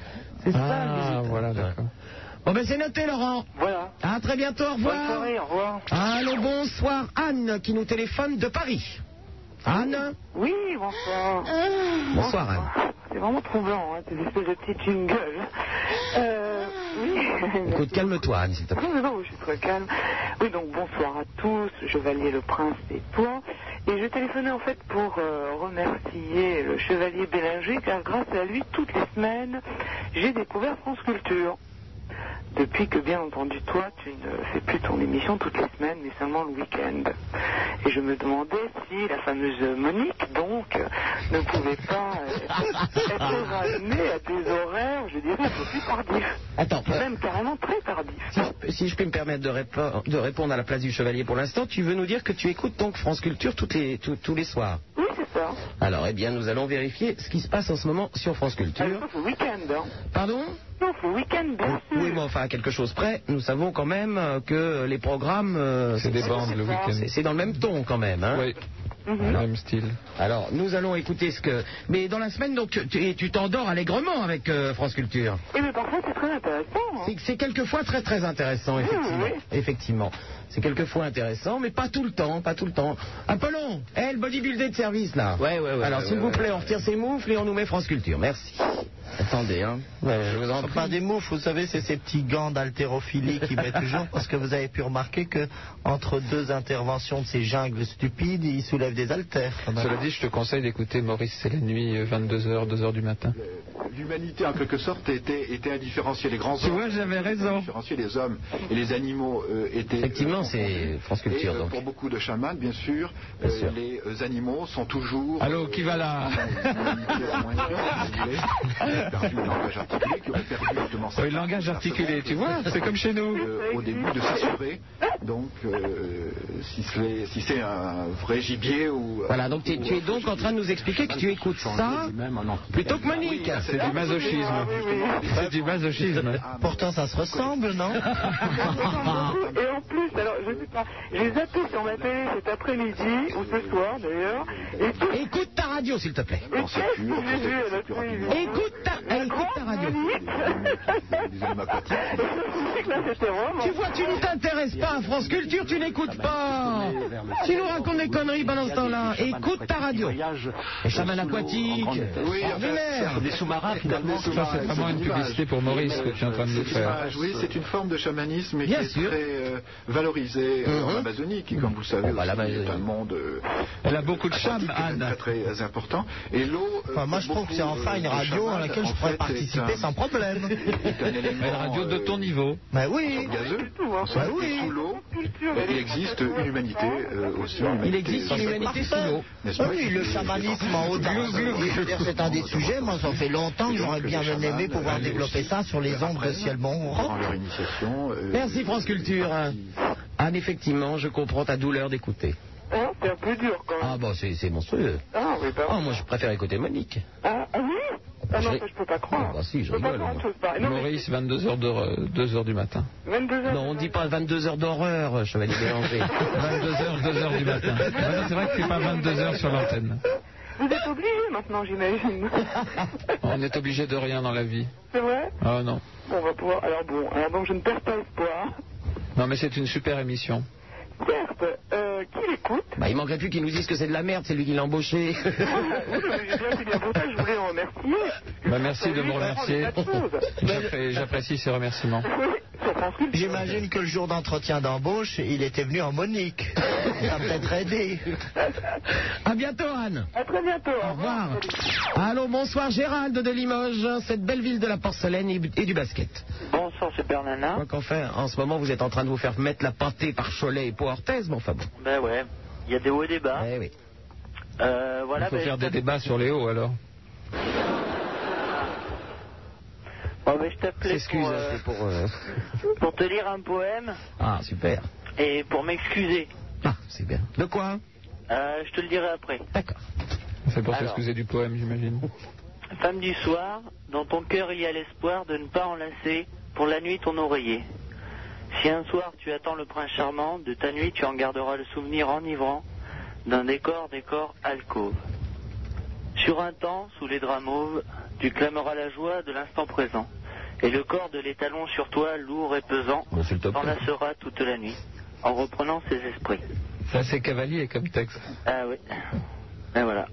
C'est ça le Ah, bisutage. voilà, d'accord. Bon ben c'est noté Laurent. Voilà. À très bientôt, au revoir. Bonne soirée, au revoir. Allô, bonsoir Anne qui nous téléphone de Paris. Anne Oui, bonsoir. Bonsoir Anne. C'est vraiment troublant, hein, ces espèces de petits jingles. Euh, oui. Écoute, calme-toi Anne s'il te plaît. Non, non, je suis très calme. Oui, donc bonsoir à tous, Chevalier le Prince et toi. Et je téléphonais en fait pour euh, remercier le Chevalier Bélinger, car grâce à lui, toutes les semaines, j'ai découvert France Culture. Depuis que, bien entendu, toi, tu ne fais plus ton émission toutes les semaines, mais seulement le week-end. Et je me demandais si la fameuse Monique, donc, euh, ne pouvait pas euh, être ramenée à des horaires, je dirais, un peu plus tardifs. Attends, euh, Même carrément très tardifs. si, je- si je peux me permettre de, répo- de répondre à la place du chevalier pour l'instant, tu veux nous dire que tu écoutes donc France Culture toutes les, tous- tous les soirs? Oui, c'est ça. Alors, eh bien, nous allons vérifier ce qui se passe en ce moment sur France Culture. Sauf le week-end, hein. Pardon? Sauf le week-end, bien sûr. Oui, mais enfin, à quelque chose près, nous savons quand même euh, que les programmes... euh, C'est des bandes le week-end. C'est dans le même ton quand même, hein Oui, Mhm. même style. Alors, nous allons écouter ce que... Mais dans la semaine, donc, tu t'endors allègrement avec euh, France Culture. Et mais parfois, c'est très intéressant. hein. C'est- quelquefois très très intéressant, effectivement. oui. Effectivement. C'est quelquefois intéressant, mais pas tout le temps, pas tout le temps. Apollon, eh, le bodybuilder de service, là. Ouais, ouais, ouais. Alors, ouais, s'il ouais, vous ouais. plaît, on retire ses moufles et on nous met France Culture. Merci. Attendez, hein. je vous en prie. pas des moufles, vous savez, c'est ces petits gants d'haltérophilie qui mettent toujours, parce que vous avez pu remarquer que entre deux interventions de ces jungles stupides, ils soulèvent Cela dit, je te conseille d'écouter Maurice, c'est la nuit, 22h, 2h du matin. L'humanité, en quelque sorte, était, était indifférenciée. Les grands Tu hommes vois, j'avais raison. les hommes et les animaux euh, étaient. Effectivement, euh, c'est France Culture, et, euh, donc. Pour beaucoup de chamans, bien sûr, euh, les euh, animaux sont toujours. Allô, qui va là? [laughs] perdu le langage articulé, qui aurait perdu justement sa Oui, le langage articulé, tu vois, c'est comme chez nous. euh, au début de s'assurer donc euh, si c'est si c'est un vrai gibier ou Voilà, donc tu, tu es donc en train de nous expliquer que tu écoutes ça plutôt que Monique. C'est du masochisme. C'est du masochisme. Pourtant, ça se ressemble, non [laughs] Et en plus, alors, je sais pas, j'ai zappé sur ma télé cet après-midi, ou ce soir d'ailleurs, et tout. Écoute ta radio, s'il te plaît. Écoute ta, écoute ta radio. Tu vois, tu ne t'intéresses pas à France Culture, tu n'écoutes pas. Tu nous racontes des conneries pendant ce temps-là. Écoute ta radio. Les chamans aquatiques. ordinaire. des sous-marins finalement. Ça, c'est vraiment une publicité pour Maurice que tu es en train de nous faire. Oui, c'est une forme de chamanisme qui est très euh, valorisée euh, en. Amazonie, qui, comme vous le savez, aussi, est un monde euh, Elle a beaucoup de charme, Anne. très, très important. Et l'eau. Enfin, moi, je trouve que c'est enfin une radio à laquelle je pourrais participer sans problème. [laughs] est un élément, Mais la radio de ton niveau. Ben oui. gazeux. Ben oui. Sous l'eau, il existe une humanité aussi. Une Il existe une humanité sous Oui, le chamanisme en haut d'un- Je veux dire, C'est un des sujets. Moi, ça fait longtemps que j'aurais bien aimé pouvoir développer ça sur les ondes de ciel bon euh, Merci France Culture. Anne, effectivement, je comprends ta douleur d'écouter. Hein, c'est un peu dur quand même. Ah bah c'est monstrueux. Ah, oui, bah, Ah moi je préfère écouter Monique. ah, ah oui Ah non, Je- ça je peux pas croire. Ah bah si, je je pas rigole. croire. Non, mais Maurice, 22h, de, 2h du matin. 22 heures. Non, on dit pas 22 heures d'horreur, chevalier Bélanger. [laughs] 22h, 2h du matin. [laughs] Ah non, c'est vrai que c'est pas 22h sur l'antenne. Vous êtes obligé maintenant, j'imagine. [laughs] On est obligé de rien dans la vie. c'est vrai Ah non. Bon, on va pouvoir. Alors bon, alors donc je ne perds pas espoir. Non, mais c'est une super émission. Certes, euh, qui l'écoute Bah il manquerait plus qu'il nous dise que c'est de la merde, c'est lui qui l'a embauché. Oui, mais J'ai bien fait bien pour ça, je voulais en remercier. Bah, merci de me remercier. J'appré- J'apprécie ces remerciements. J'imagine que le jour d'entretien d'embauche, il était venu en Monique. [laughs] Ça a peut-être aidé. À bientôt Anne. À très bientôt. Au revoir. Allô, bonsoir Gérald de Limoges, cette belle ville de la porcelaine et du basket. Bonsoir, Super Nana. Quoi qu'en fait, en ce moment vous êtes en train de vous faire mettre la pâtée par Cholet et Orthez, mais enfin bon. Ben ouais, il y a des hauts et des bas. Eh oui. Euh, Il faut ben, faire des débats sur les hauts alors. Bon, ben, je t'appelais pour, euh, c'est pour... euh, [laughs] pour te lire un poème Ah, super. et pour m'excuser. Ah, c'est bien. De quoi? Euh, je te le dirai après. D'accord. C'est pour Alors. s'excuser du poème, j'imagine. Femme du soir, dans ton cœur il y a l'espoir de ne pas enlacer pour la nuit ton oreiller. Si un soir tu attends le prince charmant, de ta nuit tu en garderas le souvenir enivrant d'un décor, décor alcôve. Sur un temps, sous les draps mauves, tu clameras la joie de l'instant présent. Et le corps de l'étalon sur toi, lourd et pesant, Bon, plaît. t'enlacera toute la nuit, en reprenant ses esprits. Ça, c'est cavalier comme texte. Ah oui. Et voilà.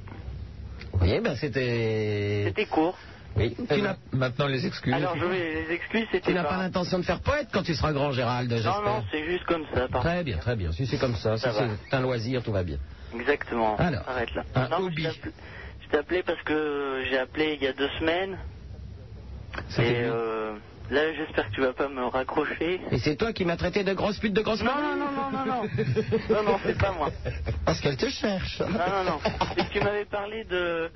Oui, ben c'était... C'était court. Oui. Tu n'as Maintenant, les excuses. Alors je vais les excuses, c'était tu n'as pas l'intention de faire poète quand tu seras grand, Gérald, Non, j'espère. non, c'est juste comme ça. Très bien, très bien. Si c'est comme ça, Ça si va. c'est un loisir, tout va bien. Exactement. Alors, Arrête là. un Non, mais je t'ai appelé parce que j'ai appelé il y a deux semaines. Et euh, Là, j'espère que tu vas pas me raccrocher. Et c'est toi qui m'as traité de grosse pute de grosse Non, non, non, non, non, non. Non, non, c'est pas moi. Parce qu'elle te cherche. Non, non, non. C'est que tu m'avais parlé de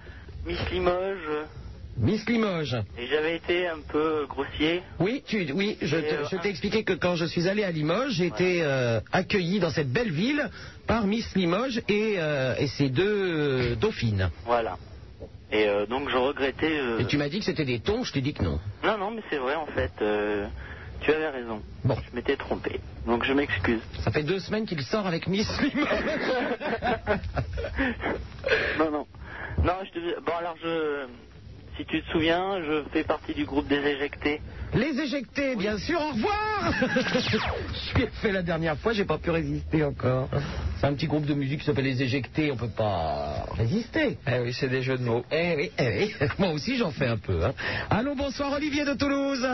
Miss Limoges Miss Limoges. et j'avais été un peu grossier. Oui, tu, oui, je te- euh, t'ai expliqué que quand je suis allé à Limoges, j'ai été euh, accueilli dans cette belle ville par Miss Limoges et, euh, et ses deux euh, dauphines. Voilà. Et euh, donc je regrettais. Et tu m'as dit que c'était des tons, je t'ai dit que non. Non, non, mais c'est vrai en fait. Tu avais raison. Bon. Je m'étais trompé. Donc je m'excuse. Ça fait deux semaines qu'il sort avec Miss Limoges. [laughs] non, non. Non, je te... Bon, alors je. Si tu te souviens, je fais partie du groupe des éjectés. Les éjectés, bien sûr, au revoir [laughs] Je l'ai fait la dernière fois, j'ai pas pu résister encore. C'est un petit groupe de musique qui s'appelle Les Éjectés, on peut pas résister. Eh oui, c'est des jeux de mots. Eh oui, eh oui. [laughs] Moi aussi j'en fais un peu. Hein. Allô, bonsoir Olivier de Toulouse.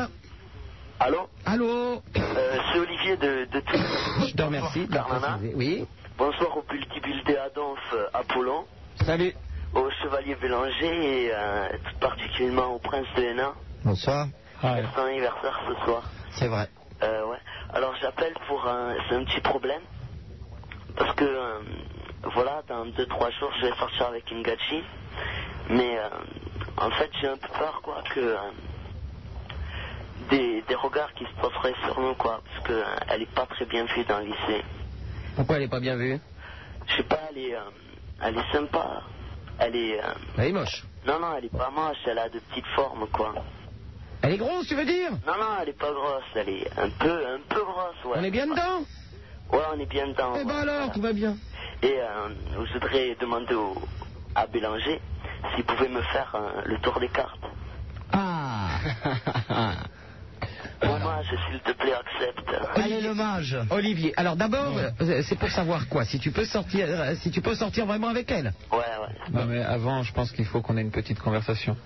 Allô Allô euh, C'est Olivier de, de Toulouse. Je te remercie de. Oui. Bonsoir au multibuildé Adolphe euh, Apollon, Salut. Au chevalier Bélanger et euh, tout particulièrement au prince de Hénin. Bonsoir. C'est son anniversaire ce soir. C'est vrai. Euh, ouais. Alors j'appelle pour un... C'est un petit problème. Parce que, euh, voilà, dans 2-3 jours, je vais sortir avec une gachi. Mais euh, en fait, j'ai un peu peur, quoi, que... euh, des, des regards qui se poseraient sur nous, quoi. Parce qu'elle est pas très bien vue dans le lycée. Pourquoi elle est pas bien vue? Je sais pas, elle est, euh, elle est sympa. Elle est... euh, Elle est moche. Non, non, elle est pas moche, elle a de petites formes, quoi. Elle est grosse, tu veux dire? Non, non, elle est pas grosse, elle est un peu, un peu grosse, ouais. On est bien dedans? Ouais, on est bien dedans. Eh ben alors, voilà. tout va bien. Et euh, je voudrais demander au, à Bélanger s'il pouvait me faire euh, le tour des cartes. Ah [laughs] Hommage, s'il te plaît, accepte. Allez, le mage. Olivier, alors d'abord, euh, c'est pour savoir quoi Si tu peux sortir, euh, si tu peux sortir vraiment avec elle. Ouais, ouais. Non, mais avant, je pense qu'il faut qu'on ait une petite conversation.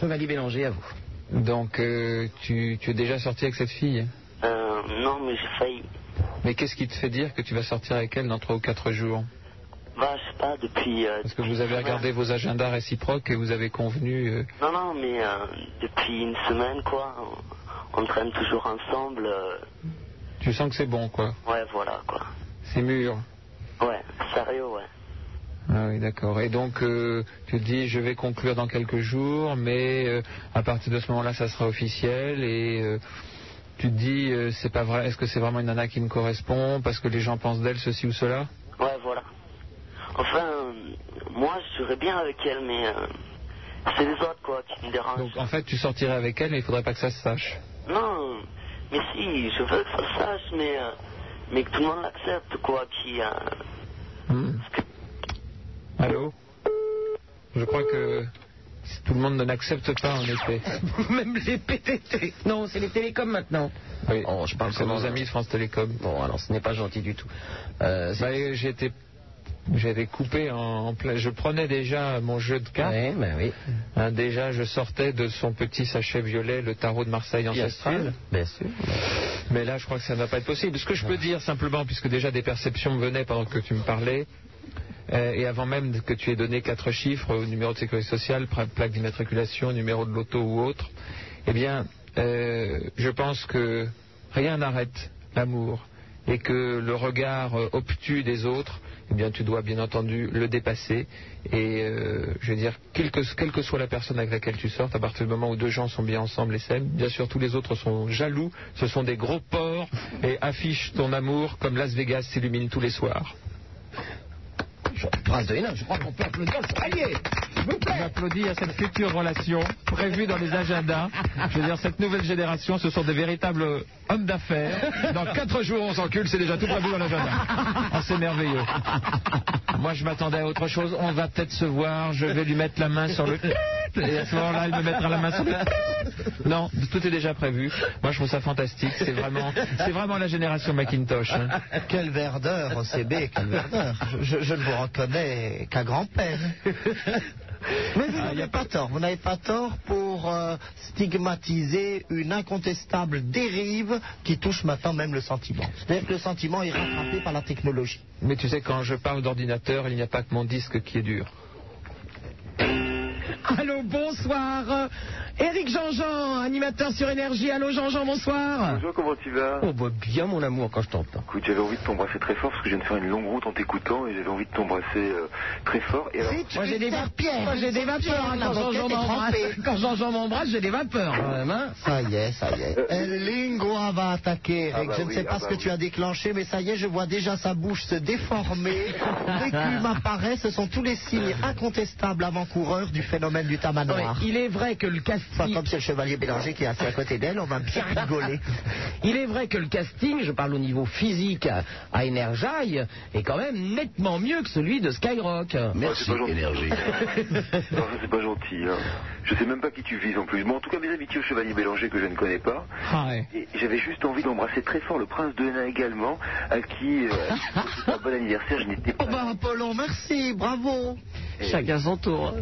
Chevalier Bélanger, à vous. Donc, euh, tu, tu es déjà sorti avec cette fille? Euh, non, mais j'ai failli. Mais qu'est-ce qui te fait dire que tu vas sortir avec elle dans trois ou quatre jours? Bah, je sais pas, depuis. euh, Parce que vous avez regardé vos agendas réciproques et vous avez convenu. euh, Non, non, mais euh, depuis une semaine, quoi. On, traîne toujours ensemble. euh, tu sens que c'est bon, quoi. ouais, voilà, quoi. C'est mûr. Ouais, sérieux, ouais. Ah oui, d'accord. Et donc, euh, tu te dis, je vais conclure dans quelques jours, mais euh, à partir de ce moment-là, ça sera officiel. Et euh, tu te dis, c'est pas vrai. Est-ce que c'est vraiment une nana qui me correspond Parce que les gens pensent d'elle ceci ou cela? Ouais, voilà. Enfin, moi, je serais bien avec elle, mais c'est les autres, quoi, qui me dérangent. Donc, en fait, tu sortirais avec elle, mais il faudrait pas que ça se sache. Non, mais si, je veux que ça se sache, mais, euh, mais que tout le monde l'accepte, quoi, qui... euh, Hmm. Allô? Je crois que tout le monde ne l'accepte pas, en effet. [laughs] Même les PTT. Non, c'est les télécoms maintenant. Oui, Oh, je parle c'est comme nos amis de France Télécom. Bon, alors ce n'est pas gentil du tout. Euh, Bah, j'ai été coupé en, en plein. Je prenais déjà mon jeu de cartes. Ouais, bah oui. Hein, déjà, je sortais de son petit sachet violet, le tarot de Marseille ancestral. bien sûr. Mais là, je crois que ça ne va pas être possible. Ce que je peux dire simplement, puisque déjà des perceptions me venaient pendant que tu me parlais, euh, et avant même que tu aies donné quatre chiffres, numéro de sécurité sociale, plaque d'immatriculation, numéro de loto ou autre, eh bien, euh, je pense que rien n'arrête l'amour et que le regard euh, obtus des autres, eh bien, tu dois bien entendu le dépasser. Et euh, je veux dire, quelle que, soit la personne avec laquelle tu sortes, à partir du moment où deux gens sont bien ensemble et s'aiment, bien sûr, tous les autres sont jaloux, ce sont des gros porcs et affichent ton amour comme Las Vegas s'illumine tous les soirs. Vous plaît. J'applaudis à cette future relation prévue dans les agendas. Je veux dire, cette nouvelle génération, ce sont des véritables hommes d'affaires. Dans quatre jours, on s'encule, c'est déjà tout prévu dans l'agenda. Ah, c'est merveilleux. Moi, je m'attendais à autre chose. On va peut-être se voir, je vais lui mettre la main sur le... [laughs] Et à ce moment-là, il me mettra la main sur le... Non, tout est déjà prévu. Moi, je trouve ça fantastique. C'est vraiment, c'est vraiment la génération Macintosh. hein. Quelle verdeur, OCB, quelle verdeur. Je ne vous reconnais qu'à grand-père. Mais vous n'avez pas tort, vous n'avez pas tort pour euh, stigmatiser une incontestable dérive qui touche maintenant même le sentiment. C'est-à-dire que le sentiment est rattrapé par la technologie. Mais tu sais, quand je parle d'ordinateur, il n'y a pas que mon disque qui est dur. Allô, bonsoir. Eric Jean-Jean, animateur sur Énergie. Allô Jean-Jean, bonsoir. Bonjour, comment tu vas? Oh, bah, bien mon amour quand je t'entends. Écoute, j'avais envie de t'embrasser très fort parce que je viens de faire une longue route en t'écoutant et j'avais envie de t'embrasser euh, très fort. Et alors, Moi j'ai des, moi, j'ai des vapeurs hein, quand Jean-Jean m'embrasse. trempée. Quand Jean-Jean m'embrasse, j'ai des vapeurs quand même. Hein Ça y est, ça y est. El Lingua va attaquer, Ah Eric. bah je ne oui, sais pas ah ce bah que oui. tu as déclenché, mais ça y est, je vois déjà sa bouche se déformer. [laughs] L'écume apparaît, ce sont tous les signes incontestables avant-coureurs du phénomène du tamanoir. Ouais, il est vrai que le Enfin, casting... comme c'est le chevalier Bélanger qui est assis à côté d'elle, on va bien [laughs] rigoler. Il est vrai que le casting, je parle au niveau physique à, Energy, est quand même nettement mieux que celui de Skyrock. Merci, énergie. [laughs] non, ça c'est pas gentil. Hein. Je sais même pas qui tu vises en plus. Bon, en tout cas, mes amitiés au Chevalier Bélanger que je ne connais pas. Ah Et j'avais juste envie d'embrasser très fort le prince de Hénin également, à qui, euh, [laughs] un bon anniversaire, je n'étais pas. Oh bah Apollon, merci, bravo. Chacun son tour.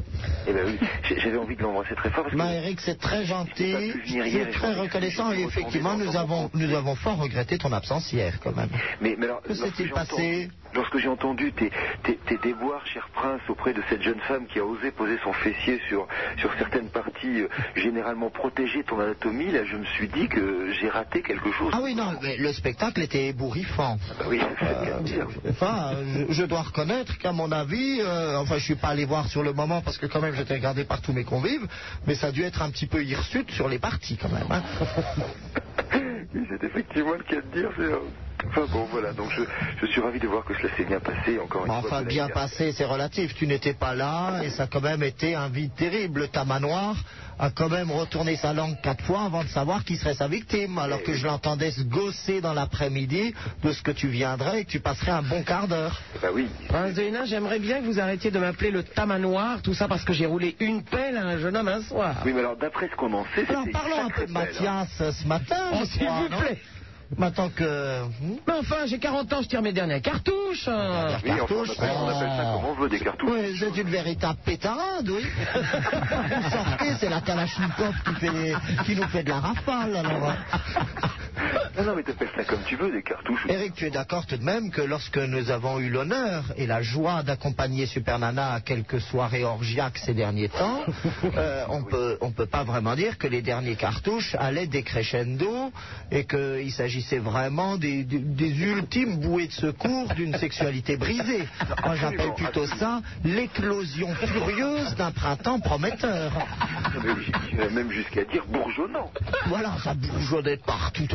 Eh ben oui, j'avais envie de l'embrasser très fort parce que. Bah, Eric, c'est très gentil, c'est très reconnaissant et effectivement, nous avons, nous avons fort regretté ton absence hier quand même. Mais, mais alors, Que s'est-il passé? Lorsque j'ai entendu tes, tes, tes déboires, cher prince, auprès de cette jeune femme qui a osé poser son fessier sur, sur certaines parties euh, généralement protégées de ton anatomie, là, je me suis dit que j'ai raté quelque chose. Ah oui, non, mais le spectacle était ébouriffant. Bah oui, bien dire. Enfin, je, je dois reconnaître qu'à mon avis, euh, enfin, je suis pas allé voir sur le moment parce que quand même j'étais regardé par tous mes convives, mais ça a dû être un petit peu hirsute sur les parties quand même. hein. [laughs] C'est effectivement le cas de dire. c'est, euh, Enfin bon, voilà, donc je, je suis ravi de voir que cela s'est bien passé, encore une fois. enfin, bien passé, c'est relatif. Tu n'étais pas là et ça a quand même été un vide terrible. Le tamanoir a quand même retourné sa langue quatre fois avant de savoir qui serait sa victime, alors que je l'entendais se gosser dans l'après-midi de ce que tu viendrais et que tu passerais un bon quart d'heure. Bah oui. Prince de Hénin, j'aimerais bien que vous arrêtiez de m'appeler le tamanoir, tout ça parce que j'ai roulé une pelle à un jeune homme un soir. Oui, mais alors d'après ce qu'on en sait, Alors parlons un peu de hein. Mathias euh, ce matin. Oh, s'il vous plaît. Maintenant que... hmm Mais enfin, j'ai 40 ans, je tire mes dernières cartouches. hein. Oui, enfin, on appelle, on appelle ça oh. comme on veut, des cartouches. Oui, c'est une véritable pétarade, oui. Vous [laughs] sortez, c'est la Kalachnikov qui, fait, qui nous fait de la rafale, alors. Non, non, mais t'appelles ça comme tu veux, des cartouches. Eric, tu es d'accord tout de même que lorsque nous avons eu l'honneur et la joie d'accompagner Super Nana à quelques soirées orgiaques ces derniers temps, [laughs] euh, on peut, on peut pas vraiment dire que les derniers cartouches allaient décrescendo et qu'il s'agissait vraiment des, des- des ultimes bouées de secours d'une sexualité brisée. Moi, j'appelle plutôt ça l'éclosion furieuse d'un printemps prometteur. Même jusqu'à dire bourgeonnant. Voilà, ça bourgeonnait partout.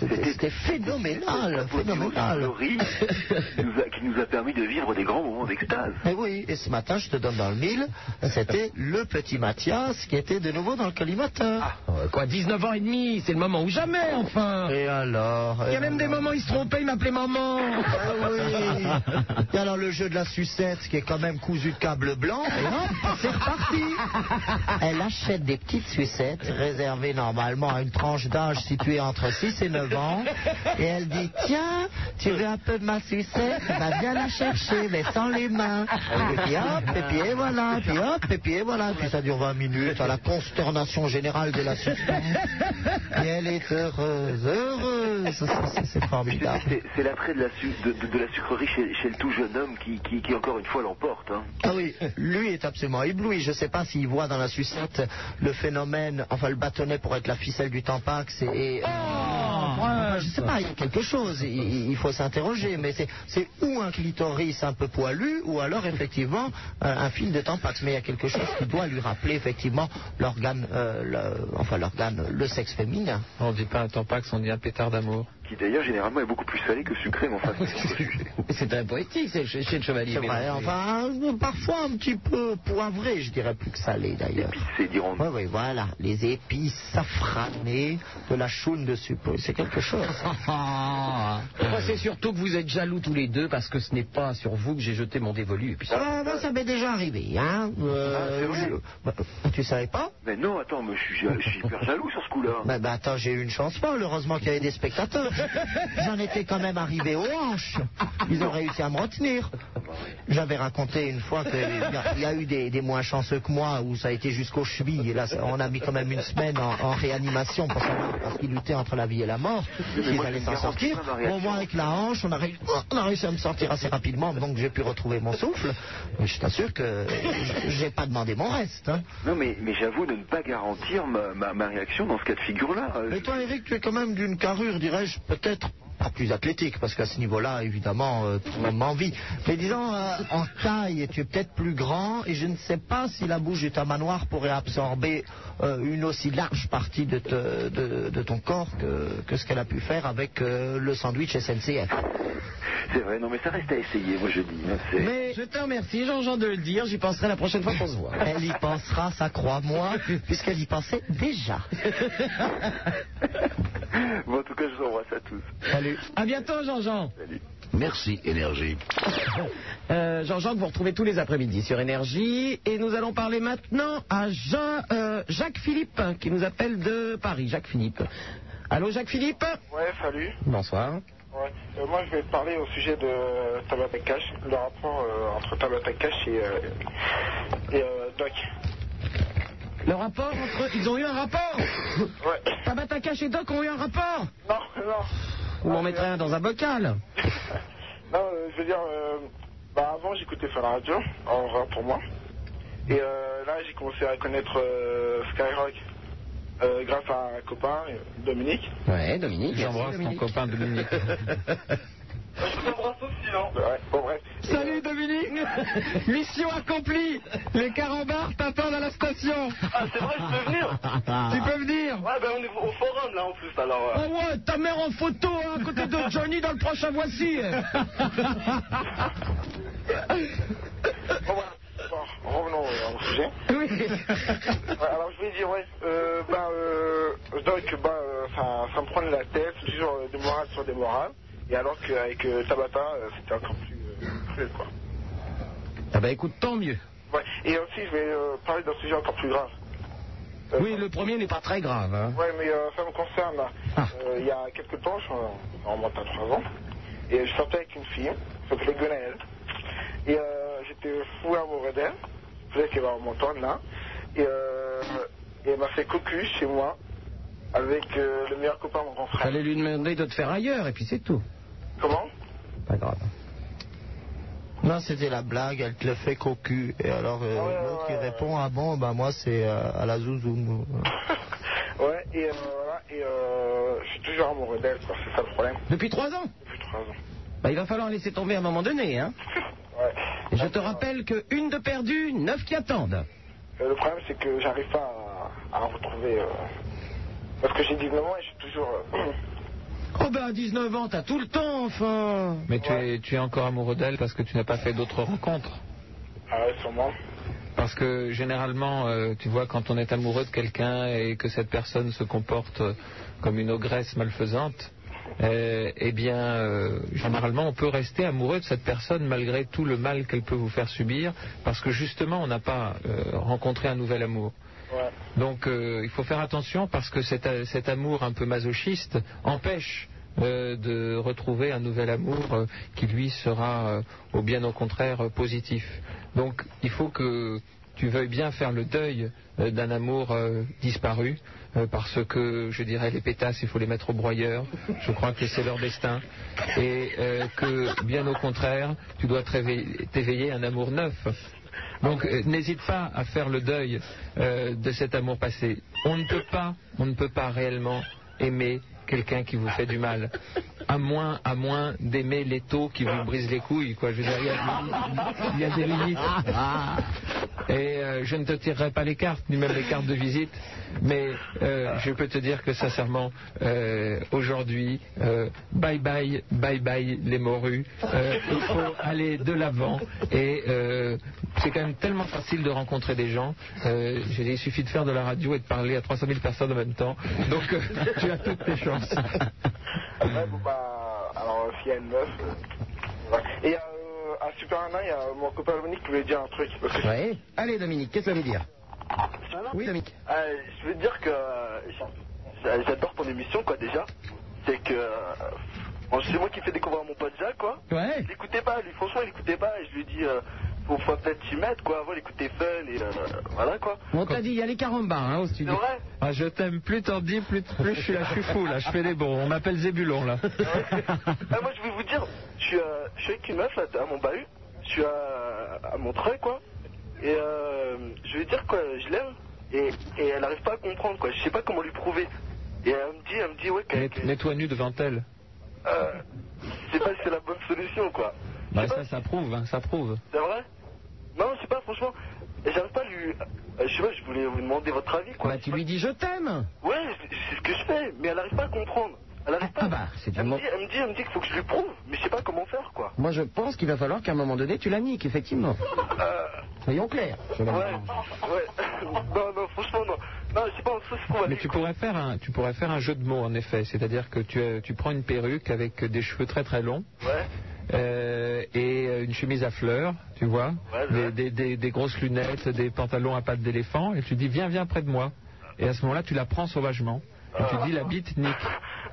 C'était c'était phénoménal, phénoménal. Qui nous, a, qui nous a permis de vivre des grands moments d'extase. Et oui, et ce matin, je te donne dans le mille, c'était le petit Mathias qui était de nouveau dans le collimateur. Euh, Quoi, 19 ans et demi, c'est le moment ou jamais, enfin. Et alors Il y a même des moments, il se trompait, il m'appelait maman. Ah oui. Et alors le jeu de la sucette, qui est quand même cousu de câble blanc, et hop, c'est reparti. Elle achète des petites sucettes réservées normalement à une tranche d'âge située entre 6 et 9 ans, et elle dit tiens, tu veux un peu de ma sucette, va bien la chercher, mais sans les mains. Et puis hop, et puis et voilà, puis hop, et puis et voilà, puis ça dure 20 minutes à la consternation générale de la substance. Et elle est heureuse, heureuse, C'est- formidable. C'est l'attrait de, la de, de- de la sucrerie chez, chez le tout jeune homme qui, qui, qui, encore une fois l'emporte. Hein. Ah oui, lui est absolument ébloui. Je ne sais pas s'il voit dans la sucette le phénomène, enfin le bâtonnet pour être la ficelle du Tampax et... et- je ne sais pas, il y a quelque chose, il, il faut s'interroger, mais c'est- ou un clitoris un peu poilu, ou alors effectivement euh, un fil de Tampax. Mais il y a quelque chose qui doit lui rappeler effectivement l'organe, euh, le- enfin l'organe, le sexe féminin. On dit pas un tampax, on dit un pétard d'amour. Qui d'ailleurs généralement est beaucoup plus salé que sucré, mais enfin c'est [laughs] un poétique, c'est chez, le chevalier. C'est vrai, Bélanger. enfin, euh, parfois un petit peu poivré, je dirais plus que salé d'ailleurs. C'est diront. Oui, oui, voilà, les épices safranées de la choune de supe, c'est quelque chose. [laughs] Moi, c'est surtout que vous êtes jaloux tous les deux parce que ce n'est pas sur vous que j'ai jeté mon dévolu. Et puis ça- Ah, ben, ça m'est déjà arrivé, hein. Euh, je- bah, tu savais pas? Mais non, attends, mais je suis, hyper jaloux sur ce coup-là. Ben, ben, attends, j'ai eu une chance folle, heureusement qu'il y avait des spectateurs. J'en étais quand même arrivé aux hanches. Ils ont réussi à me retenir. J'avais raconté une fois qu'il y, a- il y a eu des, des moins chanceux que moi où ça a été jusqu'aux chevilles. Et là, on a mis quand même une semaine en, en réanimation pour savoir parce qu'il luttait entre la vie et la mort. Ils allaient s'en sortir. pas ma réaction. Bon, moi, avec la hanche, on a, réussi, on a réussi à me sortir assez rapidement, donc j'ai pu retrouver mon souffle. Mais je t'assure que j'ai pas demandé mon reste. hein. Non, mais, mais j'avoue de ne pas garantir ma, ma, ma réaction dans ce cas de figure-là. Mais toi, Eric, tu es quand même d'une carrure, dirais-je, peut-être pas plus athlétique, parce qu'à ce niveau-là, évidemment, euh, tout le monde m'envie. Mais disons, euh, en taille, tu es peut-être plus grand, et je ne sais pas si la bouche du ta manoir pourrait absorber euh, une aussi large partie de, te- de- de ton corps que, que ce qu'elle a pu faire avec euh, le sandwich SNCF. C'est vrai, non, mais ça reste à essayer, moi je dis. hein, Mais je te remercie, Jean-Jean, de le dire. J'y penserai la prochaine fois qu'on se voit. Elle y pensera, ça crois-moi, puisqu'elle y pensait déjà. [laughs] Bon, en tout cas, je vous embrasse à tous. Salut. À bientôt, Jean-Jean. Merci, Énergie. [laughs] Euh, Jean-Jean, que vous retrouvez tous les après-midi sur Énergie. Et nous allons parler maintenant à Jean, euh, Jacques Philippe, qui nous appelle de Paris. Jacques Philippe. Allô, Jacques Philippe Ouais, salut. Bonsoir. Ouais. Euh, moi, je vais te parler au sujet de Tabata Cash, le rapport euh, entre Tabata Cash et, euh, et euh, Doc. Le rapport entre... Ils ont eu un rapport Ouais. Tabata Cash et Doc ont eu un rapport Non, non. Vous m'en mettrez un dans un bocal. [laughs] Non, euh, je veux dire, euh, bah, avant, j'écoutais sur la radio, en rap pour moi. Et euh, là, j'ai commencé à connaître euh, Skyrock euh, grâce à un copain, Dominique. Ouais, Dominique. J'embrasse ton copain Dominique. [laughs] Je t'embrasse aussi, non Ouais, bon, bref. Salut Dominique [laughs] [laughs] Mission accomplie Les carambars t'attendent à la station Ah, c'est vrai, je peux venir [laughs] Tu peux venir Ouais, ben on est au forum, là, en plus, alors... euh. Oh ouais, ta mère en photo hein, à côté de Johnny dans le prochain Voici. Bon, voilà. Bon, revenons euh, au sujet. Oui. Ouais, alors je vais dire, ouais, euh, ben, euh, Doc, ben, euh, ça, ça me prenait la tête, toujours euh, des morales sur des morales. Et alors qu'avec euh, Tabata, euh, c'était encore plus euh, cruel, quoi. Ah bah écoute, tant mieux. Ouais, et aussi, je vais parler d'un sujet encore plus grave. Euh, Oui, le premier n'est pas très grave. Hein. Ouais, mais euh, ça me concerne. Euh, il y a quelques temps, je on remonte à 3 ans, et je sortais avec une fille, qui s'appelait Gwenaëlle. Et j'étais fou amoureux d'elle, peut-être qu'elle va m'entendre là. Et, et elle m'a fait cocu chez moi, avec le meilleur copain de mon grand frère. Fallait lui demander de te faire ailleurs et puis c'est tout. Comment Pas grave. Non, c'était la blague, elle te le fait cocu. Et alors, euh, l'autre qui répond, ah bon, bah moi c'est euh, à la zouzou. [laughs] Ouais, et euh, voilà, et je suis toujours amoureux d'elle, quoi, c'est ça le problème. Depuis trois ans Depuis 3 ans. Bah, il va falloir laisser tomber à un moment donné. Hein. [laughs] Ouais. Et je te rappelle que une de perdue, neuf qui attendent. Le problème, c'est que j'arrive pas à, à retrouver. parce que j'ai 19 ans et je suis toujours. Oh bah à 19 ans, t'as tout le temps, enfin. Mais tu es, tu es encore amoureux d'elle parce que tu n'as pas fait d'autres rencontres. ah ouais, sûrement. Parce que généralement, euh, tu vois, quand on est amoureux de quelqu'un et que cette personne se comporte euh, comme une ogresse malfaisante, euh, eh bien, euh, généralement, on peut rester amoureux de cette personne malgré tout le mal qu'elle peut vous faire subir, parce que justement, on n'a pas euh, rencontré un nouvel amour. Donc, euh, il faut faire attention parce que cet, amour un peu masochiste empêche euh, de retrouver un nouvel amour euh, qui lui sera au bien au contraire positif. Donc il faut que tu veuilles bien faire le deuil d'un amour disparu parce que je dirais les pétasses il faut les mettre au broyeur. Je crois que c'est leur destin et que bien au contraire tu dois t'éveiller un amour neuf. Donc euh, n'hésite pas à faire le deuil euh, de cet amour passé. On ne peut pas, on ne peut pas réellement aimer quelqu'un qui vous fait du mal, à moins, à moins d'aimer les taux qui vous brisent les couilles, quoi. Je veux dire, il y a, il y a des limites. Et euh, je ne te tirerai pas les cartes, ni même les cartes de visite, mais euh, je peux te dire que sincèrement, euh, aujourd'hui, euh, bye bye, bye bye les morues. Euh, il faut aller de l'avant et euh, c'est quand même tellement facile de rencontrer des gens. Euh, je dis, il suffit de faire de la radio et de parler à 300 000 personnes en même temps. Donc euh, tu as toutes tes chances. Ouais, bon, bah. Alors, s'il y a une meuf. euh. Et euh, à Super Nana, il y a mon copain Dominique qui voulait dire un truc. Ouais. Allez Dominique, qu'est-ce que ça veut dire Oui Dominique. Euh, je veux dire que euh, j'a- j'adore ton émission, quoi, déjà. C'est que. euh, bon, c'est moi qui fais découvrir mon pote Jacques, quoi. Ouais. Je l'écoutais pas, lui, franchement, il écoutait pas. Et je lui dit, euh, faut, faut peut-être s'y mettre, quoi. Avant, il écoutait fun et euh, voilà, quoi. On t'a dit, il y a les carambars hein, au C'est studio. vrai Ah, je t'aime, plus t'en dis, plus, plus je suis là, je suis fou là, je fais des bons. On m'appelle Zébulon là. Ah, moi, je vais vous dire, je suis, euh, je suis avec une meuf là, à mon bahut. Je suis à, à Montreuil, quoi. Et euh, je vais dire, quoi, je l'aime. Et, et elle arrive pas à comprendre, quoi. Je sais pas comment lui prouver. Et elle me dit, elle me dit, ouais, qu'elle- Mets- Mets-toi nu devant elle. euh, je sais pas si c'est la bonne solution, quoi. Bah, ça, ça prouve, hein, ça prouve. C'est vrai? Non, je sais pas, franchement. J'arrive pas à lui. euh, je sais pas, je voulais vous demander votre avis, quoi. Bah, tu lui dis je t'aime. Ouais, c'est ce que je fais, mais elle arrive pas à comprendre. Elle arrive pas. Ah bah, c'est du elle, me mo- dit, elle me dit, elle me dit qu'il faut que je lui prouve, mais je sais pas comment faire, quoi. Moi, je pense qu'il va falloir qu'à un moment donné, tu la niques, effectivement. Soyons clairs. Ouais, ouais. non, non, franchement, non. Non, je sais pas, ça se trouve. Mais tu pourrais faire un, tu pourrais faire un jeu de mots en effet, c'est-à-dire que tu, euh, tu prends une perruque avec des cheveux très très longs. Euh, et euh, une chemise à fleurs, tu vois, des, des- des- des grosses lunettes, des pantalons à pattes d'éléphant, et tu dis viens, viens près de moi. Et à ce moment-là, tu la prends sauvagement. Et tu dis la bite nique.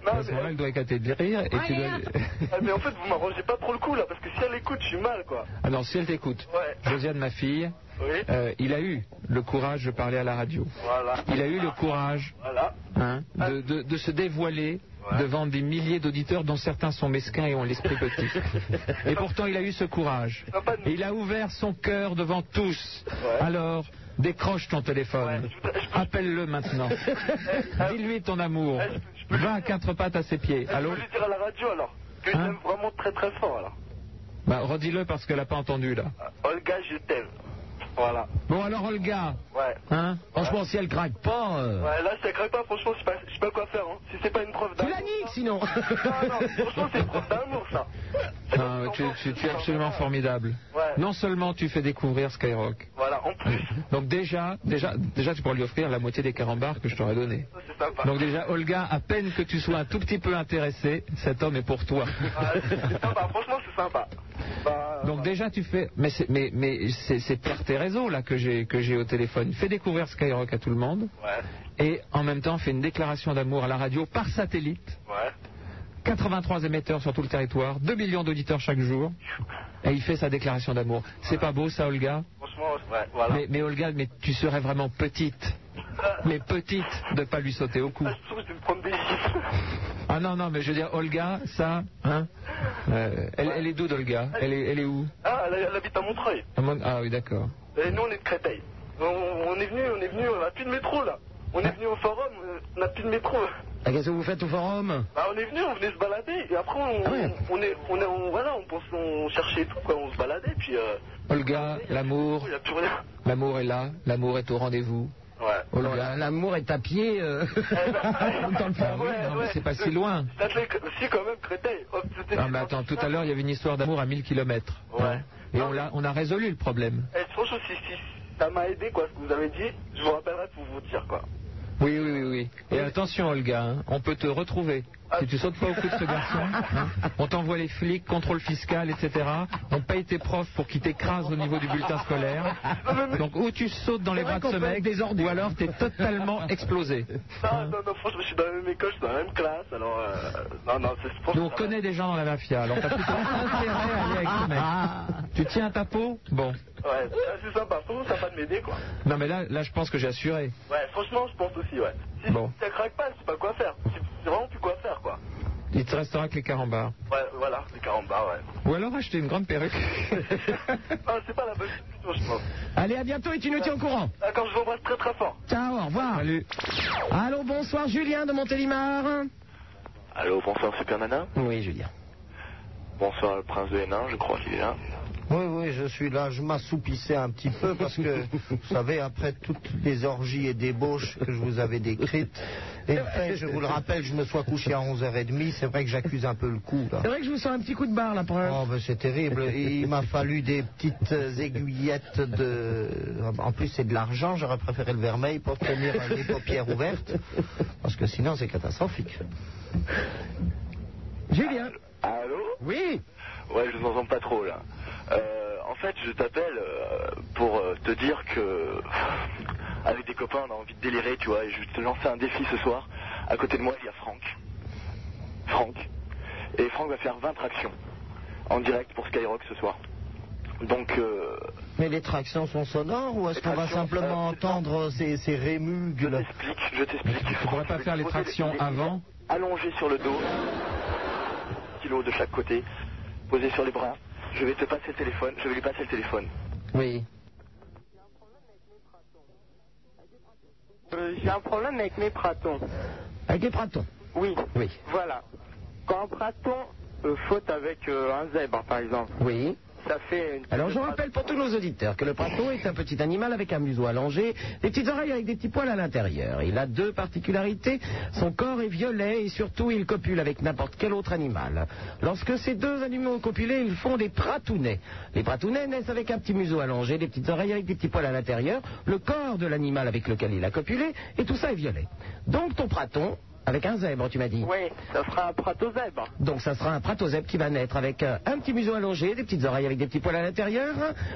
À ce moment-là, elle doit éclater de rire, et tu dois... [laughs] Ah, mais en fait, vous m'arrangez pas trop le coup, là, parce que si elle écoute, je suis mal, quoi. Ah non, si elle t'écoute, Josiane, ma fille, Oui. euh, il a eu le courage de parler à la radio. Voilà. Il a eu le courage Voilà. hein, de, de- de se dévoiler devant des milliers d'auditeurs dont certains sont mesquins et ont l'esprit petit. [laughs] Et pourtant, il a eu ce courage. Et il a ouvert son cœur devant tous. Alors, décroche ton téléphone. Appelle-le maintenant. [laughs] Dis-lui ton amour. Va à quatre pattes à ses pieds. Je Allô peux lui dire à la radio, alors. Que je Hein l'aime vraiment très très fort, alors. bah, Redis-le parce qu'elle n'a pas entendu là. Olga, je t'aime. Voilà. Bon, alors Olga, Ouais. hein Franchement, si elle craque pas. euh, Ouais, là, ça craque pas, franchement, je sais pas, je sais pas quoi faire, hein. Si c'est pas une preuve Tu d'amour. la niques sinon. Non, non, franchement, c'est une preuve d'amour, ça. Non, tu, tu- tu es absolument formidable. Ouais. Non seulement tu fais découvrir Skyrock, Voilà, en plus, [laughs] donc déjà, déjà, déjà tu pourras lui offrir la moitié des carambars que je t'aurais donné. sympa. Donc déjà, Olga, à peine que tu sois un tout petit peu intéressé, cet homme est pour toi. Ouais, c'est sympa, [laughs] franchement, c'est sympa. Bah, Donc déjà tu fais, mais c'est, mais, mais c'est, c'est Thérèse là que j'ai que j'ai au téléphone. Fais découvrir Skyrock à tout le monde ouais, et en même temps fais une déclaration d'amour à la radio par satellite. ouais. 83 émetteurs sur tout le territoire, 2 millions d'auditeurs chaque jour, et il fait sa déclaration d'amour. C'est pas beau ça, Olga? Franchement, ouais, voilà. mais, mais Olga, mais tu serais vraiment petite, mais petite de pas lui sauter au cou. Gifles. [laughs] Ah non, non, mais je veux dire, Olga, ça, hein euh, elle, elle est d'où, Olga elle est, elle est où? Ah, elle, elle habite à Montreuil. Ah, mon- Ah oui, d'accord. Et nous, on est de Créteil. On, on est venu, on est venu, on a plus de métro, là. On est venu au forum, on n'a plus de métro. Ah, Qu'est-ce que vous faites au forum Bah, on est venu, on venait se balader, et après, on, Ah ouais. on est, on est, on- voilà, on, pense, on cherchait tout, quoi, on se baladait, puis, euh, Olga, l'amour, l'amour est là, l'amour est au rendez-vous. Ouais. Olga, L'amour est à pied. euh, dans le Ah oui, non, mais c'est pas si loin. Ça te fait- Si, quand même, Créteil. Ah mais attends, tout à l'heure il y avait une histoire d'amour à 1000 km. Ouais. Et on a, on a résolu le problème. Eh, franchement, si, si ça m'a aidé, quoi, ce que vous avez dit, je vous rappellerai pour vous dire, quoi. Oui, oui, oui, oui. Et attention Olga, hein, on peut te retrouver. Si tu sautes pas au cou de ce garçon, hein, on t'envoie les flics, contrôle fiscal, etc. On paye tes profs pour qu'ils t'écrasent au niveau du bulletin scolaire. Donc ou tu sautes dans les bras de ce mec, ou alors t'es totalement [laughs] explosé. Non, non, non, franchement, je suis dans la même école, je suis dans la même classe, alors, euh, non, non, c'est franchement. Nous on connaît des gens dans la mafia, alors t'as plutôt intérêt à aller avec ce mec. Tu tiens ta peau? Bon. Ouais, c'est sympa, franchement, ça va de m'aider, quoi. Non mais là, là je pense que j'ai assuré. Ouais, franchement, je pense aussi, ouais. Si Bon. ça craque pas, je sais pas quoi faire. C'est c'est vraiment plus quoi faire, quoi. Il te restera que les carambars. Ouais, voilà, les carambars, ouais. Ou alors acheter une grande perruque. [laughs] Ah, c'est pas la bonne solution, je pense. Allez, à bientôt et tu nous tiens au courant. D'accord, je vous embrasse très très fort. Ciao, au revoir. Salut. Allô, bonsoir, Julien de Montélimar. Allô, bonsoir Super Nana. Oui, Julien. Bonsoir le prince de Hénin, je crois qu'il est là. Oui, oui, je suis là. Je m'assoupissais un petit peu parce que, vous savez, après toutes les orgies et débauches que je vous avais décrites, et fait, je vous le rappelle, je me sois couché à 11h30, c'est vrai que j'accuse un peu le coup. C'est vrai que je vous sens un petit coup de barre là pour. Oh, ben, c'est terrible. Il m'a fallu des petites aiguillettes de. En plus, c'est de l'argent. J'aurais préféré le vermeil pour tenir les paupières ouvertes. Parce que sinon, c'est catastrophique. Julien. Allô? Oui. Ouais, je vous entends pas trop là. Euh, en fait, je t'appelle euh, pour euh, te dire que avec des copains, on a envie de délirer, tu vois, et je vais te lancer un défi ce soir. À côté de moi, il y a Franck. Franck. Et Franck va faire 20 tractions. en direct pour Skyrock ce soir. Donc, euh, Mais les tractions sont sonores ou est-ce qu'on va simplement entendre ces, ces rémugles je t'explique. Tu pourrais pas faire les tractions avant allongé sur le dos, stylo de chaque côté, posé sur les bras. Je vais te passer le téléphone, je vais lui passer le téléphone. Oui. Euh, J'ai un problème avec mes pratons. Avec les pratons Oui. Oui. Voilà. Quand un praton euh, faute avec euh, un zèbre, par exemple, Oui. Ça fait une... Alors je rappelle pour tous nos auditeurs que le praton est un petit animal avec un museau allongé, des petites oreilles avec des petits poils à l'intérieur. Il a deux particularités. Son corps est violet et surtout il copule avec n'importe quel autre animal. Lorsque ces deux animaux ont copulé, ils font des pratounets. Les pratounets naissent avec un petit museau allongé, des petites oreilles avec des petits poils à l'intérieur, le corps de l'animal avec lequel il a copulé et tout ça est violet. Donc ton praton, avec un zèbre tu m'as dit. Oui, ça fera un prato-zèbre. Donc ça sera un pratozèbre qui va naître avec euh, un petit museau allongé, des petites oreilles avec des petits poils à l'intérieur,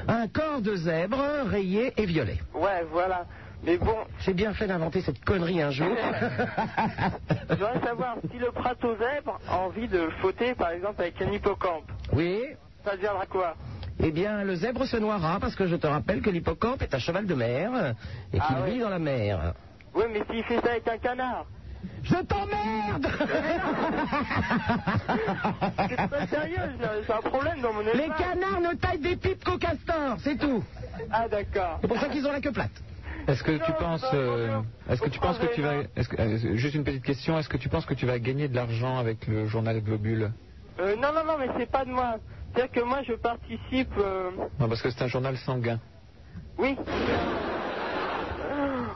un corps de zèbre rayé et violet. Ouais, voilà. Mais bon, J'ai bien fait d'inventer cette connerie un jour. [laughs] je voudrais savoir si le prato-zèbre a envie de fauter, par exemple, avec un hippocampe. oui. Ça deviendra quoi? Eh bien, le zèbre se noiera parce que je te rappelle que l'hippocampe est un cheval de mer et qu'il Ah ouais. vit dans la mer. Oui, mais s'il fait ça avec un canard Je t'emmerde [laughs] C'est pas sérieux, c'est un problème dans mon Les canards ne taillent des pipes qu'aux castors, c'est tout. Ah, d'accord. C'est pour ça qu'ils ont la queue plate. Est-ce que tu penses, euh, est-ce que tu penses que tu vas, est-ce que- euh, juste une petite question, est-ce que tu penses que tu vas gagner de l'argent avec le journal Globule Euh, non, non, non, mais c'est pas de moi. C'est-à-dire que moi, je participe... euh, Non, parce que c'est un journal sanguin. Oui.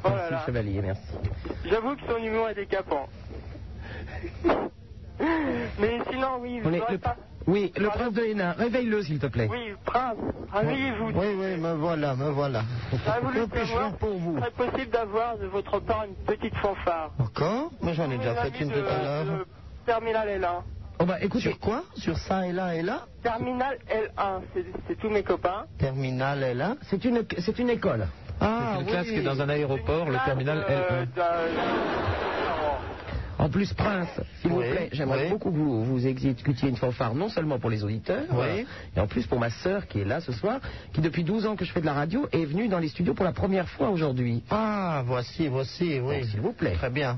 Oh là Merci, là. chevalier, merci. J'avoue que son humour est décapant. Mais sinon, oui, vous le- pas... Oui, le prince de Hénin, réveille-le s'il te plaît. Oui, prince, réveillez-vous. Oui, oui, me voilà, me voilà. J'aurais voulu Que puis-je pour vous serait possible d'avoir de votre part une petite fanfare. Encore Mais j'en ai déjà fait une tout à l'heure. Terminal L1. Oh bah écoutez, Sur quoi? Sur ça et là et là? Terminal L1, c'est c'est tous mes copains. Terminal est là c'est une, c'est une école. Ah, C'est une classe qui est dans un aéroport, le terminal Euh, L1. En plus, Prince, s'il vous plaît, j'aimerais oui. beaucoup que vous, vous exécutiez une fanfare, non seulement pour les auditeurs, Oui. euh, et en plus pour ma sœur qui est là ce soir, qui depuis 12 ans que je fais de la radio est venue dans les studios pour la première fois aujourd'hui. Ah, voici, voici, oui. S'il vous plaît. Très bien.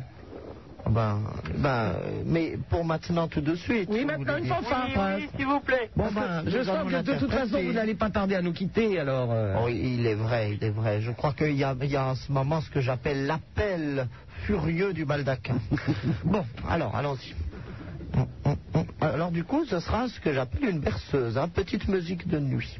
Ben, ben, mais pour maintenant tout de suite. Oui, maintenant une fanfare, Oui, Prince. oui, s'il vous plaît. Bon, ben, je sens que de toute façon vous n'allez pas tarder à nous quitter, alors. euh, Oh, il est vrai, il est vrai. Je crois qu'il y a, il y a en ce moment ce que j'appelle l'appel furieux du baldaquin. [laughs] bon, alors, allons-y. Alors, du coup, ce sera ce que j'appelle une berceuse, hein, petite musique de nuit.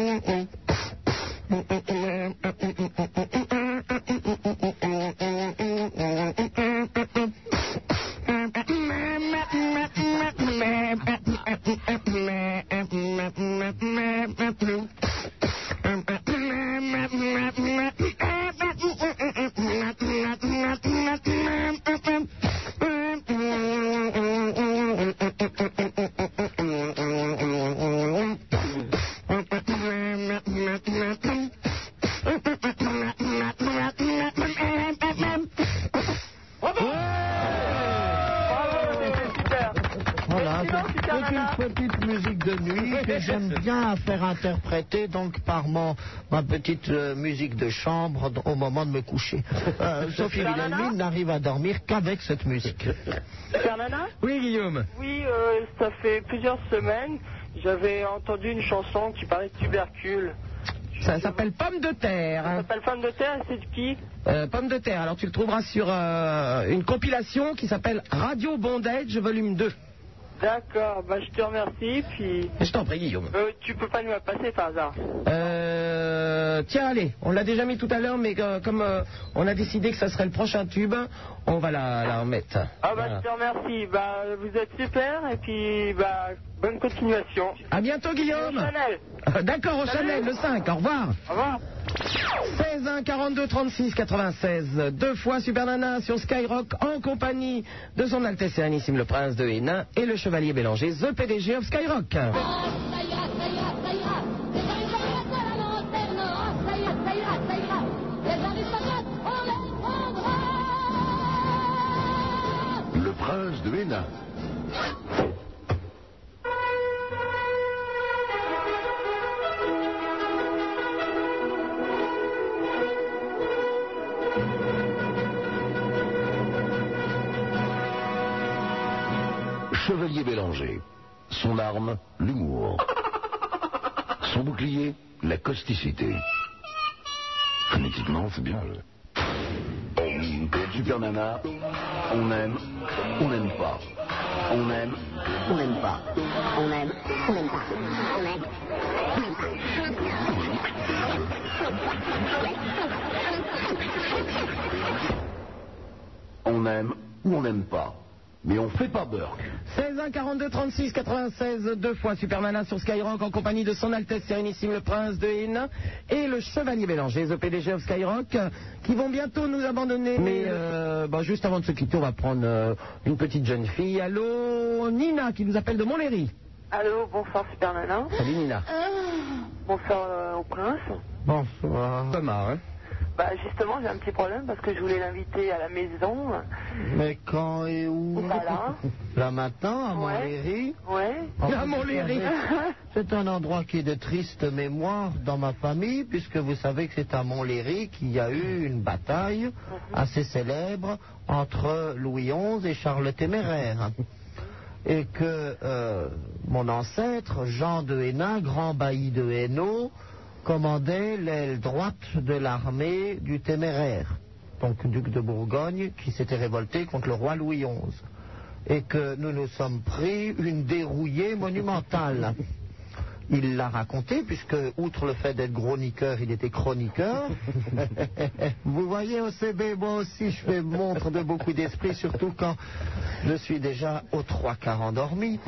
petite euh, musique de chambre au moment de me coucher. Euh, [laughs] Sophie Wilhelmine n'arrive à dormir qu'avec cette musique. Fernanda Oui, Guillaume. Oui, euh, ça fait plusieurs semaines, j'avais entendu une chanson qui parlait de tubercule. Ça s'appelle Pomme de terre. Ça s'appelle Femme de terre c'est de qui? Euh, Pomme de terre. Alors tu le trouveras sur euh, une compilation qui s'appelle Radio Bondage volume 2. D'accord, bah je te remercie, puis... Je t'en prie, Guillaume. Euh, tu peux pas nous la passer par hasard Euh, tiens, allez, on l'a déjà mis tout à l'heure, mais euh, comme euh, on a décidé que ça serait le prochain tube, on va la, la remettre. Ah bah Voilà. je te remercie, bah vous êtes super, et puis bah Bonne continuation. À bientôt, Guillaume. Chanel. Euh, D'accord, au Chanel, le 5. Au revoir. Au revoir. 16 1 42 36 96 deux fois Super Nana sur Skyrock en compagnie de son Altesse Sérénissime le Prince de Hénin et le Chevalier Bélanger, The PDG of Skyrock. Le prince de Hénin. Chevalier Bélanger. Son arme, l'humour. Son bouclier, la causticité. Phonétiquement, c'est bien. Super Nana, on aime, on n'aime pas. On aime, on n'aime pas. On aime, on n'aime pas. On aime. On aime ou on n'aime pas. Mais on fait pas beurre. 16 1 42 36 96 deux fois Super Nana sur Skyrock en compagnie de son Altesse Sérénissime le Prince de Hénin et le Chevalier Bélanger, The PDG of Skyrock, qui vont bientôt nous abandonner. Mais euh, bah, juste avant de se quitter, on va prendre euh, une petite jeune fille. Allô, Nina, qui nous appelle de Montlhéry. Allô, bonsoir Super Nana. Salut Nina. Bonsoir euh, au prince. Bonsoir. Thomas, hein Bah justement, j'ai un petit problème parce que je voulais l'inviter à la maison. Mais quand et où Pas là. Là maintenant, à Montlhéry. Ouais. À Montlhéry. C'est un endroit qui est de triste mémoire dans ma famille, puisque vous savez que c'est à Montlhéry qu'il y a eu une bataille assez célèbre entre Louis XI et Charles le Téméraire. Et que euh, mon ancêtre, Jean de Hénin, grand bailli de Hainaut, commandait l'aile droite de l'armée du Téméraire, donc duc de Bourgogne, qui s'était révolté contre le roi Louis XI. Et que nous nous sommes pris une dérouillée monumentale. Il l'a raconté, puisque, outre le fait d'être chroniqueur, il était chroniqueur. [laughs] Vous voyez, au CB, moi aussi, je fais montre de beaucoup d'esprit, surtout quand je suis déjà aux trois quarts endormi.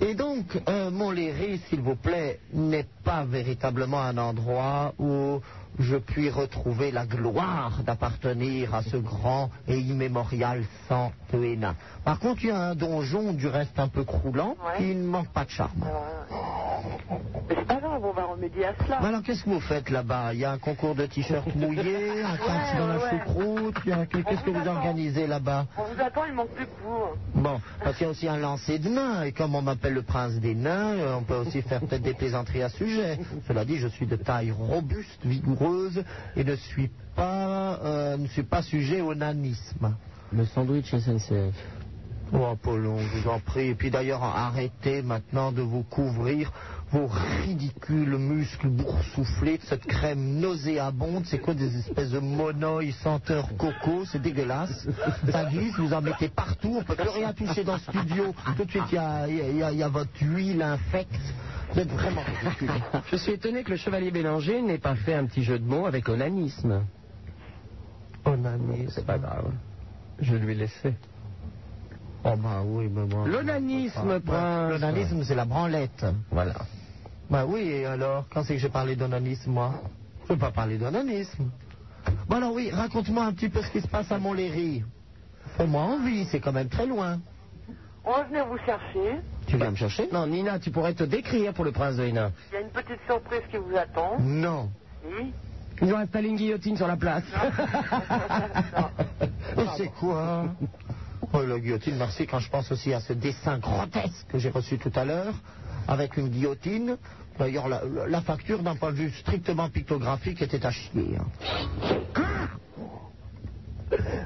Et donc, euh, Montlhéry, s'il vous plaît, n'est pas véritablement un endroit où je puis retrouver la gloire d'appartenir à ce grand et immémorial sang. Par contre, il y a un donjon, du reste un peu croulant, qui ne manque pas de charme. Mais c'est pas grave, on va remédier à cela. Mais alors, qu'est-ce que vous faites là-bas? Il y a un concours de t-shirts mouillés, un taxi dans la choucroute, il un- qu'est-ce que vous organisez là-bas? On vous attend, il manque plus que vous. Bon, parce qu'il y a aussi un lancer de nains, et comme on m'appelle le prince des nains, euh, on peut aussi faire peut-être des plaisanteries à ce sujet. Cela dit, je suis de taille robuste, vigoureuse, et ne suis pas, euh, ne suis pas sujet au nanisme. Le sandwich SNCF. Oh, Apollon, je vous en prie. Et puis d'ailleurs, arrêtez maintenant de vous couvrir vos ridicules muscles boursouflés cette crème nauséabonde. C'est quoi des espèces de monoïs senteur coco? C'est dégueulasse. Ça glisse, vous en mettez partout. On peut plus rien toucher dans le studio. Tout de suite, il y a, y a- il y a votre huile infecte. Vous êtes vraiment ridicule. Je suis étonné que le Chevalier Bélanger n'ait pas fait un petit jeu de mots avec onanisme. Onanisme. C'est pas grave. Je lui ai laissé. Oh bah oui, mais moi... L'onanisme, prince. L'onanisme, c'est la branlette. Voilà. Bah oui, et alors, quand c'est que j'ai parlé d'onanisme, moi? Je ne peux pas parler d'onanisme. Bon alors oui, raconte-moi un petit peu ce qui se passe à Montlhéry. Fais-moi envie, c'est quand même très loin. On va venir vous chercher. Tu viens me chercher? Non, Nina, tu pourrais te décrire pour le prince de Hénin. Il y a une petite surprise qui vous attend. Non. Oui. Ils ont installé une guillotine sur la place. Oh, [laughs] c'est quoi? Oh, la guillotine, merci, quand je pense aussi à ce dessin grotesque que j'ai reçu tout à l'heure, avec une guillotine. D'ailleurs, la, la facture, d'un point de vue strictement pictographique, était à chier. hein.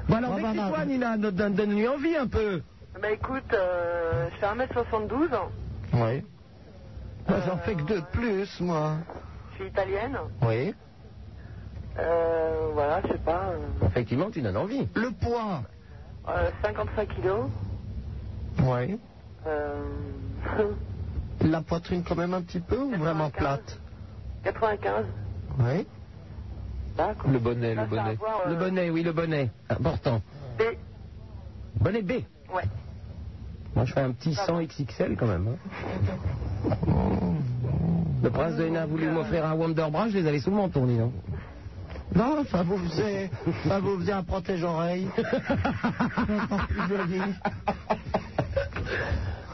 Bon alors, Ah, bah, décris-toi, non. Nina, donne- donne- donne-lui envie un peu. Bah écoute, euh, je fais 1m72. Oui. Moi, j'en fais que deux de plus, moi. Je suis italienne. Oui. Euh, voilà, je sais pas. euh, Effectivement, tu donnes envie. Le poids euh, 55 kilos. Oui. Euh, [laughs] La poitrine quand même un petit peu ou vraiment plate? 95. Oui. D'accord. Le bonnet, Ça, le bonnet. avoir, euh, Le bonnet, oui, le bonnet. Important. B. Bonnet B. Ouais. Moi, je fais un petit 100 XXL quand même. hein. [laughs] Le prince de Hénin a voulu m'offrir un Wonderbra, je les avais sous le menton, dis donc. Non, ça vous faisait, ça vous faisait un protège-oreille. Encore plus [laughs] joli.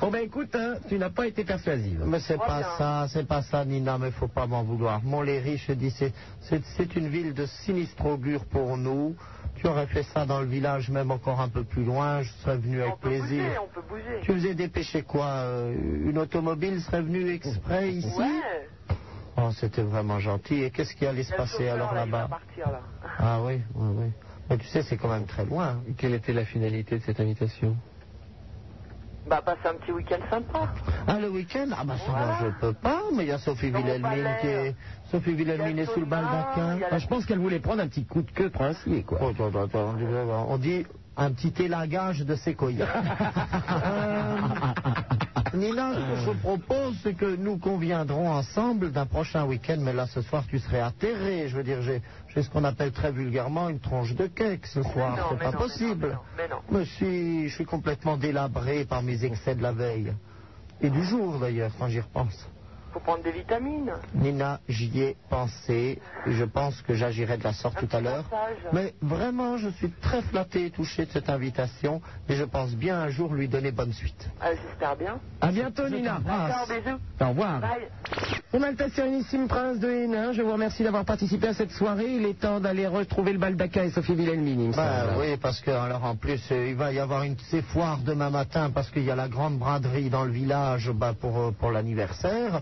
Bon ben écoute, hein, tu n'as pas été persuasive. Mais c'est pas ça, c'est pas ça, Nina, mais faut pas m'en vouloir. Montlhéry, je dis, c'est, c'est, c'est une ville de sinistre augure pour nous. Tu aurais fait ça dans le village, même encore un peu plus loin, je serais venu avec plaisir. on peut bouger. Tu faisais dépêcher quoi euh, Une automobile serait venue exprès ici? Ouais. Oh, c'était vraiment gentil. Et qu'est-ce qui allait se passer chauffeur, alors là-bas partir, là. Ah oui, oui, oui. Mais tu sais, c'est quand même très loin. Et quelle était la finalité de cette invitation? Bah, passe un petit week-end sympa. Ah, le week-end? Ah, bah ça, moi, je peux pas, mais il y a Sophie Wilhelmine qui est... Sophie Wilhelmine est sous le baldaquin. Ah, je pense qu'elle voulait prendre un petit coup de queue princier, quoi. Oh, attends, attends, on dit un petit élagage de séquoia. Euh, Nina, ce que je propose, c'est que nous conviendrons ensemble d'un prochain week-end, mais là, ce soir, tu serais atterré. Je veux dire, j'ai ce qu'on appelle très vulgairement une tronche de cake ce soir. non, C'est mais pas non, possible. Mais non. Mais si, je suis complètement délabré par mes excès de la veille. Et du jour, d'ailleurs, quand j'y repense. Faut prendre des vitamines. Nina, j'y ai pensé. Je pense que j'agirai de la sorte tout à l'heure. Mais vraiment, je suis très flatté et touché de cette invitation. Et je pense bien un jour lui donner bonne suite. Ah, J'espère bien. À bientôt, Je Nina. D'accord, bisous. Au revoir. Bye. Mon Altesse Sérénissime Prince de Hénin, je vous remercie d'avoir participé à cette soirée. Il est temps d'aller retrouver le baldaquin et Sophie Wilhelmine, Bah oui, parce que alors en plus euh, il va y avoir une de ces foires demain matin parce qu'il y a la grande braderie dans le village bah, pour euh, pour l'anniversaire.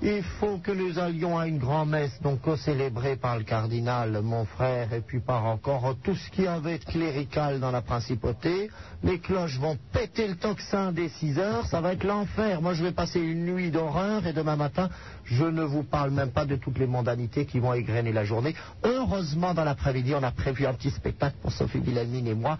Il faut que nous allions à une grand-messe donc célébrée par le cardinal, mon frère, et puis par encore tout ce qui avait de clérical dans la principauté. Les cloches vont péter le tocsin dès 6 heures, ça va être l'enfer. Moi je vais passer une nuit d'horreur et demain matin je ne vous parle même pas de toutes les mondanités qui vont égrener la journée. Heureusement dans l'après-midi on a prévu un petit spectacle pour Sophie Wilhelmine et moi.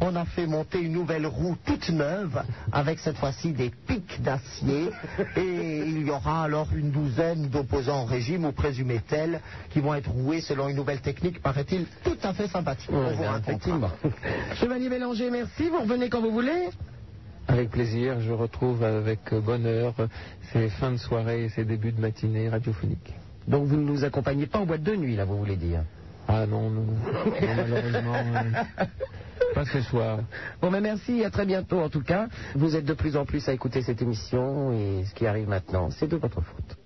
On a fait monter une nouvelle roue toute neuve avec cette fois-ci des pics d'acier et il y aura alors une douzaine d'opposants au régime ou présumés tels qui vont être roués selon une nouvelle technique, paraît-il, tout à fait sympathique. On vous racontera. effectivement. [laughs] Chevalier Bélanger, merci. Vous revenez quand vous voulez. Avec plaisir, je retrouve avec bonheur ces fins de soirée et ces débuts de matinée radiophoniques. Donc vous ne nous accompagnez pas en boîte de nuit, là, vous voulez dire? Ah non, non, malheureusement, [laughs] euh, pas ce soir. Bon, ben merci, à très bientôt en tout cas. Vous êtes de plus en plus à écouter cette émission et ce qui arrive maintenant, c'est de votre faute.